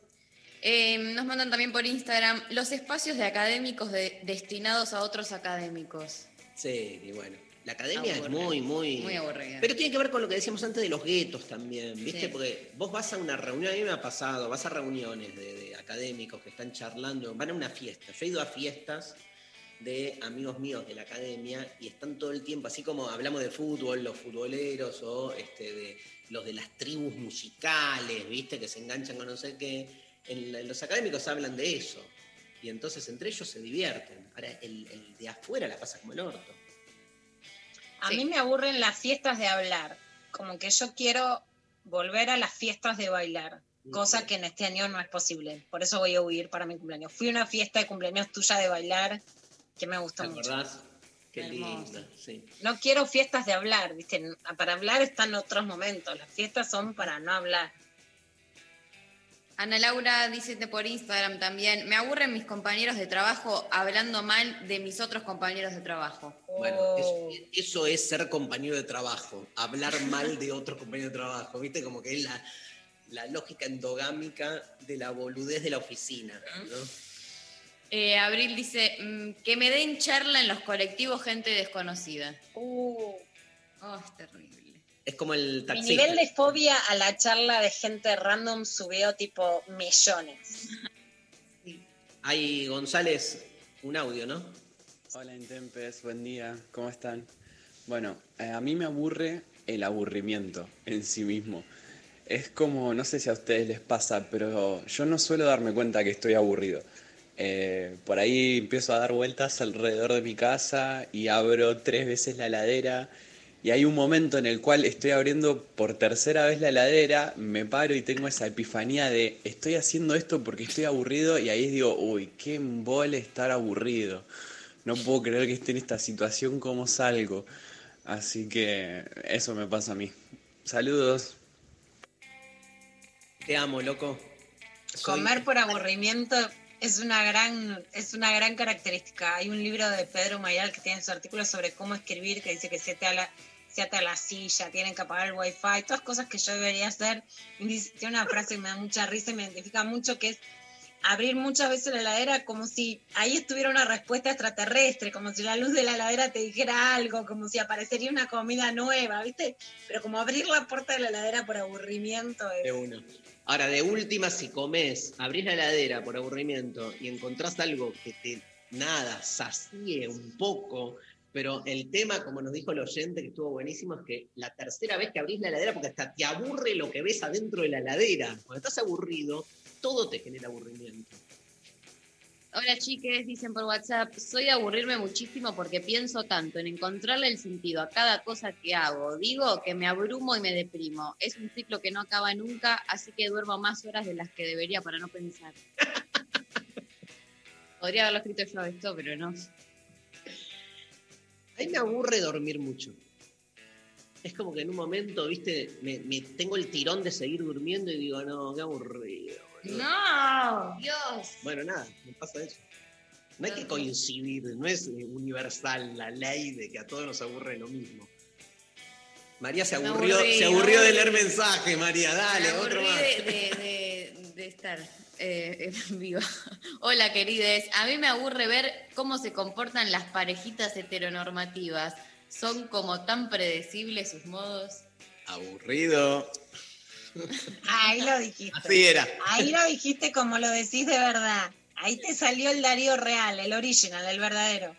[SPEAKER 3] Eh, nos mandan también por Instagram los espacios de académicos de- destinados a otros académicos.
[SPEAKER 1] Sí, y bueno. La academia es muy, muy...
[SPEAKER 3] Muy aburrida.
[SPEAKER 1] Pero tiene que ver con lo que decíamos antes de los guetos también, ¿viste?
[SPEAKER 3] Sí.
[SPEAKER 1] Porque vos vas a una reunión, a mí me ha pasado, vas a reuniones de, de académicos que están charlando, van a una fiesta. Yo he ido a fiestas de amigos míos de la academia y están todo el tiempo, así como hablamos de fútbol, los futboleros o este, de los de las tribus musicales, ¿viste? Que se enganchan con no sé qué. En la- los académicos hablan de eso. Y entonces entre ellos se divierten. Ahora, el, el de afuera la pasa como el orto.
[SPEAKER 2] A mí me aburren las fiestas de hablar. Como que yo quiero volver a las fiestas de bailar. Cosa que en este año no es posible. Por eso voy a huir para mi cumpleaños. Fui a una fiesta de cumpleaños tuya de bailar que me gustó
[SPEAKER 1] ¿Te
[SPEAKER 2] mucho.
[SPEAKER 1] acordás? Qué linda, sí.
[SPEAKER 2] No quiero fiestas de hablar, ¿viste? Para hablar están otros momentos. Las fiestas son para no hablar.
[SPEAKER 3] Ana Laura dice por Instagram también, me aburren mis compañeros de trabajo hablando mal de mis otros compañeros de trabajo.
[SPEAKER 1] Bueno, eso, eso es ser compañero de trabajo, hablar mal de otro compañero de trabajo, ¿viste? Como que es la, la lógica endogámica de la boludez de la oficina, ¿no?
[SPEAKER 3] Eh, Abril dice, mm, que me den charla en los colectivos gente desconocida.
[SPEAKER 2] Uh.
[SPEAKER 3] Oh, es terrible.
[SPEAKER 1] Es como el
[SPEAKER 2] Mi
[SPEAKER 1] taxista.
[SPEAKER 2] nivel de fobia a la charla de gente random subió tipo millones.
[SPEAKER 1] Hay, González, un audio, ¿no?
[SPEAKER 21] Hola Intempes, buen día, ¿cómo están? Bueno, eh, a mí me aburre el aburrimiento en sí mismo. Es como, no sé si a ustedes les pasa, pero yo no suelo darme cuenta que estoy aburrido. Eh, por ahí empiezo a dar vueltas alrededor de mi casa y abro tres veces la heladera y hay un momento en el cual estoy abriendo por tercera vez la heladera, me paro y tengo esa epifanía de estoy haciendo esto porque estoy aburrido y ahí digo, uy, qué embole estar aburrido. No puedo creer que esté en esta situación, ¿cómo salgo? Así que eso me pasa a mí. Saludos.
[SPEAKER 1] Te amo, loco. Soy-
[SPEAKER 2] Comer por aburrimiento es una gran es una gran característica. Hay un libro de Pedro Mayal que tiene su artículo sobre cómo escribir que dice que se ata a la, se ata la silla, tienen que apagar el wifi, todas cosas que yo debería hacer. Y dice- tiene una frase que me da mucha risa y me identifica mucho que es abrir muchas veces la heladera como si ahí estuviera una respuesta extraterrestre, como si la luz de la heladera te dijera algo, como si aparecería una comida nueva, ¿viste? Pero como abrir la puerta de la heladera por aburrimiento es...
[SPEAKER 1] De. Ahora, de última, si comes, abrís la heladera por aburrimiento y encontrás algo que te, nada, sacie un poco, pero el tema, como nos dijo el oyente, que estuvo buenísimo, es que la tercera vez que abrís la heladera, porque hasta te aburre lo que ves adentro de la heladera. Cuando estás aburrido, todo te genera aburrimiento.
[SPEAKER 3] Hola chiques, dicen por WhatsApp, soy de aburrirme muchísimo porque pienso tanto en encontrarle el sentido a cada cosa que hago. Digo que me abrumo y me deprimo. Es un ciclo que no acaba nunca, así que duermo más horas de las que debería para no pensar. Podría haberlo escrito yo esto, pero no.
[SPEAKER 1] A mí me aburre dormir mucho. Es como que en un momento, viste, me, me tengo el tirón de seguir durmiendo y digo, no, qué aburrido. Boludo".
[SPEAKER 3] No, Dios.
[SPEAKER 1] Bueno, nada, me pasa eso. No hay que coincidir, no es eh, universal la ley de que a todos nos aburre lo mismo. María se aburrió,
[SPEAKER 3] aburrí,
[SPEAKER 1] se aburrió de leer mensaje, María, dale,
[SPEAKER 3] Me
[SPEAKER 1] otro más.
[SPEAKER 3] de, de- de- de estar eh, en vivo. Hola, querides. A mí me aburre ver cómo se comportan las parejitas heteronormativas. Son como tan predecibles sus modos.
[SPEAKER 1] Aburrido.
[SPEAKER 2] Ahí lo dijiste.
[SPEAKER 1] Así era.
[SPEAKER 2] Ahí lo dijiste como lo decís de verdad. Ahí te salió el Darío real, el original, el verdadero.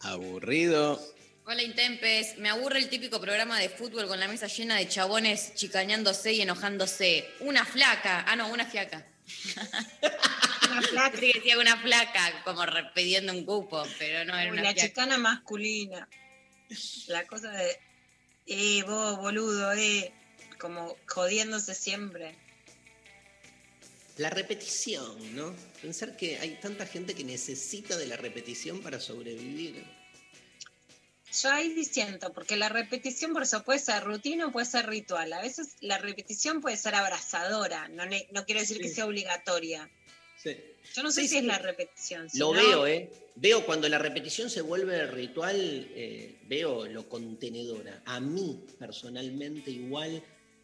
[SPEAKER 1] Aburrido.
[SPEAKER 3] Hola Intempes, me aburre el típico programa de fútbol con la mesa llena de chabones chicañándose y enojándose. Una flaca, ah no, una fiaca.
[SPEAKER 2] Una flaca.
[SPEAKER 3] Sí, decía una flaca, como pidiendo un cupo, pero no era
[SPEAKER 2] Uy,
[SPEAKER 3] una
[SPEAKER 2] la
[SPEAKER 3] fiaca.
[SPEAKER 2] chicana masculina. La cosa de, eh, vos, boludo, eh, como jodiéndose siempre.
[SPEAKER 1] La repetición, ¿no? Pensar que hay tanta gente que necesita de la repetición para sobrevivir.
[SPEAKER 2] Yo ahí diciendo, porque la repetición por eso puede ser rutina o puede ser ritual. A veces la repetición puede ser abrazadora, no, no quiero decir que sea obligatoria.
[SPEAKER 1] Sí.
[SPEAKER 2] Yo no sé
[SPEAKER 1] Sí,
[SPEAKER 2] si es la repetición. si
[SPEAKER 1] Lo
[SPEAKER 2] no-
[SPEAKER 1] veo, ¿eh? Veo cuando la repetición se vuelve ritual, eh, veo lo contenedora. A mí, personalmente, igual,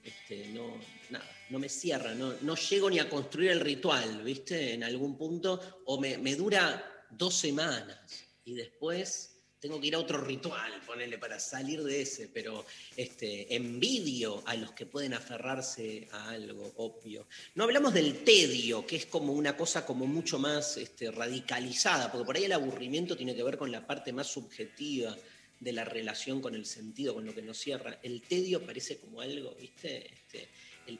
[SPEAKER 1] este, no, nada, no me cierra, no, no llego ni a construir el ritual, ¿viste? En algún punto, o me, me dura dos semanas y después tengo que ir a otro ritual, ponerle para salir de ese, pero este, envidio a los que pueden aferrarse a algo obvio. No hablamos del tedio, que es como una cosa como mucho más este, radicalizada, porque por ahí el aburrimiento tiene que ver con la parte más subjetiva de la relación con el sentido, con lo que nos cierra. El tedio parece como algo, ¿viste? Este,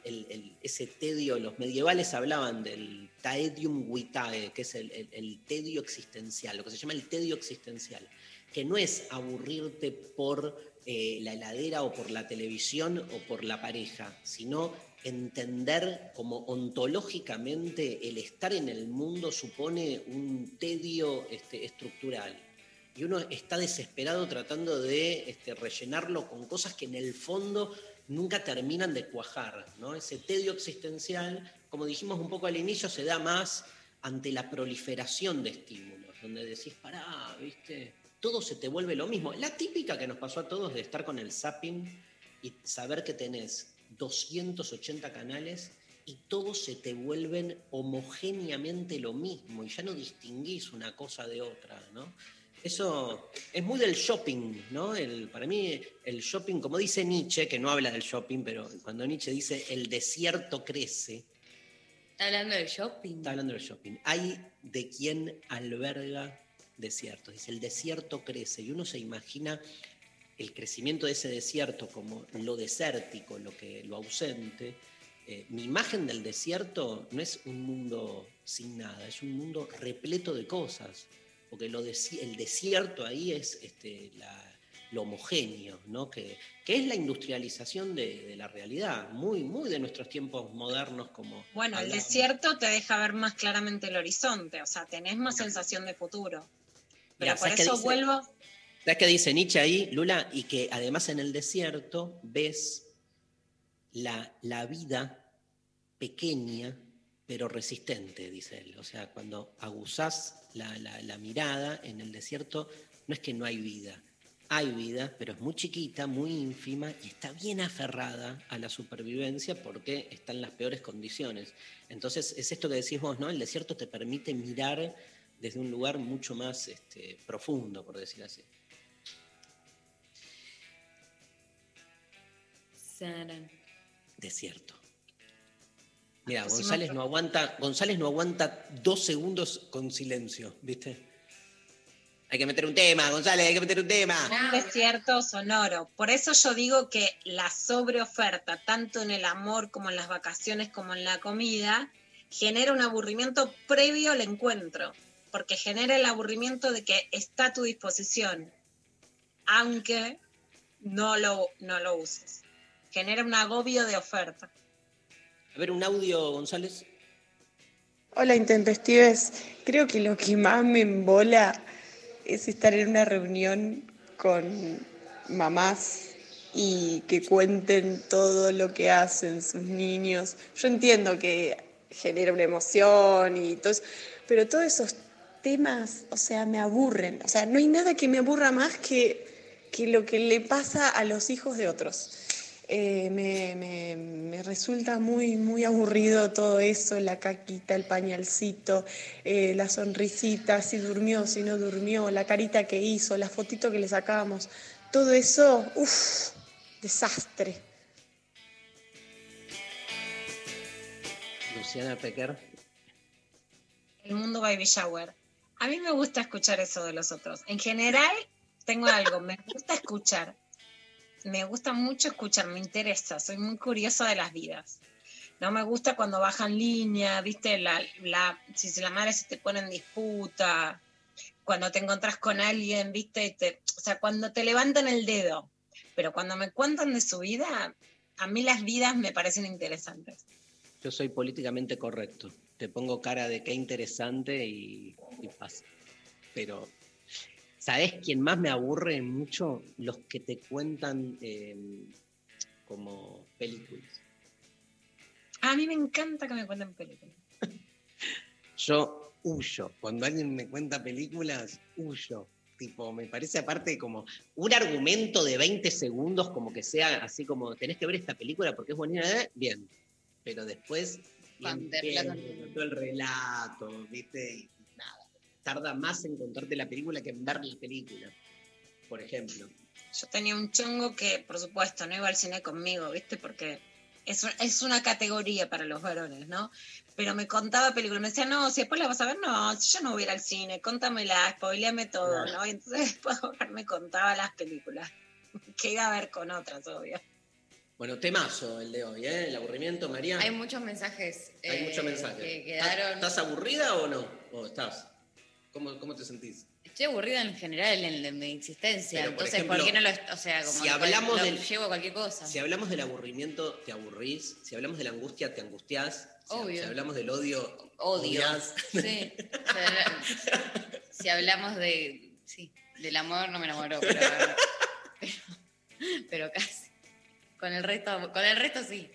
[SPEAKER 1] el- ese tedio, los medievales hablaban del taedium vitae, que es el tedio existencial, lo que se llama el tedio existencial, que no es aburrirte por eh, la heladera o por la televisión o por la pareja, sino entender como ontológicamente el estar en el mundo supone un tedio este, estructural. Y uno está desesperado tratando de este, rellenarlo con cosas que en el fondo nunca terminan de cuajar. ¿no? Ese tedio existencial, como dijimos un poco al inicio, se da más ante la proliferación de estímulos, donde decís, pará, ¿viste? Todo se te vuelve lo mismo. La típica que nos pasó a todos de estar con el zapping y saber que tenés 280 canales y todos se te vuelven homogéneamente lo mismo y ya no distinguís una cosa de otra, ¿no? Eso es muy del shopping, ¿no? El, para mí el shopping, como dice Nietzsche, que no habla del shopping, pero cuando Nietzsche dice el desierto crece,
[SPEAKER 3] ¿Está hablando del shopping?
[SPEAKER 1] está hablando del shopping. Hay de quien alberga desiertos. Dice, el desierto crece y uno se imagina el crecimiento de ese desierto como lo desértico, lo, que, lo ausente. Eh, mi imagen del desierto no es un mundo sin nada, es un mundo repleto de cosas, porque lo el desierto ahí es este, la- lo homogéneo, ¿no? que, que es la industrialización de, de la realidad, muy, muy de nuestros tiempos modernos como...
[SPEAKER 2] Bueno, el desierto te deja ver más claramente el horizonte, o sea, tenés más sensación de futuro. Pero
[SPEAKER 1] Mirá,
[SPEAKER 2] por
[SPEAKER 1] ¿sabes qué
[SPEAKER 2] eso
[SPEAKER 1] dice?
[SPEAKER 2] vuelvo,
[SPEAKER 1] ¿Sabes qué dice Nietzsche ahí, Lula? Y que además en el desierto ves la, la vida pequeña pero resistente, dice él. O sea, cuando aguzás la, la- la mirada en el desierto, no es que no hay vida. Hay vida, pero es muy chiquita, muy ínfima y está bien aferrada a la supervivencia porque está en las peores condiciones. Entonces, es esto que decís vos, ¿no? El desierto te permite mirar desde un lugar mucho más este, profundo, por decir así.
[SPEAKER 3] Saran.
[SPEAKER 1] Desierto. Mira, González no aguanta, González no aguanta dos segundos con silencio, ¿viste? Hay que meter un tema, González, hay que meter un tema.
[SPEAKER 2] un desierto sonoro. Por eso yo digo que la sobreoferta, tanto en el amor como en las vacaciones como en la comida, genera un aburrimiento previo al encuentro, porque genera el aburrimiento de que está a tu disposición, aunque no lo, no lo uses. Genera un agobio de oferta.
[SPEAKER 1] A ver, un audio, González.
[SPEAKER 22] Hola intempestives, creo que lo que más me embola es estar en una reunión con mamás y que cuenten todo lo que hacen sus niños. Yo entiendo que genera una emoción y todo eso, pero todos esos temas, o sea, me aburren. O sea, no hay nada que me aburra más que, que lo que le pasa a los hijos de otros. Eh, me, me- me resulta muy, muy aburrido todo eso, la caquita, el pañalcito, eh, la sonrisita, si durmió, si no durmió, la carita que hizo, la fotito que le sacábamos. Todo eso, uff, desastre.
[SPEAKER 1] Luciana Pecker.
[SPEAKER 2] El mundo baby shower. A mí me gusta escuchar eso de los otros. En general, tengo algo, me gusta escuchar. Me gusta mucho escuchar, me interesa, soy muy curiosa de las vidas. No me gusta cuando bajan línea, viste, la, la, si la madre se te pone en disputa, cuando te encontrás con alguien, viste, te- o sea, cuando te levantan el dedo. Pero cuando me cuentan de su vida, a mí las vidas me parecen interesantes.
[SPEAKER 1] Yo soy políticamente correcto. Te pongo cara de qué interesante y, y pasa. Pero, ¿sabés quién más me aburre mucho? Los que te cuentan eh, como películas.
[SPEAKER 2] A mí me encanta que me cuenten películas.
[SPEAKER 1] Yo huyo. Cuando alguien me cuenta películas, huyo. Tipo, me parece aparte como un argumento de 20 segundos, como que sea así como, tenés que ver esta película porque es buena, ¿eh? bien. Pero después, todo el relato, ¿viste? Tarda más en contarte la película que en ver la película, por ejemplo.
[SPEAKER 2] Yo tenía un chongo que, por supuesto, no iba al cine conmigo, ¿viste? Porque es, un- es una categoría para los varones, ¿no? Pero me contaba películas, me decía, no, si después la vas a ver, no, si yo no voy a ir al cine, contámela, spoileame todo, ¿no? Y entonces después me contaba las películas, que iba a ver con otras, obvio.
[SPEAKER 1] Bueno, temazo el de hoy, ¿eh? El aburrimiento, María.
[SPEAKER 3] Hay muchos mensajes.
[SPEAKER 1] Hay
[SPEAKER 3] eh,
[SPEAKER 1] muchos mensajes.
[SPEAKER 3] Que
[SPEAKER 1] ¿Estás-
[SPEAKER 3] quedaron.
[SPEAKER 1] ¿Estás aburrida o no? ¿O estás? ¿Cómo, cómo te sentís?
[SPEAKER 3] Estoy aburrida en general en, en mi existencia.
[SPEAKER 1] Pero, por
[SPEAKER 3] Entonces, ¿por, qué no lo.? O sea, como.
[SPEAKER 1] si hablamos
[SPEAKER 3] lo
[SPEAKER 1] del-
[SPEAKER 3] llevo a cualquier cosa.
[SPEAKER 1] Si hablamos del aburrimiento, te aburrís. Si hablamos de la angustia, te angustiás.
[SPEAKER 3] Obvio.
[SPEAKER 1] Si hablamos del odio,
[SPEAKER 3] Odio.
[SPEAKER 1] odias.
[SPEAKER 3] Sí. Si hablamos de. Sí, del amor no me enamoró, pero. pero, pero casi. Con el resto, con el resto sí.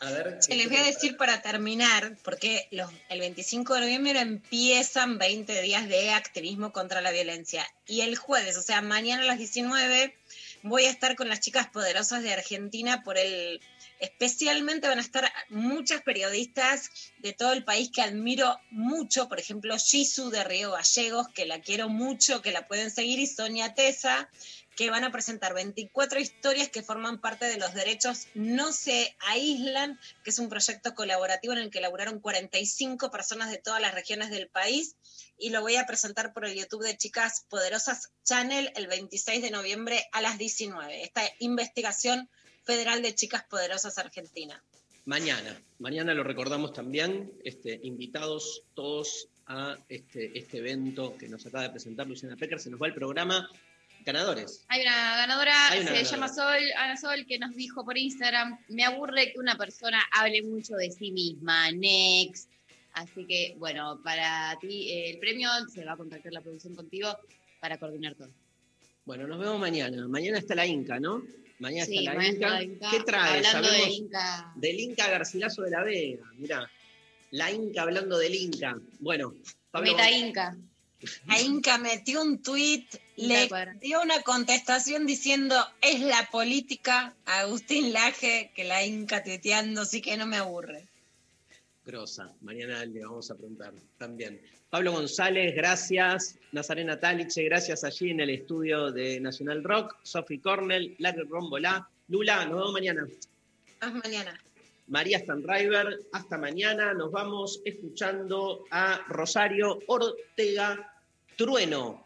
[SPEAKER 1] A ver.
[SPEAKER 2] Che, les voy a decir para terminar, porque los, el 25 de noviembre empiezan 20 días de activismo contra la violencia. Y el jueves, o sea, mañana a las 19, voy a estar con las chicas poderosas de Argentina por el... Especialmente van a estar muchas periodistas de todo el país que admiro mucho, por ejemplo, Shizu de Río Gallegos, que la quiero mucho, que la pueden seguir, y Sonia Tesa, que van a presentar 24 historias que forman parte de los derechos No se aíslan, que es un proyecto colaborativo en el que laburaron 45 personas de todas las regiones del país y lo voy a presentar por el YouTube de Chicas Poderosas Channel el 26 de noviembre a las 19. Esta investigación federal de Chicas Poderosas Argentina.
[SPEAKER 1] Mañana. Mañana lo recordamos también. Este, invitados todos a este, este evento que nos acaba de presentar Luciana Pecker. Se nos va el programa. Ganadores.
[SPEAKER 3] Hay una ganadora,
[SPEAKER 1] Hay una
[SPEAKER 3] se
[SPEAKER 1] ganadora.
[SPEAKER 3] llama Sol, Ana Sol, que nos dijo por Instagram, me aburre que una persona hable mucho de sí misma, next. Así que, bueno, para ti eh, el premio se va a contactar la producción contigo para coordinar todo.
[SPEAKER 1] Bueno, nos vemos mañana. Mañana está la Inca, ¿no? Mañana
[SPEAKER 3] Sí,
[SPEAKER 1] está la, Inca. ¿Qué trae?
[SPEAKER 3] Hablando
[SPEAKER 1] Sabemos-
[SPEAKER 3] Inca.
[SPEAKER 1] Del Inca Garcilaso de la Vega. Mirá. La Inca hablando del Inca. Bueno, Pablo.
[SPEAKER 3] Meta Inca.
[SPEAKER 2] La Inca metió un tweet, le dio una contestación diciendo es la política a Agustín Laje que la Inca tuiteando, sí que no me aburre.
[SPEAKER 1] Grosa. Mañana le vamos a preguntar también. Pablo González, gracias. Nazarena Taliche, gracias allí en el estudio de Nacional Rock. Sophie Cornell, Larry Rombolá. Lula, nos vemos mañana.
[SPEAKER 2] Hasta mañana.
[SPEAKER 1] María Stanriver, hasta mañana. Nos vamos escuchando a Rosario Ortega Trueno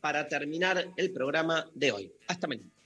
[SPEAKER 1] para terminar el programa de hoy. Hasta mañana.